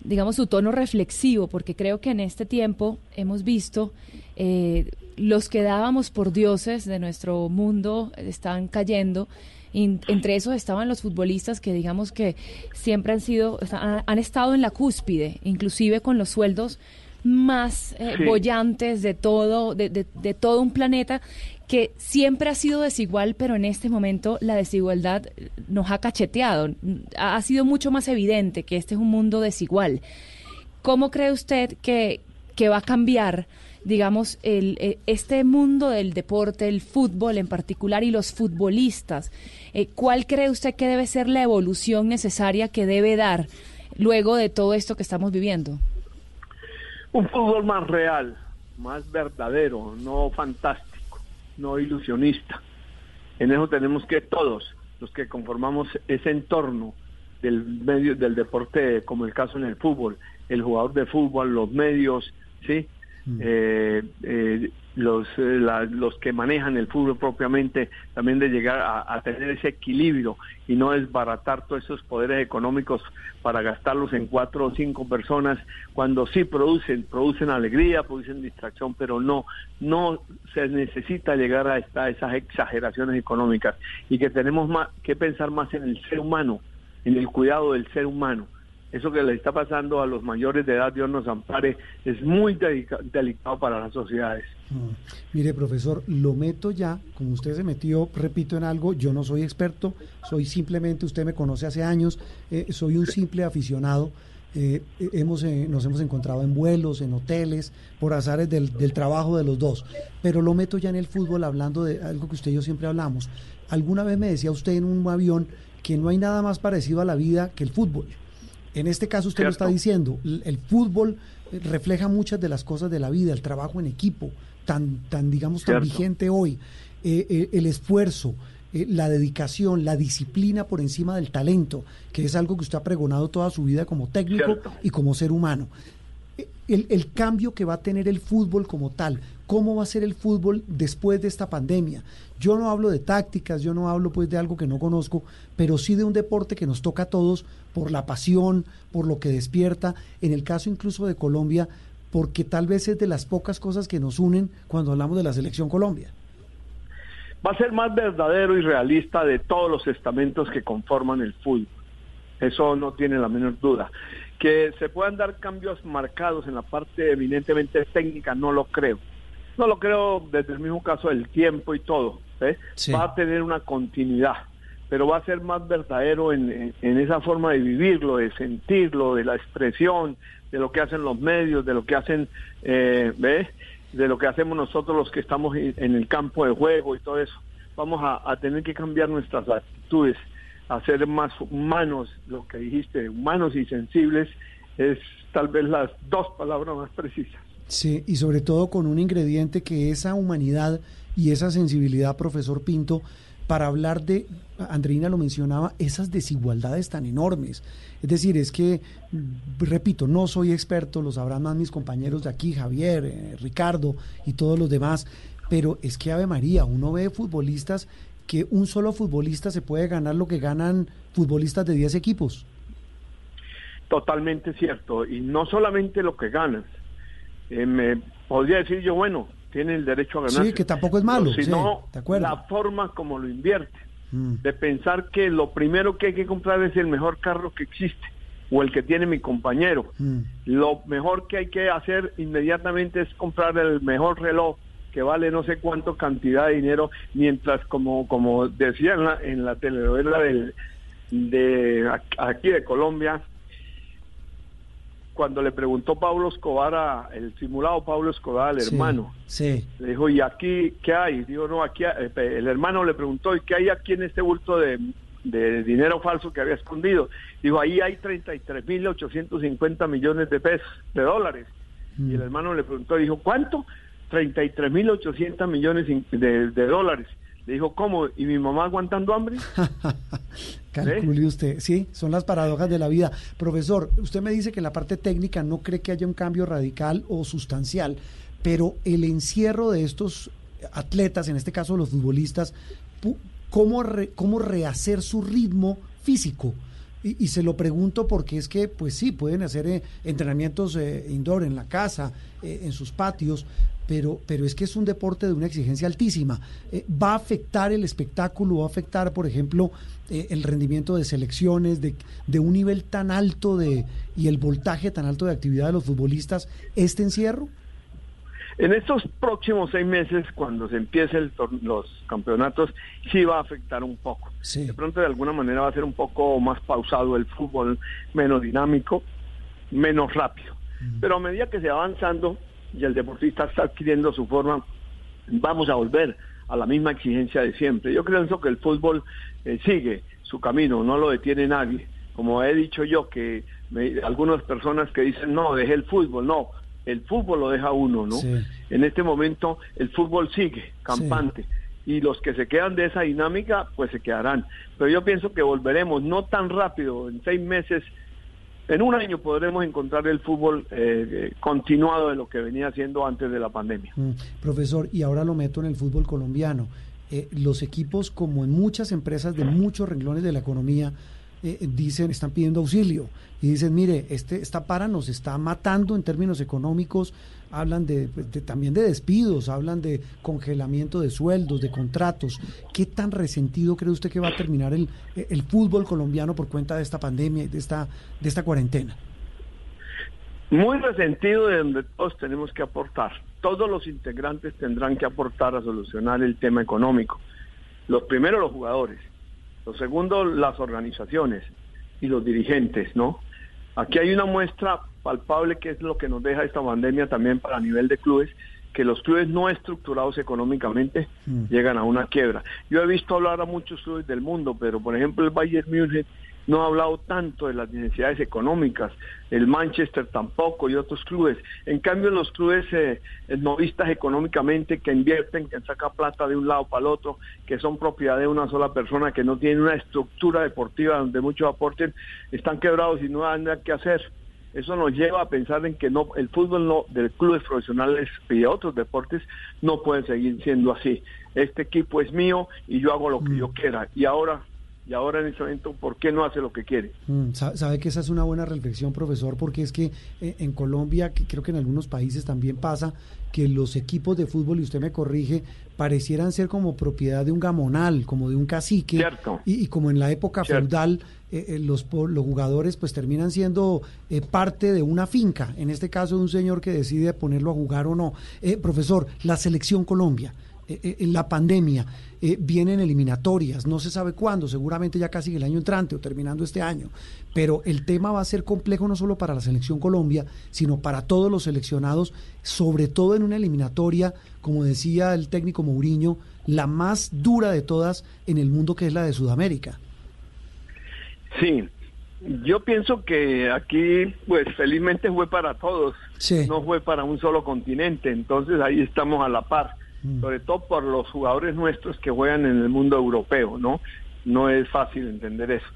S2: digamos, su tono reflexivo, porque creo que en este tiempo hemos visto eh, los que dábamos por dioses de nuestro mundo están cayendo entre esos estaban los futbolistas que digamos que siempre han sido, han estado en la cúspide, inclusive con los sueldos más eh, bollantes de todo, de, de, todo un planeta que siempre ha sido desigual, pero en este momento la desigualdad nos ha cacheteado. Ha sido mucho más evidente que este es un mundo desigual. ¿Cómo cree usted que, que va a cambiar? digamos, el, eh, este mundo del deporte, el fútbol en particular y los futbolistas, eh, ¿cuál cree usted que debe ser la evolución necesaria que debe dar luego de todo esto que estamos viviendo?
S51: Un fútbol más real, más verdadero, no fantástico, no ilusionista. En eso tenemos que todos, los que conformamos ese entorno del medio del deporte, como el caso en el fútbol, el jugador de fútbol, los medios, sí, Mm. eh, eh, los, eh, los que manejan el fútbol propiamente, también de llegar a, tener ese equilibrio y no desbaratar todos esos poderes económicos para gastarlos en cuatro o cinco personas, cuando sí producen, producen alegría, producen distracción, pero no, no se necesita llegar a, esta, esas exageraciones económicas y que tenemos más, que pensar más en el ser humano, en el cuidado del ser humano eso que le está pasando a los mayores de edad, Dios nos ampare, es muy delicado para las sociedades.
S3: Mm. Mire, profesor, lo meto ya, como usted se metió, repito, en algo, yo no soy experto, soy simplemente, usted me conoce hace años, eh, soy un simple aficionado. Eh, hemos, eh, nos hemos encontrado en vuelos, en hoteles, por azares del, del trabajo de los dos. Pero lo meto ya en el fútbol hablando de algo que usted y yo siempre hablamos. Alguna vez me decía usted en un avión que no hay nada más parecido a la vida que el fútbol. En este caso usted lo está diciendo, el fútbol eh, refleja muchas de las cosas de la vida, el trabajo en equipo, tan, tan digamos, tan vigente hoy, eh, eh, el esfuerzo, la dedicación, la disciplina por encima del talento, que es algo que usted ha pregonado toda su vida como técnico y como ser humano. El, el, cambio que va a tener el fútbol como tal, cómo va a ser el fútbol después de esta pandemia. Yo no hablo de tácticas, yo no hablo pues de algo que no conozco, pero sí de un deporte que nos toca a todos por la pasión, por lo que despierta, en el caso incluso de Colombia, porque tal vez es de las pocas cosas que nos unen cuando hablamos de la selección Colombia.
S51: Va a ser más verdadero y realista de todos los estamentos que conforman el fútbol. Eso no tiene la menor duda. Que se puedan dar cambios marcados en la parte eminentemente técnica, no lo creo. No lo creo desde el mismo caso del tiempo y todo. ¿eh? va a tener una continuidad, pero va a ser más verdadero en, esa forma de vivirlo, de sentirlo, de la expresión, de lo que hacen los medios, de lo que hacen, eh, de lo que hacemos nosotros los que estamos en el campo de juego y todo eso. Vamos a, tener que cambiar nuestras actitudes, a ser más humanos, lo que dijiste, humanos y sensibles, es tal vez las dos palabras más precisas.
S3: Sí, y sobre todo con un ingrediente que esa humanidad y esa sensibilidad, profesor Pinto, para hablar de, Andreina lo mencionaba, esas desigualdades tan enormes. Es decir, es que, repito, no soy experto, lo sabrán más mis compañeros de aquí, Javier, eh, Ricardo y todos los demás, pero es que Ave María, uno ve futbolistas que un solo futbolista se puede ganar lo que ganan futbolistas de 10 equipos.
S51: Totalmente cierto, y no solamente lo que ganas. Eh, me podría decir yo, bueno, tiene el derecho a ganar.
S3: Sí, que tampoco es malo.
S51: Sino la forma como lo invierte. Mm. De pensar que lo primero que hay que comprar es el mejor carro que existe o el que tiene mi compañero. Mm. Lo mejor que hay que hacer inmediatamente es comprar el mejor reloj que vale no sé cuánto cantidad de dinero, mientras como como decía en la, en la telenovela del, de aquí de Colombia, cuando le preguntó Pablo Escobar, a, el simulado Pablo Escobar al hermano,
S3: sí,
S51: le dijo, ¿y aquí qué hay? Dijo, no, aquí, eh, el hermano le preguntó, ¿y qué hay aquí en este bulto de, dinero falso que había escondido? Dijo, ahí hay 33.850 millones de pesos, de dólares. Y el mm. hermano le preguntó, dijo, ¿cuánto? 33.800 millones de, de dólares. Le dijo, ¿cómo? ¿Y mi mamá aguantando hambre?
S3: Calcule usted, sí, son las paradojas de la vida. Profesor, usted me dice que en la parte técnica no cree que haya un cambio radical o sustancial, pero el encierro de estos atletas, en este caso los futbolistas, ¿cómo, cómo rehacer su ritmo físico? Y, se lo pregunto porque es que, pues sí, pueden hacer eh, entrenamientos eh, indoor en la casa, eh, en sus patios, pero, pero es que es un deporte de una exigencia altísima. Eh, ¿Va a afectar el espectáculo? ¿Va a afectar, por ejemplo, eh, el rendimiento de selecciones, de, de, un nivel tan alto de y el voltaje tan alto de actividad de los futbolistas, este encierro?
S51: En estos próximos seis meses, cuando se empiecen los campeonatos, sí va a afectar un poco. De pronto, de alguna manera, va a ser un poco más pausado el fútbol, menos dinámico, menos rápido. Pero a medida que se va avanzando, y el deportista está adquiriendo su forma, vamos a volver a la misma exigencia de siempre. Yo creo que el fútbol eh, sigue su camino, no lo detiene nadie. Como he dicho yo, que algunas personas que dicen, no, dejé el fútbol, no, el fútbol lo deja uno, ¿no? En este momento el fútbol sigue campante. Y los que se quedan de esa dinámica, pues se quedarán. Pero yo pienso que volveremos, no tan rápido, en seis meses en un año podremos encontrar el fútbol eh, eh, continuado de lo que venía haciendo antes de la pandemia.
S3: Mm, profesor, y ahora lo meto en el fútbol colombiano. Eh, los equipos, como en muchas empresas de muchos renglones de la economía, dicen, están pidiendo auxilio y dicen, mire, este, esta para nos está matando en términos económicos, hablan pues, de, también de despidos, hablan de congelamiento de sueldos, de contratos. ¿Qué tan resentido cree usted que va a terminar el, el fútbol colombiano por cuenta de esta pandemia y de esta, de esta cuarentena?
S51: Muy resentido de donde todos tenemos que aportar. Todos los integrantes tendrán que aportar a solucionar el tema económico. Los primeros los jugadores, los segundos las organizaciones y los dirigentes, ¿no? Aquí hay una muestra palpable que es lo que nos deja esta pandemia también para nivel de clubes, que los clubes no estructurados económicamente mm. llegan a una quiebra. Yo he visto hablar a muchos clubes del mundo, pero por ejemplo el Bayern Múnich no ha hablado tanto de las necesidades económicas, el Manchester tampoco y otros clubes. En cambio, los clubes eh, novistas económicamente que invierten, que sacan plata de un lado para el otro, que son propiedad de una sola persona, que no tienen una estructura deportiva donde muchos aporten, están quebrados y no hay nada que hacer. Eso nos lleva a pensar en que no el fútbol no de clubes profesionales y de otros deportes no pueden seguir siendo así. Este equipo es mío y yo hago lo que yo mm. quiera. Y ahora y ahora en ese momento, ¿por qué no hace lo que quiere?
S3: Mm, sabe que esa es una buena reflexión, profesor, porque es que eh, en Colombia, que creo que en algunos países también pasa, que los equipos de fútbol, y usted me corrige, parecieran ser como propiedad de un gamonal, como de un cacique. Y, como en la época feudal, eh, eh, los, los jugadores pues terminan siendo parte de una finca, en este caso de un señor que decide ponerlo a jugar o no. profesor, la selección Colombia eh, eh, la pandemia, eh, vienen eliminatorias, no se sabe cuándo, seguramente ya casi el año entrante o terminando este año, pero el tema va a ser complejo no solo para la selección Colombia, sino para todos los seleccionados, sobre todo en una eliminatoria, como decía el técnico Mourinho, la más dura de todas en el mundo que es la de Sudamérica.
S51: Sí, yo pienso que aquí, pues felizmente fue para todos, no fue para un solo continente, entonces ahí estamos a la par. Mm. sobre todo por los jugadores nuestros que juegan en el mundo europeo, ¿no? No es fácil entender eso.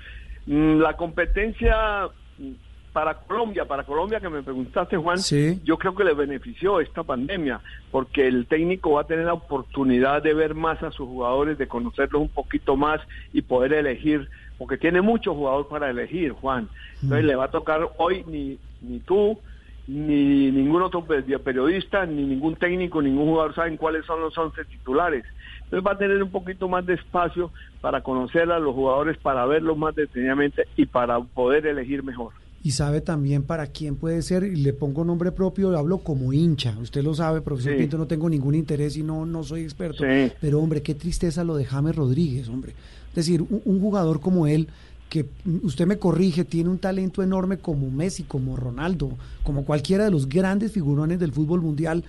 S51: Mm, la competencia mm, para Colombia, para Colombia que me preguntaste, Juan, yo creo que le benefició esta pandemia, porque el técnico va a tener la oportunidad de ver más a sus jugadores, de conocerlos un poquito más y poder elegir, porque tiene muchos jugadores para elegir, Juan. Entonces le va a tocar hoy ni, ni tú, ni ningún otro periodista, ni ningún técnico, ningún jugador saben cuáles son los 11 titulares. Entonces va a tener un poquito más de espacio para conocer a los jugadores, para verlos más detenidamente y para poder elegir mejor.
S3: Y sabe también para quién puede ser, y le pongo nombre propio, hablo como hincha. Usted lo sabe, profesor Pinto, no tengo ningún interés y no, no soy experto. Pero hombre, qué tristeza lo de James Rodríguez, hombre. Es decir, un jugador como él que usted me corrige, tiene un talento enorme como Messi, como Ronaldo, como cualquiera de los grandes figurones del fútbol mundial,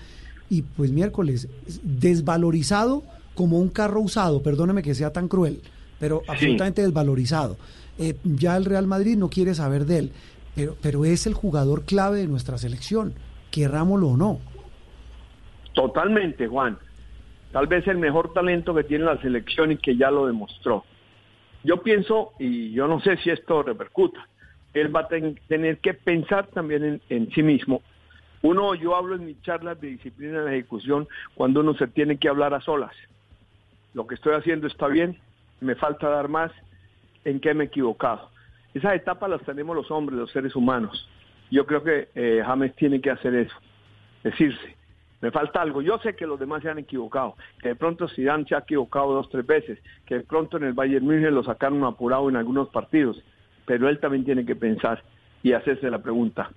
S3: y pues miércoles, desvalorizado como un carro usado, perdóneme que sea tan cruel, pero absolutamente desvalorizado. Eh, ya el Real Madrid no quiere saber de él, pero, pero es el jugador clave de nuestra selección, querrámoslo o no.
S51: Totalmente, Juan. Tal vez el mejor talento que tiene la selección y que ya lo demostró. Yo pienso, y yo no sé si esto repercuta, él va a tener que pensar también en, sí mismo. Uno, yo hablo en mis charlas de disciplina de la ejecución cuando uno se tiene que hablar a solas. Lo que estoy haciendo está bien, me falta dar más, en qué me he equivocado. Esas etapas las tenemos los hombres, los seres humanos. Yo creo que eh, James tiene que hacer eso, decirse, me falta algo. Yo sé que los demás se han equivocado, que de pronto Zidane se ha equivocado dos, tres veces, que de pronto en el Bayern München lo sacaron apurado en algunos partidos, pero él también tiene que pensar y hacerse la pregunta,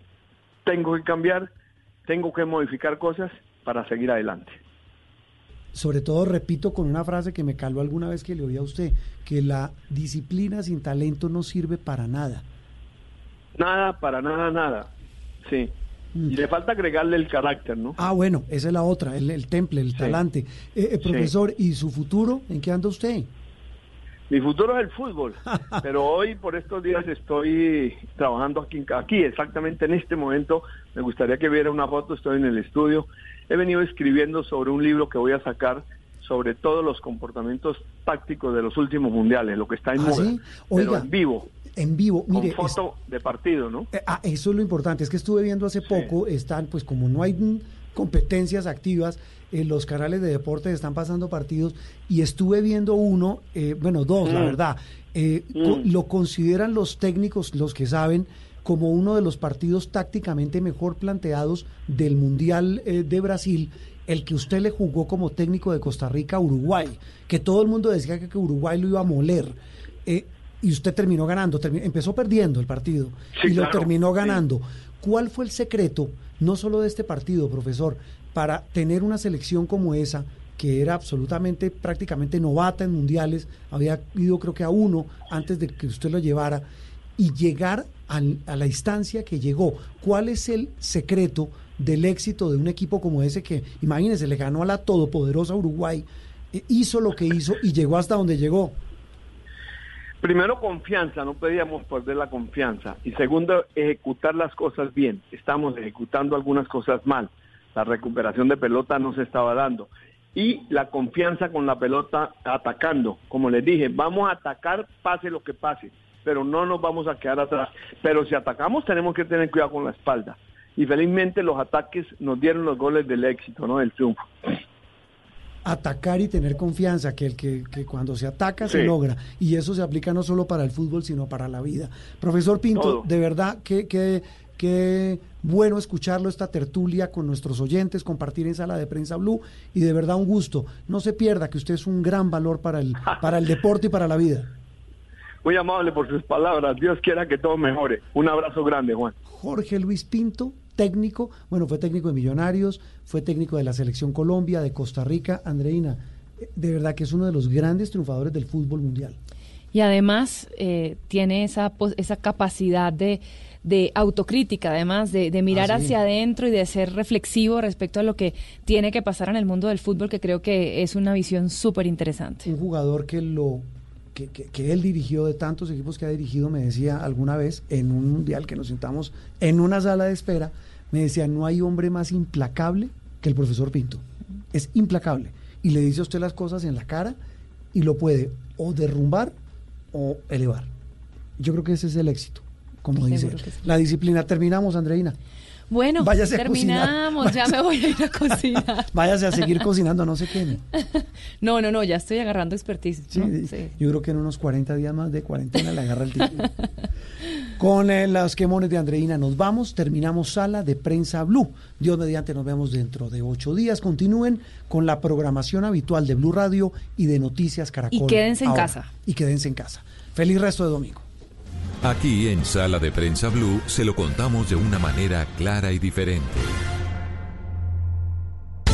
S51: ¿tengo que cambiar? ¿Tengo que modificar cosas para seguir adelante?
S3: Sobre todo, repito con una frase que me caló alguna vez que le oí a usted, que la disciplina sin talento no sirve para nada.
S51: Nada, para nada, nada. Sí. Y le falta agregarle el carácter, ¿no?
S3: Ah, bueno, esa es la otra, el, temple, el talante. Eh, eh, profesor, ¿y su futuro? ¿En qué anda usted?
S51: Mi futuro es el fútbol, pero hoy por estos días estoy trabajando aquí, aquí, exactamente en este momento. Me gustaría que viera una foto, estoy en el estudio. He venido escribiendo sobre un libro que voy a sacar sobre todos los comportamientos tácticos de los últimos mundiales, lo que está en ¿Ah, moda, pero en vivo
S3: en vivo.
S51: Mire, Con foto de partido, ¿no?
S3: Eh, ah, eso es lo importante. Es que estuve viendo hace poco, están, pues como no hay competencias activas, en eh, los canales de deportes están pasando partidos y estuve viendo uno, eh, bueno, dos, la mm. verdad. Mm. Lo consideran los técnicos, los que saben, como uno de los partidos tácticamente mejor planteados del Mundial de Brasil el que usted le jugó como técnico de Costa Rica a Uruguay, que todo el mundo decía que, Uruguay lo iba a moler y usted terminó ganando, empezó perdiendo el partido y lo terminó ganando. ¿Cuál fue el secreto, no solo de este partido, profesor, para tener una selección como esa, que era absolutamente, prácticamente novata en mundiales, había ido creo que a uno antes de que usted lo llevara, y llegar a la instancia que llegó? ¿Cuál es el secreto del éxito de un equipo como ese que, imagínese, le ganó a la todopoderosa Uruguay, e hizo lo que hizo y llegó hasta donde llegó?
S51: Primero, confianza, no pedíamos perder la confianza. Y segundo, ejecutar las cosas bien. Estamos ejecutando algunas cosas mal. La recuperación de pelota no se estaba dando. Y la confianza con la pelota atacando. Como les dije, vamos a atacar pase lo que pase, pero no nos vamos a quedar atrás. Pero si atacamos tenemos que tener cuidado con la espalda. Y felizmente los ataques nos dieron los goles del éxito, ¿no? Del triunfo
S3: atacar y tener confianza, que el que, cuando se ataca se logra. Y eso se aplica no solo para el fútbol, sino para la vida. Profesor Pinto, de verdad, que, que, bueno escucharlo, esta tertulia con nuestros oyentes, compartir en sala de prensa Blue, y de verdad un gusto. No se pierda que usted es un gran valor para el, para el deporte y para la vida.
S51: Muy amable por sus palabras. Dios quiera que todo mejore. Un abrazo grande, Juan.
S3: Jorge Luis Pinto, técnico, bueno, fue técnico de Millonarios, fue técnico de la Selección Colombia, de Costa Rica. Andreina, de verdad que es uno de los grandes triunfadores del fútbol mundial.
S2: Y además eh, tiene esa, esa capacidad de, de autocrítica, además de, de mirar
S3: Ah, sí.
S2: hacia adentro y de ser reflexivo respecto a lo que tiene que pasar en el mundo del fútbol, que creo que es una visión súper interesante.
S3: Un jugador que lo que, que- que él dirigió de tantos equipos que ha dirigido, me decía alguna vez en un mundial que nos sentamos en una sala de espera, me decía, no hay hombre más implacable que el profesor Pinto. Es implacable. Y le dice a usted las cosas en la cara y lo puede o derrumbar o elevar. Yo creo que ese es el éxito, como dice.
S2: Seguro que sí.
S3: La disciplina. Terminamos, Andreina.
S2: Bueno,
S3: Váyase a cocinar.
S2: terminamos, ya me voy a ir a cocinar.
S3: Váyase a seguir cocinando, no se queme.
S2: No, no, no, ya estoy agarrando expertise.
S3: Sí,
S2: ¿no?
S3: sí.
S2: Sí.
S3: Yo creo que en unos 40 días más de cuarentena le agarra el título. Con eh, las quemones de Andreina nos vamos, terminamos sala de prensa Blue. Dios mediante nos vemos dentro de ocho días. Continúen con la programación habitual de Blue Radio y de Noticias Caracol.
S2: Y quédense en casa.
S3: Y quédense en casa. Feliz resto de domingo.
S1: Aquí en Sala de Prensa Blue se lo contamos de una manera clara y diferente.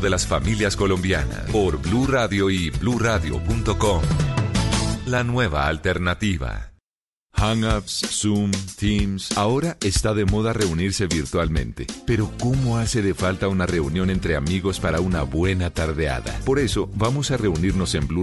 S1: de las familias colombianas por Blue Radio y bluradio.com. La nueva alternativa. Hangouts, Zoom, Teams. Ahora está de moda reunirse virtualmente. Pero ¿cómo hace de falta una reunión entre amigos para una buena tardeada? Por eso vamos a reunirnos en Blue